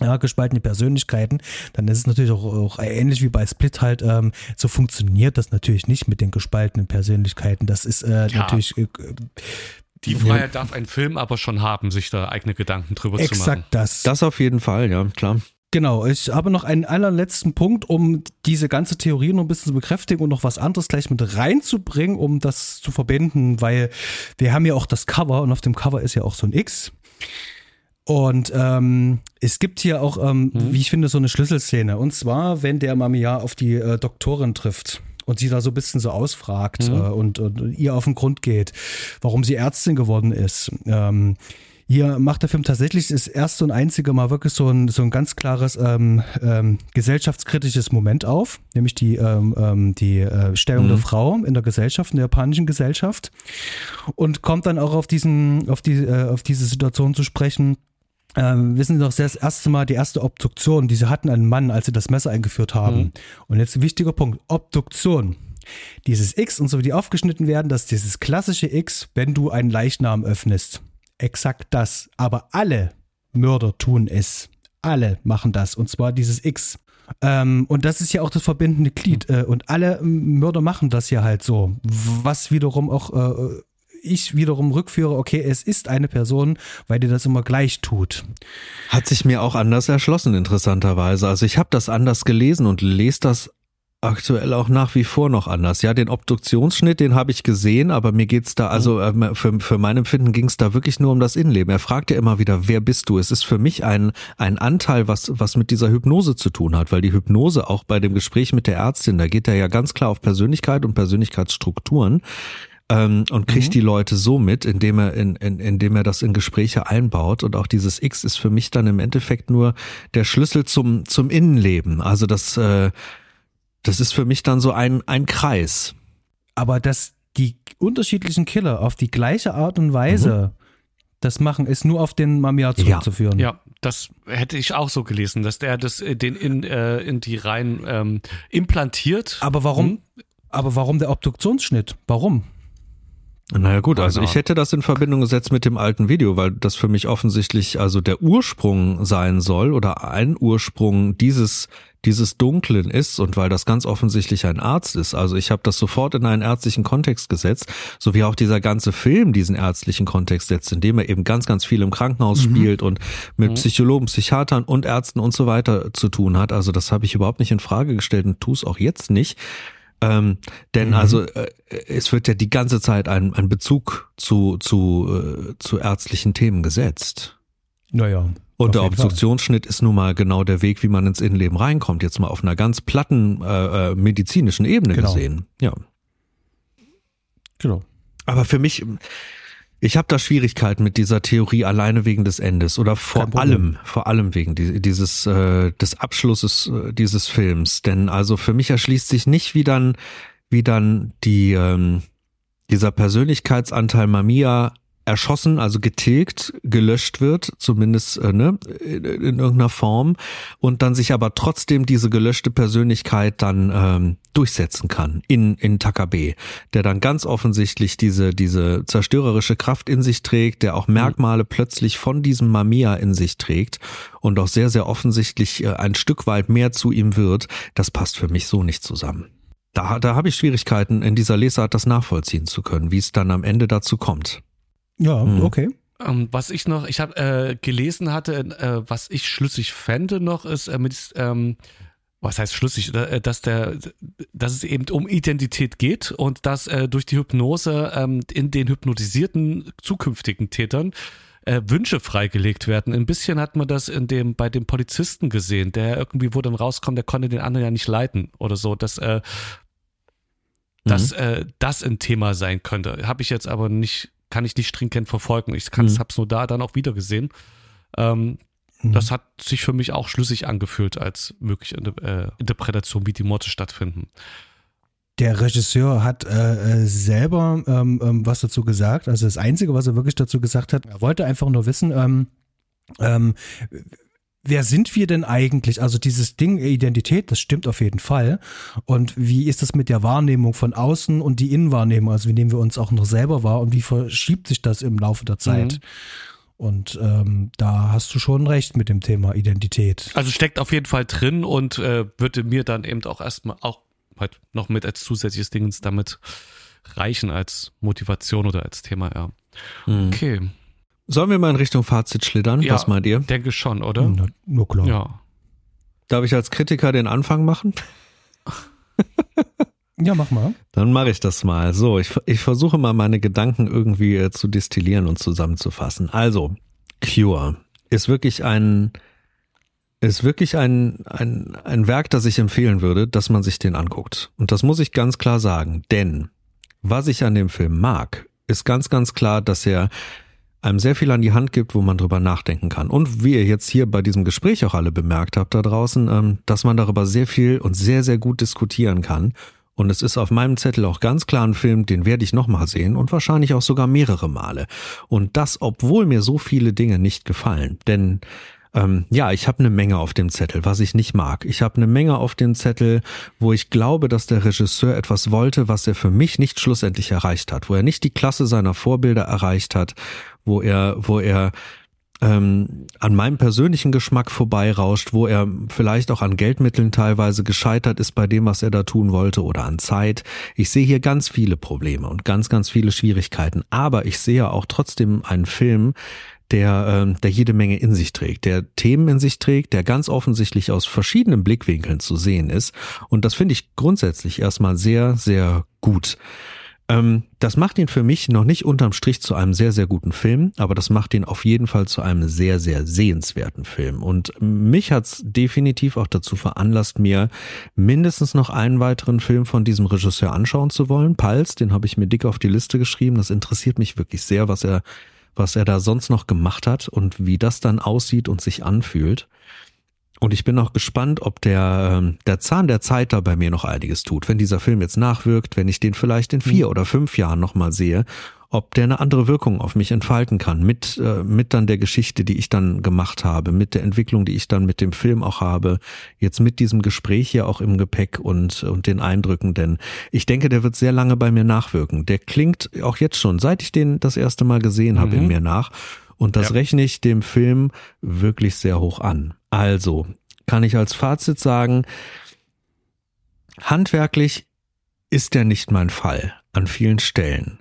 ja, gespaltene Persönlichkeiten, dann ist es natürlich auch, auch ähnlich wie bei Split halt, ähm, so funktioniert das natürlich nicht mit den gespaltenen Persönlichkeiten. Das ist äh, ja. natürlich äh, die Freiheit ja. darf ein Film aber schon haben, sich da eigene Gedanken drüber Exakt zu machen. Exakt das. Das auf jeden Fall, ja, klar. Genau, ich habe noch einen allerletzten Punkt, um diese ganze Theorie noch ein bisschen zu bekräftigen und noch was anderes gleich mit reinzubringen, um das zu verbinden, weil wir haben ja auch das Cover und auf dem Cover ist ja auch so ein X. Und ähm, es gibt hier auch, ähm, mhm. wie ich finde, so eine Schlüsselszene. Und zwar, wenn der Mamiya auf die äh, Doktorin trifft und sie da so ein bisschen so ausfragt mhm. äh, und, und, ihr auf den Grund geht, warum sie Ärztin geworden ist. Ähm, hier macht der Film tatsächlich das erste und einzige Mal wirklich so ein, so ein ganz klares ähm, ähm, gesellschaftskritisches Moment auf, nämlich die, ähm, ähm die äh, Stellung mhm. der Frau in der Gesellschaft, in der japanischen Gesellschaft und kommt dann auch auf diesen, auf die, äh, auf diese Situation zu sprechen, ähm, wissen Sie doch, das erste Mal die erste Obduktion, die Sie hatten einen Mann, als Sie das Messer eingeführt haben. Mhm. Und jetzt ein wichtiger Punkt, Obduktion. Dieses X und so wie die aufgeschnitten werden, das ist dieses klassische X, wenn du einen Leichnam öffnest. Exakt das. Aber alle Mörder tun es. Alle machen das. Und zwar dieses X. Ähm, und das ist ja auch das verbindende Glied. Äh, und alle Mörder machen das ja halt so. Was wiederum auch äh, ich wiederum rückführe, okay, es ist eine Person, weil die das immer gleich tut. Hat sich mir auch anders erschlossen, interessanterweise. Also ich habe das anders gelesen und lese das aktuell auch nach wie vor noch anders. Ja, den Obduktionsschnitt, den habe ich gesehen, aber mir geht's da, also äh, für, für mein Empfinden ging es da wirklich nur um das Innenleben. Er fragt ja immer wieder, wer bist du? Es ist für mich ein, ein Anteil, was, was mit dieser Hypnose zu tun hat, weil die Hypnose auch bei dem Gespräch mit der Ärztin, da geht er ja ganz klar auf Persönlichkeit und Persönlichkeitsstrukturen ähm, und kriegt mhm. die Leute so mit, indem er in, in, indem er das in Gespräche einbaut und auch dieses X ist für mich dann im Endeffekt nur der Schlüssel zum zum Innenleben. Also das äh, das ist für mich dann so ein ein Kreis. Aber dass die unterschiedlichen Killer auf die gleiche Art und Weise mhm. das machen, ist nur auf den Mamiya zurückzuführen. Ja. ja, das hätte ich auch so gelesen, dass der das äh, den in, äh, in die Reihen ähm, implantiert. Aber warum? Hm? Aber warum der Obduktionsschnitt? Warum? Naja gut, also ich hätte das in Verbindung gesetzt mit dem alten Video, weil das für mich offensichtlich also der Ursprung sein soll oder ein Ursprung dieses dieses Dunklen ist und weil das ganz offensichtlich ein Arzt ist. Also ich habe das sofort in einen ärztlichen Kontext gesetzt, so wie auch dieser ganze Film diesen ärztlichen Kontext setzt, indem er eben ganz, ganz viel im Krankenhaus mhm. spielt und mit mhm. Psychologen, Psychiatern und Ärzten und so weiter zu tun hat. Also das habe ich überhaupt nicht in Frage gestellt und tue es auch jetzt nicht. Ähm, denn mhm. also äh, es wird ja die ganze Zeit ein, ein Bezug zu, zu, äh, zu ärztlichen Themen gesetzt. Naja. Und der Obstruktionsschnitt ist nun mal genau der Weg, wie man ins Innenleben reinkommt. Jetzt mal auf einer ganz platten äh, äh medizinischen Ebene genau. gesehen. Ja. Genau. Aber für mich, ich habe da Schwierigkeiten mit dieser Theorie alleine wegen des Endes oder vor allem, vor allem wegen dieses äh, des Abschlusses äh, dieses Films. Denn also für mich erschließt sich nicht, wie dann, wie dann die ähm, dieser Persönlichkeitsanteil Mamiya erschossen, also getilgt, gelöscht wird, zumindest äh, ne, in, in irgendeiner Form, und dann sich aber trotzdem diese gelöschte Persönlichkeit dann ähm, durchsetzen kann in, in Takabe, der dann ganz offensichtlich diese, diese zerstörerische Kraft in sich trägt, der auch mhm. Merkmale mhm. plötzlich von diesem Mamiya in sich trägt und auch sehr, sehr offensichtlich äh, ein Stück weit mehr zu ihm wird, das passt für mich so nicht zusammen. Da, da habe ich Schwierigkeiten, in dieser Lesart das nachvollziehen zu können, wie es dann am Ende dazu kommt. Ja, mhm. okay. Ähm, was ich noch, ich habe äh, gelesen hatte, äh, was ich schlüssig fände noch, ist äh, mit ähm, was heißt schlüssig, äh, dass der, dass es eben um Identität geht und dass äh, durch die Hypnose ähm, in den hypnotisierten zukünftigen Tätern äh, Wünsche freigelegt werden. Ein bisschen hat man das in dem bei dem Polizisten gesehen, der irgendwie, wo dann rauskommt, der konnte den anderen ja nicht leiten oder so, dass äh, dass mhm. äh, das ein Thema sein könnte. Habe ich jetzt aber nicht, kann ich nicht stringent verfolgen. Ich kann, mhm. hab's nur da dann auch wieder gesehen. Ähm, Mhm. Das hat sich für mich auch schlüssig angefühlt als mögliche äh, Interpretation, wie die Morde stattfinden. Der Regisseur hat äh, äh, selber ähm, ähm, was dazu gesagt. Also das Einzige, was er wirklich dazu gesagt hat, er wollte einfach nur wissen, ähm, ähm, wer sind wir denn eigentlich? Also dieses Ding Identität, das stimmt auf jeden Fall. Und wie ist das mit der Wahrnehmung von außen und die Innenwahrnehmung? Also wie nehmen wir uns auch noch selber wahr und wie verschiebt sich das im Laufe der Zeit? Mhm. Und ähm, da hast du schon recht mit dem Thema Identität. Also steckt auf jeden Fall drin und äh, würde mir dann eben auch erstmal auch halt noch mit als zusätzliches Ding damit reichen als Motivation oder als Thema, ja. Mhm. Okay. Sollen wir mal in Richtung Fazit schlittern? Ja, Was meint ihr? Denke schon, oder? Na, nur klar. Ja. Darf ich als Kritiker den Anfang machen? [LAUGHS] Ja, mach mal. Dann mache ich das mal. So, ich, ich versuche mal meine Gedanken irgendwie äh, zu destillieren und zusammenzufassen. Also, Cure ist wirklich ein, ist wirklich ein, ein, ein Werk, das ich empfehlen würde, dass man sich den anguckt. Und das muss ich ganz klar sagen, denn was ich an dem Film mag, ist ganz, ganz klar, dass er einem sehr viel an die Hand gibt, wo man drüber nachdenken kann. Und wie ihr jetzt hier bei diesem Gespräch auch alle bemerkt habt da draußen, ähm, dass man darüber sehr viel und sehr, sehr gut diskutieren kann und es ist auf meinem Zettel auch ganz klar ein Film, den werde ich nochmal sehen und wahrscheinlich auch sogar mehrere Male. Und das, obwohl mir so viele Dinge nicht gefallen. Denn ähm, ja, ich habe eine Menge auf dem Zettel, was ich nicht mag. Ich habe eine Menge auf dem Zettel, wo ich glaube, dass der Regisseur etwas wollte, was er für mich nicht schlussendlich erreicht hat, wo er nicht die Klasse seiner Vorbilder erreicht hat, wo er, wo er ähm, an meinem persönlichen Geschmack vorbeirauscht, wo er vielleicht auch an Geldmitteln teilweise gescheitert ist bei dem, was er da tun wollte oder an Zeit. Ich sehe hier ganz viele Probleme und ganz, ganz viele Schwierigkeiten. Aber ich sehe auch trotzdem einen Film, der, äh, der jede Menge in sich trägt, der Themen in sich trägt, der ganz offensichtlich aus verschiedenen Blickwinkeln zu sehen ist. Und das finde ich grundsätzlich erstmal sehr, sehr gut. Ähm, das macht ihn für mich noch nicht unterm Strich zu einem sehr, sehr guten Film, aber das macht ihn auf jeden Fall zu einem sehr, sehr sehenswerten Film. Und mich hat's definitiv auch dazu veranlasst, mir mindestens noch einen weiteren Film von diesem Regisseur anschauen zu wollen. Pals, den habe ich mir dick auf die Liste geschrieben. Das interessiert mich wirklich sehr, was er, was er da sonst noch gemacht hat und wie das dann aussieht und sich anfühlt. Und ich bin auch gespannt, ob der, ähm, der Zahn der Zeit da bei mir noch einiges tut. Wenn dieser Film jetzt nachwirkt, wenn ich den vielleicht in vier mhm. oder fünf Jahren nochmal sehe, ob der eine andere Wirkung auf mich entfalten kann, mit, äh, mit dann der Geschichte, die ich dann gemacht habe, mit der Entwicklung, die ich dann mit dem Film auch habe, jetzt mit diesem Gespräch hier auch im Gepäck und, und den Eindrücken, denn ich denke, der wird sehr lange bei mir nachwirken. Der klingt auch jetzt schon, seit ich den das erste Mal gesehen habe, mhm. in mir nach. Und das ja. rechne ich dem Film wirklich sehr hoch an. Also kann ich als Fazit sagen, handwerklich ist der nicht mein Fall an vielen Stellen.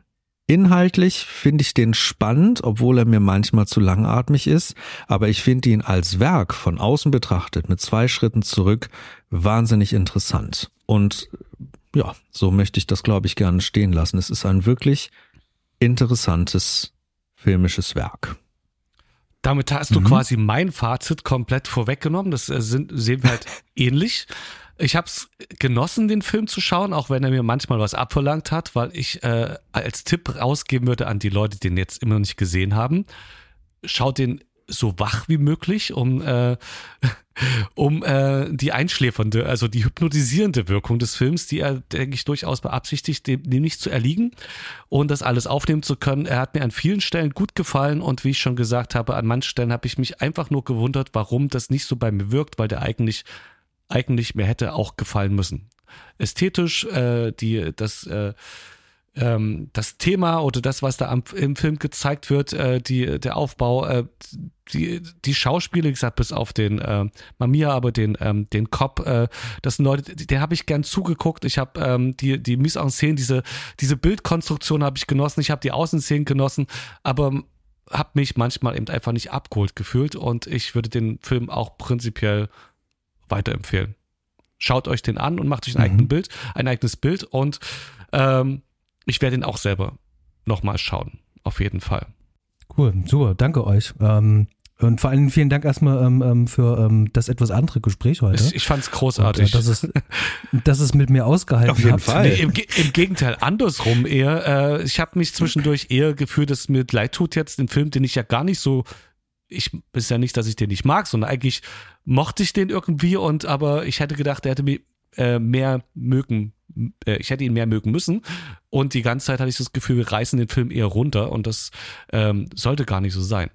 Inhaltlich finde ich den spannend, obwohl er mir manchmal zu langatmig ist, aber ich finde ihn als Werk von außen betrachtet mit zwei Schritten zurück wahnsinnig interessant. Und ja, so möchte ich das, glaube ich, gerne stehen lassen. Es ist ein wirklich interessantes filmisches Werk. Damit hast du mhm. quasi mein Fazit komplett vorweggenommen. Das äh, sind, sehen wir halt [LAUGHS] ähnlich. Ich habe es genossen, den Film zu schauen, auch wenn er mir manchmal was abverlangt hat, weil ich äh, als Tipp rausgeben würde an die Leute, die den jetzt immer noch nicht gesehen haben. Schaut den so wach wie möglich, um, äh, [LAUGHS] um äh, die einschläfernde, also die hypnotisierende Wirkung des Films, die er, denke ich, durchaus beabsichtigt, dem, dem nicht zu erliegen und das alles aufnehmen zu können. Er hat mir an vielen Stellen gut gefallen und wie ich schon gesagt habe, an manchen Stellen habe ich mich einfach nur gewundert, warum das nicht so bei mir wirkt, weil der eigentlich, eigentlich mir hätte auch gefallen müssen. Ästhetisch, äh, die, das, äh, ähm, das Thema oder das, was da am, im Film gezeigt wird, äh, die, der Aufbau, äh, die, die Schauspiele, wie gesagt, bis auf den äh, Mamiya, aber den, ähm, den Cop, äh, das sind Leute, der habe ich gern zugeguckt. Ich habe ähm, die, die Mise en Scène, diese, diese Bildkonstruktion habe ich genossen, ich habe die Außenszenen genossen, aber habe mich manchmal eben einfach nicht abgeholt gefühlt und ich würde den Film auch prinzipiell weiterempfehlen. Schaut euch den an und macht euch ein, mhm. eigenes Bild, ein eigenes Bild und ähm, ich werde ihn auch selber nochmal schauen. Auf jeden Fall. Cool, super, danke euch. Ähm, und vor allem vielen Dank erstmal ähm, ähm, für ähm, das etwas andere Gespräch heute. Ich, ich fand es großartig. Und, äh, dass, es, dass es mit mir ausgehalten Auf jeden habt. Fall. Nee, im, im, Gegenteil, andersrum eher. Äh, ich habe mich zwischendurch eher gefühlt, dass es mir leid tut jetzt, den Film, den ich ja gar nicht so ich ist ja nicht, dass ich den nicht mag, sondern eigentlich mochte ich den irgendwie und aber ich hätte gedacht, er hätte mir äh, mehr mögen, äh, ich hätte ihn mehr mögen müssen und die ganze Zeit hatte ich das Gefühl, wir reißen den Film eher runter und das ähm, sollte gar nicht so sein.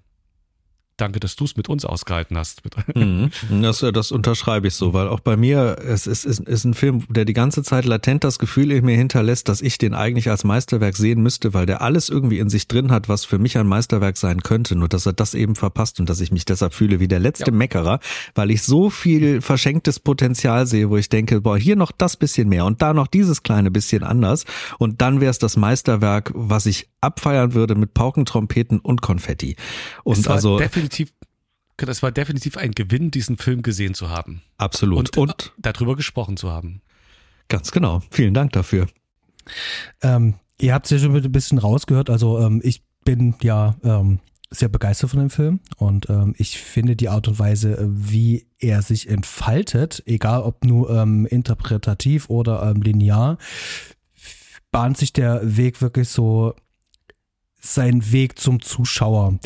Danke, dass du es mit uns ausgehalten hast. Mhm. Das, das unterschreibe ich so, weil auch bei mir, es ist, ist, ist ein Film, der die ganze Zeit latent das Gefühl in mir hinterlässt, dass ich den eigentlich als Meisterwerk sehen müsste, weil der alles irgendwie in sich drin hat, was für mich ein Meisterwerk sein könnte, nur dass er das eben verpasst und dass ich mich deshalb fühle wie der letzte ja. Meckerer, weil ich so viel verschenktes Potenzial sehe, wo ich denke, boah, hier noch das bisschen mehr und da noch dieses kleine bisschen anders und dann wäre es das Meisterwerk, was ich abfeiern würde mit Pauken, Trompeten und Konfetti. Und also definitiv, das war definitiv ein Gewinn, diesen Film gesehen zu haben. Absolut. Und, und darüber gesprochen zu haben. Ganz genau. Vielen Dank dafür. Ähm, ihr habt es ja schon ein bisschen rausgehört. Also ähm, ich bin ja ähm, sehr begeistert von dem Film und ähm, ich finde die Art und Weise, wie er sich entfaltet, egal ob nur ähm, interpretativ oder ähm, linear, bahnt sich der Weg wirklich so seinen Weg zum Zuschauer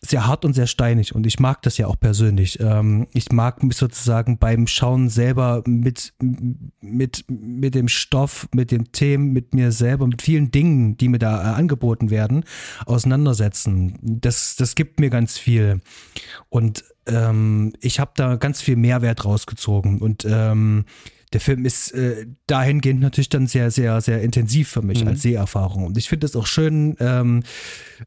sehr hart und sehr steinig und ich mag das ja auch persönlich. Ähm, ich mag mich sozusagen beim Schauen selber mit, mit, mit dem Stoff, mit den Themen, mit mir selber, mit vielen Dingen, die mir da äh, angeboten werden, auseinandersetzen. Das, das gibt mir ganz viel. Und ähm, ich habe da ganz viel Mehrwert rausgezogen und ähm, der Film ist äh, dahingehend natürlich dann sehr, sehr, sehr intensiv für mich mhm. als Seherfahrung. Und ich finde es auch schön, ähm,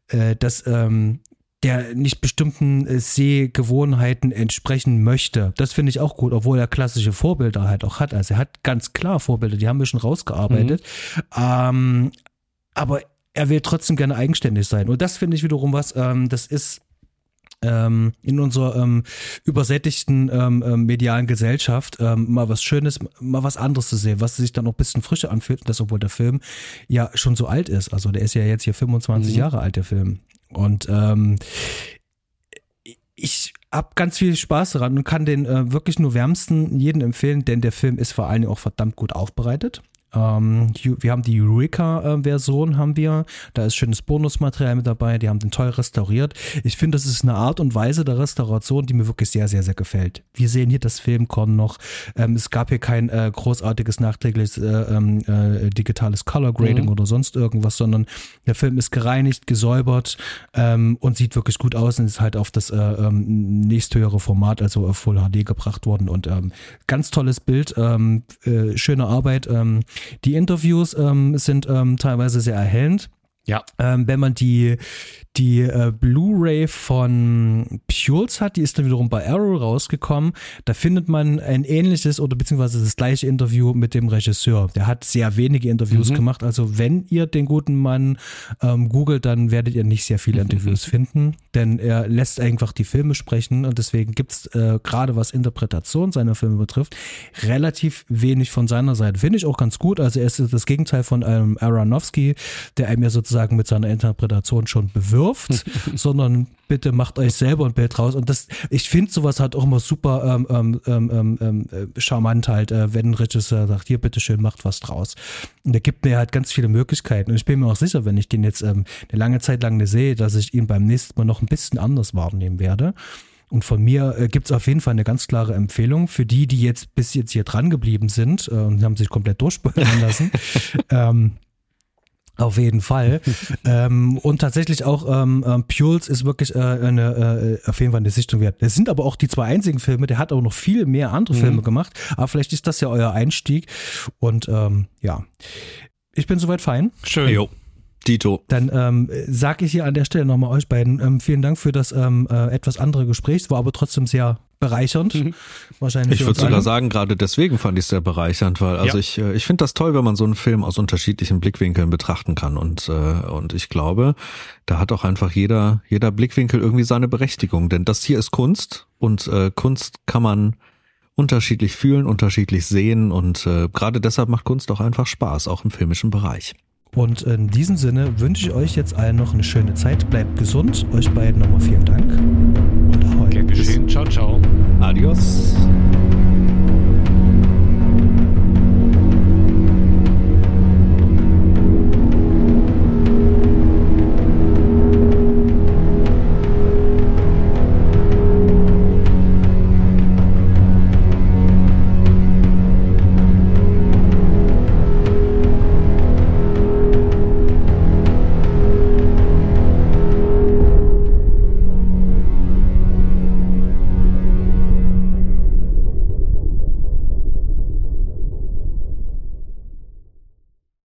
äh, dass ähm, der nicht bestimmten äh, Sehgewohnheiten entsprechen möchte. Das finde ich auch gut, obwohl er klassische Vorbilder halt auch hat. Also er hat ganz klar Vorbilder, die haben wir schon rausgearbeitet. Mhm. Ähm, aber er will trotzdem gerne eigenständig sein. Und das finde ich wiederum was, ähm, das ist ähm, in unserer ähm, übersättigten ähm, ähm, medialen Gesellschaft ähm, mal was Schönes, mal was anderes zu sehen, was sich dann noch ein bisschen frischer anfühlt. Und das, obwohl der Film ja schon so alt ist. Also der ist ja jetzt hier 25 mhm. Jahre alt, der Film. Und ähm, ich habe ganz viel Spaß daran und kann den äh, wirklich nur wärmsten jeden empfehlen, denn der Film ist vor allen Dingen auch verdammt gut aufbereitet. Ähm, wir haben die Eureka-Version, haben wir. Da ist schönes Bonusmaterial mit dabei. Die haben den toll restauriert. Ich finde, das ist eine Art und Weise der Restauration, die mir wirklich sehr, sehr, sehr gefällt. Wir sehen hier das Filmkorn noch. Ähm, es gab hier kein äh, großartiges nachträgliches äh, ähm, äh, digitales Color Grading mhm. oder sonst irgendwas, sondern der Film ist gereinigt, gesäubert ähm, und sieht wirklich gut aus und ist halt auf das äh, ähm, nächsthöhere Format, also auf Full HD gebracht worden und ähm, ganz tolles Bild, äh, schöne Arbeit. Die Interviews ähm, sind ähm, teilweise sehr erhellend. Ja. Ähm, wenn man die, die äh, Blu-ray von Pules hat, die ist dann wiederum bei Arrow rausgekommen. Da findet man ein ähnliches oder beziehungsweise das gleiche Interview mit dem Regisseur. Der hat sehr wenige Interviews mhm. gemacht. Also wenn ihr den guten Mann ähm, googelt, dann werdet ihr nicht sehr viele Interviews finden, denn er lässt einfach die Filme sprechen und deswegen gibt's äh, gerade was Interpretation seiner Filme betrifft, relativ wenig von seiner Seite. Finde ich auch ganz gut. Also er ist das Gegenteil von ähm, Aronofsky, der einem ja sozusagen mit seiner Interpretation schon bewirkt wirft, [LAUGHS] sondern bitte macht euch selber ein Bild raus. Und das, ich finde sowas halt auch immer super ähm, ähm, ähm, ähm, ähm äh, charmant halt, äh, wenn ein Regisseur sagt, hier bitteschön, macht was draus. Und der gibt mir halt ganz viele Möglichkeiten. Und ich bin mir auch sicher, wenn ich den jetzt ähm, eine lange Zeit lang sehe, dass ich ihn beim nächsten Mal noch ein bisschen anders wahrnehmen werde. Und von mir äh, gibt es auf jeden Fall eine ganz klare Empfehlung für die, die jetzt bis jetzt hier dran geblieben sind äh, und haben sich komplett durchbeulen lassen. [LAUGHS] ähm, auf jeden Fall. [LAUGHS] ähm, und tatsächlich auch ähm, ähm, Pules ist wirklich äh, eine, äh, auf jeden Fall eine Sichtung wert. Das sind aber auch die zwei einzigen Filme. Der hat auch noch viel mehr andere mhm. Filme gemacht. Aber vielleicht ist das ja euer Einstieg. Und ähm, ja, ich bin soweit fein. Schön. Jo. Dito. Dann ähm, sage ich hier an der Stelle nochmal euch beiden ähm, vielen Dank für das ähm, äh, etwas andere Gespräch. Es war aber trotzdem sehr bereichernd. Mhm. Wahrscheinlich. Ich würde sogar sagen, gerade deswegen fand ich es sehr bereichernd, weil also ja. ich, äh, ich finde das toll, wenn man so einen Film aus unterschiedlichen Blickwinkeln betrachten kann. Und, äh, und ich glaube, da hat auch einfach jeder, jeder Blickwinkel irgendwie seine Berechtigung. Denn das hier ist Kunst und äh, Kunst kann man unterschiedlich fühlen, unterschiedlich sehen und äh, gerade deshalb macht Kunst auch einfach Spaß, auch im filmischen Bereich. Und in diesem Sinne wünsche ich euch jetzt allen noch eine schöne Zeit. Bleibt gesund. Euch beiden nochmal vielen Dank. Und ahoi. Gern geschehen. Ciao, ciao. Adios.